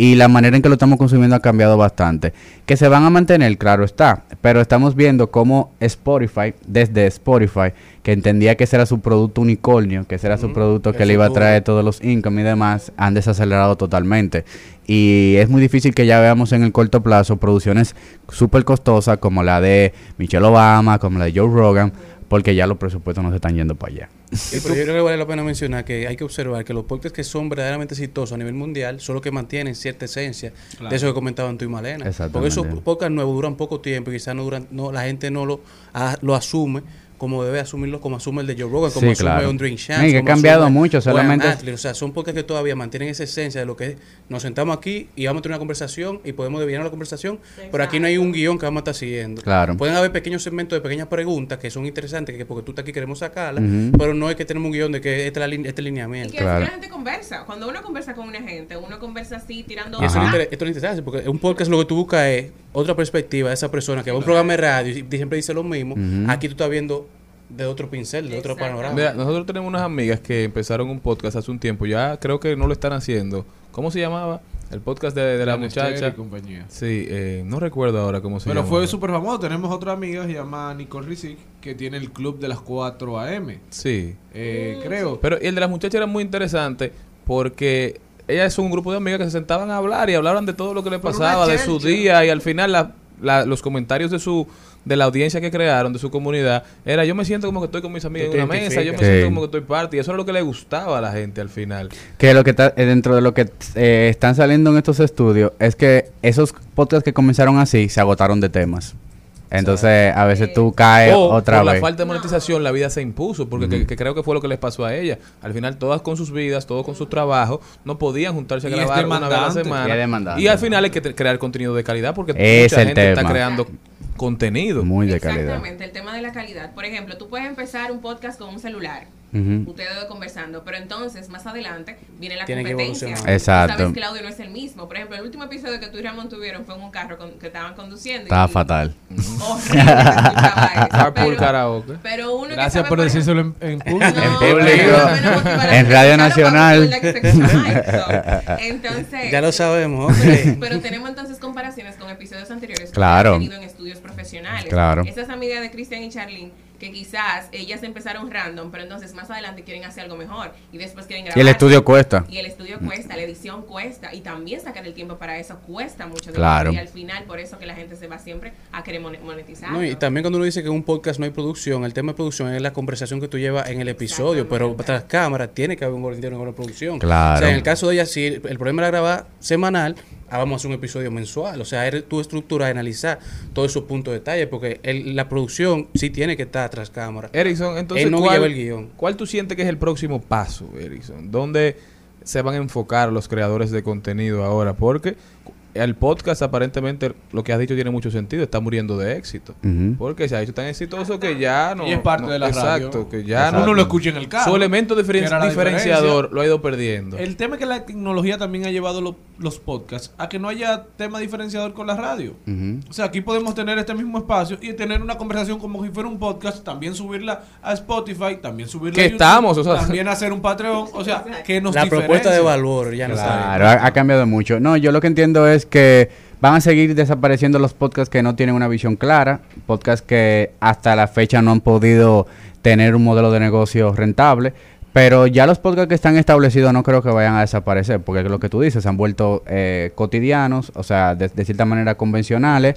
Y la manera en que lo estamos consumiendo ha cambiado bastante. Que se van a mantener, claro está. Pero estamos viendo cómo Spotify, desde Spotify, que entendía que ese era su producto unicornio, que ese era su producto que le iba a traer todos los income y demás, han desacelerado totalmente. Y es muy difícil que ya veamos en el corto plazo producciones súper costosas como la de Michelle Obama, como la de Joe Rogan, porque ya los presupuestos no se están yendo para allá. Sí, pero yo creo que vale la pena mencionar que hay que observar que los podcasts que son verdaderamente exitosos a nivel mundial son los que mantienen cierta esencia Claro. de eso que comentaban tú y Malena. Porque esos podcasts nuevos duran poco tiempo y quizás no duran, no, la gente no lo, a- lo asume como debe asumirlo, como asume el de Joe Rogan, como Sí, asume claro. un Drink y que ha cambiado mucho, solamente-. O sea, son podcasts que todavía mantienen esa esencia de lo que es, nos sentamos aquí y vamos a tener una conversación y podemos desviar la conversación, pero aquí no hay un guion que vamos a estar siguiendo. Claro. Pueden haber pequeños segmentos de pequeñas preguntas que son interesantes, que porque tú estás aquí queremos sacarlas, pero no es que tenemos un guion de que este, es la lin- este Y lineamiento. que así la gente conversa. Cuando uno conversa con una gente, uno conversa así, tirando Y eso es, esto es interesante porque un podcast lo que tú buscas es otra perspectiva de esa persona que va a un programa de radio y siempre dice lo mismo. Aquí tú estás viendo de otro pincel, de otro panorama. Mira, nosotros tenemos unas amigas que empezaron un podcast hace un tiempo. Ya creo que no lo están haciendo. ¿Cómo se llamaba? El podcast de, de la Esther muchacha. y compañía. Sí, eh, no recuerdo ahora cómo se Pero llama. fue súper famoso. Tenemos otra amiga, se llama Nicole Rizik, que tiene el club de las 4 AM. Sí. Eh, creo. Pero el de las muchachas era muy interesante porque ellas son un grupo de amigas que se sentaban a hablar y hablaban de todo lo que le pasaba, de su día y al final la- la- los comentarios de su de la audiencia que crearon, de su comunidad, era yo me siento como que estoy con mis amigos en una mesa, yo me siento como que estoy parte y eso era lo que le gustaba a la gente al final. Que lo que está eh, dentro de lo que eh, están saliendo en estos estudios es que esos podcasts que comenzaron así se agotaron de temas. Entonces, a veces tú caes o otra por la vez. falta de monetización la vida se impuso porque que, que creo que fue lo que les pasó a ella. Al final todas con sus vidas todos con sus trabajos no podían juntarse a grabar una vez a la semana. Y al final hay que crear contenido de calidad porque Es mucha el gente está creando contenido. Muy de calidad. Exactamente, el tema de la calidad. Por ejemplo, tú puedes empezar un podcast con un celular Ujú. Ustedes dos conversando, pero entonces más adelante viene la Tiene que competencia. evolucionar. Exacto. Sabes que el audio no es el mismo. Por ejemplo, el último episodio que tú y Ramón tuvieron fue en un carro con- que estaban conduciendo. y- Estaba fatal. Horrible eso, Carpool pero- karaoke. Pero uno que Gracias sabe, por ejemplo, decírselo en, en público. En No, público. menos motivar a En Radio. Nacional. Es que. Entonces, Ya lo sabemos, ok. pero, pero tenemos entonces comparaciones con episodios anteriores que Claro. hemos tenido en estudios profesionales. Claro. Esas amigas de Cristian y Charlene que quizás ellas empezaron random, pero entonces más adelante quieren hacer algo mejor y después quieren grabar. Y el estudio cuesta. Y el estudio cuesta, la edición cuesta y también sacar el tiempo para eso cuesta mucho. Claro. Y al final por eso que la gente se va siempre a querer mon- monetizar. No, y también cuando uno dice que en un podcast no hay producción, el tema de producción es la conversación que tú llevas en el episodio, pero tras cámara tiene que haber un con la producción. Claro. O sea, en el caso de ella, si el el problema era grabar semanal, ah, vamos a hacer un episodio mensual. O sea, es tu estructura, analizar todos esos puntos de detalle, porque el- la producción sí tiene que estar tras cámara. Erickson, entonces, Él no ¿cuál, lleva el guion. ¿cuál tú sientes que es el próximo paso, Erickson? ¿Dónde se van a enfocar los creadores de contenido ahora? Porque el podcast aparentemente, lo que has dicho tiene mucho sentido, está muriendo de éxito. Porque se ha hecho tan exitoso que ya no... Y es parte no- de la radio. Exacto, que ya Uno no... lo escucha en el carro, Su elemento diferen- diferenciador diferencia. lo ha ido perdiendo. El tema es que la tecnología también ha llevado lo- los podcasts a que no haya tema diferenciador con la radio. O sea, aquí podemos tener este mismo espacio y tener una conversación como si fuera un podcast, también subirla a Spotify, también subirla Que a YouTube, estamos, o sea- también hacer un Patreon, o sea, que nos La propuesta de valor ya no Claro, ha, ha cambiado mucho. No, yo lo que entiendo es que van a seguir desapareciendo los podcasts que no tienen una visión clara, podcasts que hasta la fecha no han podido tener un modelo de negocio rentable. Pero ya los podcasts que están establecidos no creo que vayan a desaparecer, porque lo que tú dices, se han vuelto eh, cotidianos, o sea, de, de cierta manera convencionales,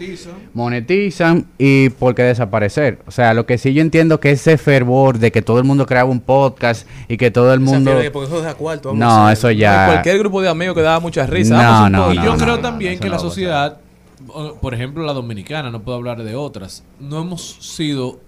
monetizan y por qué desaparecer. O sea, lo que sí yo entiendo que ese fervor de que todo el mundo creaba un podcast y que todo el mundo... porque eso es cuarto, vamos No, eso ya... Cualquier grupo de amigos que daba mucha risa. No, no. Y no, yo no, creo no, también que no la sociedad, por ejemplo la dominicana, no puedo hablar de otras, no hemos sido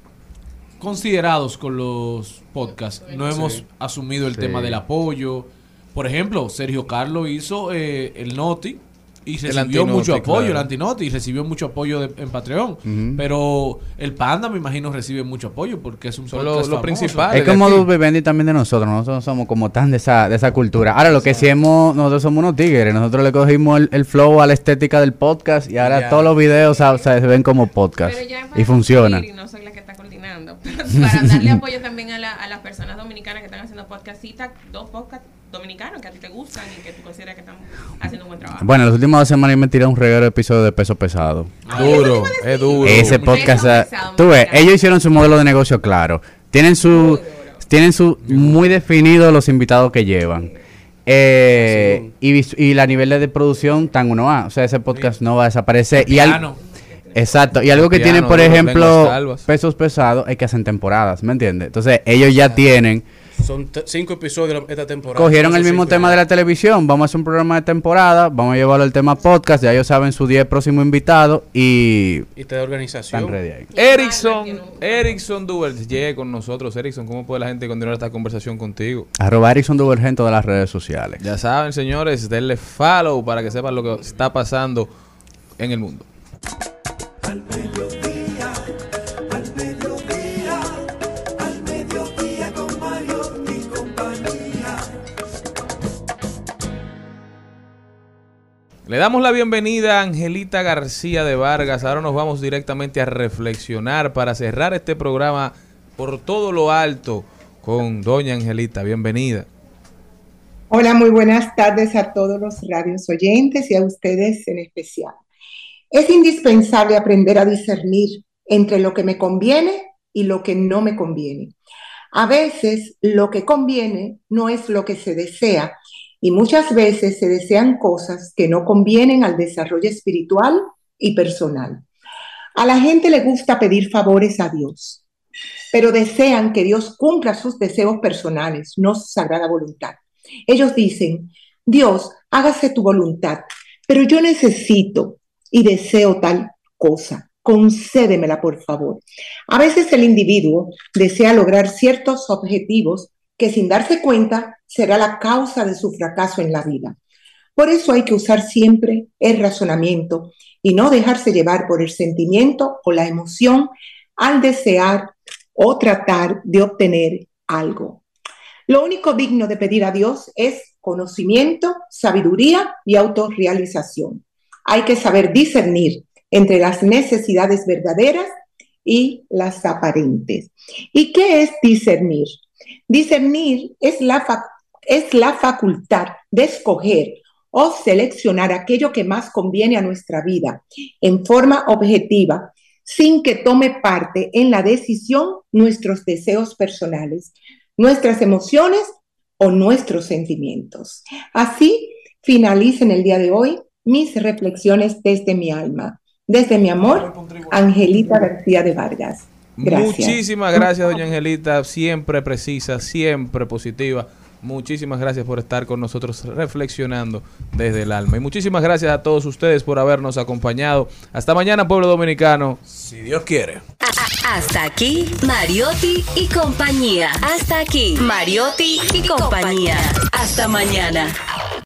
considerados con los podcasts, no Sí. hemos asumido el Sí. tema del apoyo. Por ejemplo, Sergio Carlos hizo eh, el Noti y recibió mucho apoyo, claro. el Antinoti, y recibió mucho apoyo de- en Patreon. Pero el Panda, me imagino, recibe mucho apoyo porque es un Son podcast los- los famoso. principales. Es como los Vivendi también de nosotros. Nosotros no somos como tan de esa, de esa cultura. Ahora, lo que sí hemos, nosotros somos unos tigres. Nosotros le cogimos el, el flow a la estética del podcast y ahora Ya. todos los videos o sea, se ven como podcast. Pero ya para Y funcionan. concluir, Y no soy la que para darle apoyo también a, la- a las personas dominicanas que están haciendo podcastitas, dos podcasts dominicanos que a ti te gustan y que tú consideras que están haciendo un buen trabajo. Bueno, las últimas dos semanas me tiré un reguero de episodio de peso pesado. Duro, es duro. Ese podcast, ah, pesado, tú ves, ellos hicieron su modelo de negocio claro. Tienen su, tienen su muy definido los invitados que llevan. Eh, y, la nivel de producción tan uno a, o sea, ese podcast no va a desaparecer. Y al-. Exacto, y algo que Piano, tienen, por ejemplo, pesos pesados, es que hacen temporadas, ¿me entiendes? Entonces, ellos ya tienen, Son cinco episodios esta temporada. cogieron el mismo tema de la televisión, vamos a hacer un programa de temporada, vamos a llevarlo al tema podcast, ya ellos saben su 10 próximos invitados y Y te da organización. Erickson, Erickson Dubert, llegue con nosotros. Erickson, ¿cómo puede la gente continuar esta conversación contigo? Arroba Erickson Duvergent en todas las redes sociales. Ya saben, señores, denle follow para que sepan lo que está pasando en el mundo. Al mediodía, al mediodía, al mediodía con Mario y compañía. Le damos la bienvenida a Angelita García de Vargas. Ahora nos vamos directamente a reflexionar para cerrar este programa por todo lo alto con Doña Angelita. Bienvenida. Hola, muy buenas tardes a todos los radios oyentes y a ustedes en especial. Es indispensable aprender a discernir entre lo que me conviene y lo que no me conviene. A veces lo que conviene no es lo que se desea y muchas veces se desean cosas que no convienen al desarrollo espiritual y personal. A la gente le gusta pedir favores a Dios, pero desean que Dios cumpla sus deseos personales, no su sagrada voluntad. Ellos dicen, Dios, hágase tu voluntad, pero yo necesito y deseo tal cosa. Concédemela, por favor. A veces el individuo desea lograr ciertos objetivos que sin darse cuenta será la causa de su fracaso en la vida. Por eso hay que usar siempre el razonamiento y no dejarse llevar por el sentimiento o la emoción al desear o tratar de obtener algo. Lo único digno de pedir a Dios es conocimiento, sabiduría y autorrealización. Hay que saber discernir entre las necesidades verdaderas y las aparentes. ¿Y qué es discernir? Discernir es la, es la facultad de escoger o seleccionar aquello que más conviene a nuestra vida en forma objetiva, sin que tome parte en la decisión nuestros deseos personales, nuestras emociones o nuestros sentimientos. Así finaliza en el día de hoy mis reflexiones desde mi alma, desde mi amor, Angelita García de Vargas. Gracias. Muchísimas gracias, doña Angelita. Siempre precisa, siempre positiva. Muchísimas gracias por estar con nosotros reflexionando desde el alma. Y muchísimas gracias a todos ustedes por habernos acompañado. Hasta mañana, pueblo dominicano. Si Dios quiere. Hasta aquí, Mariotti y compañía. Hasta aquí, Mariotti y compañía. Hasta mañana.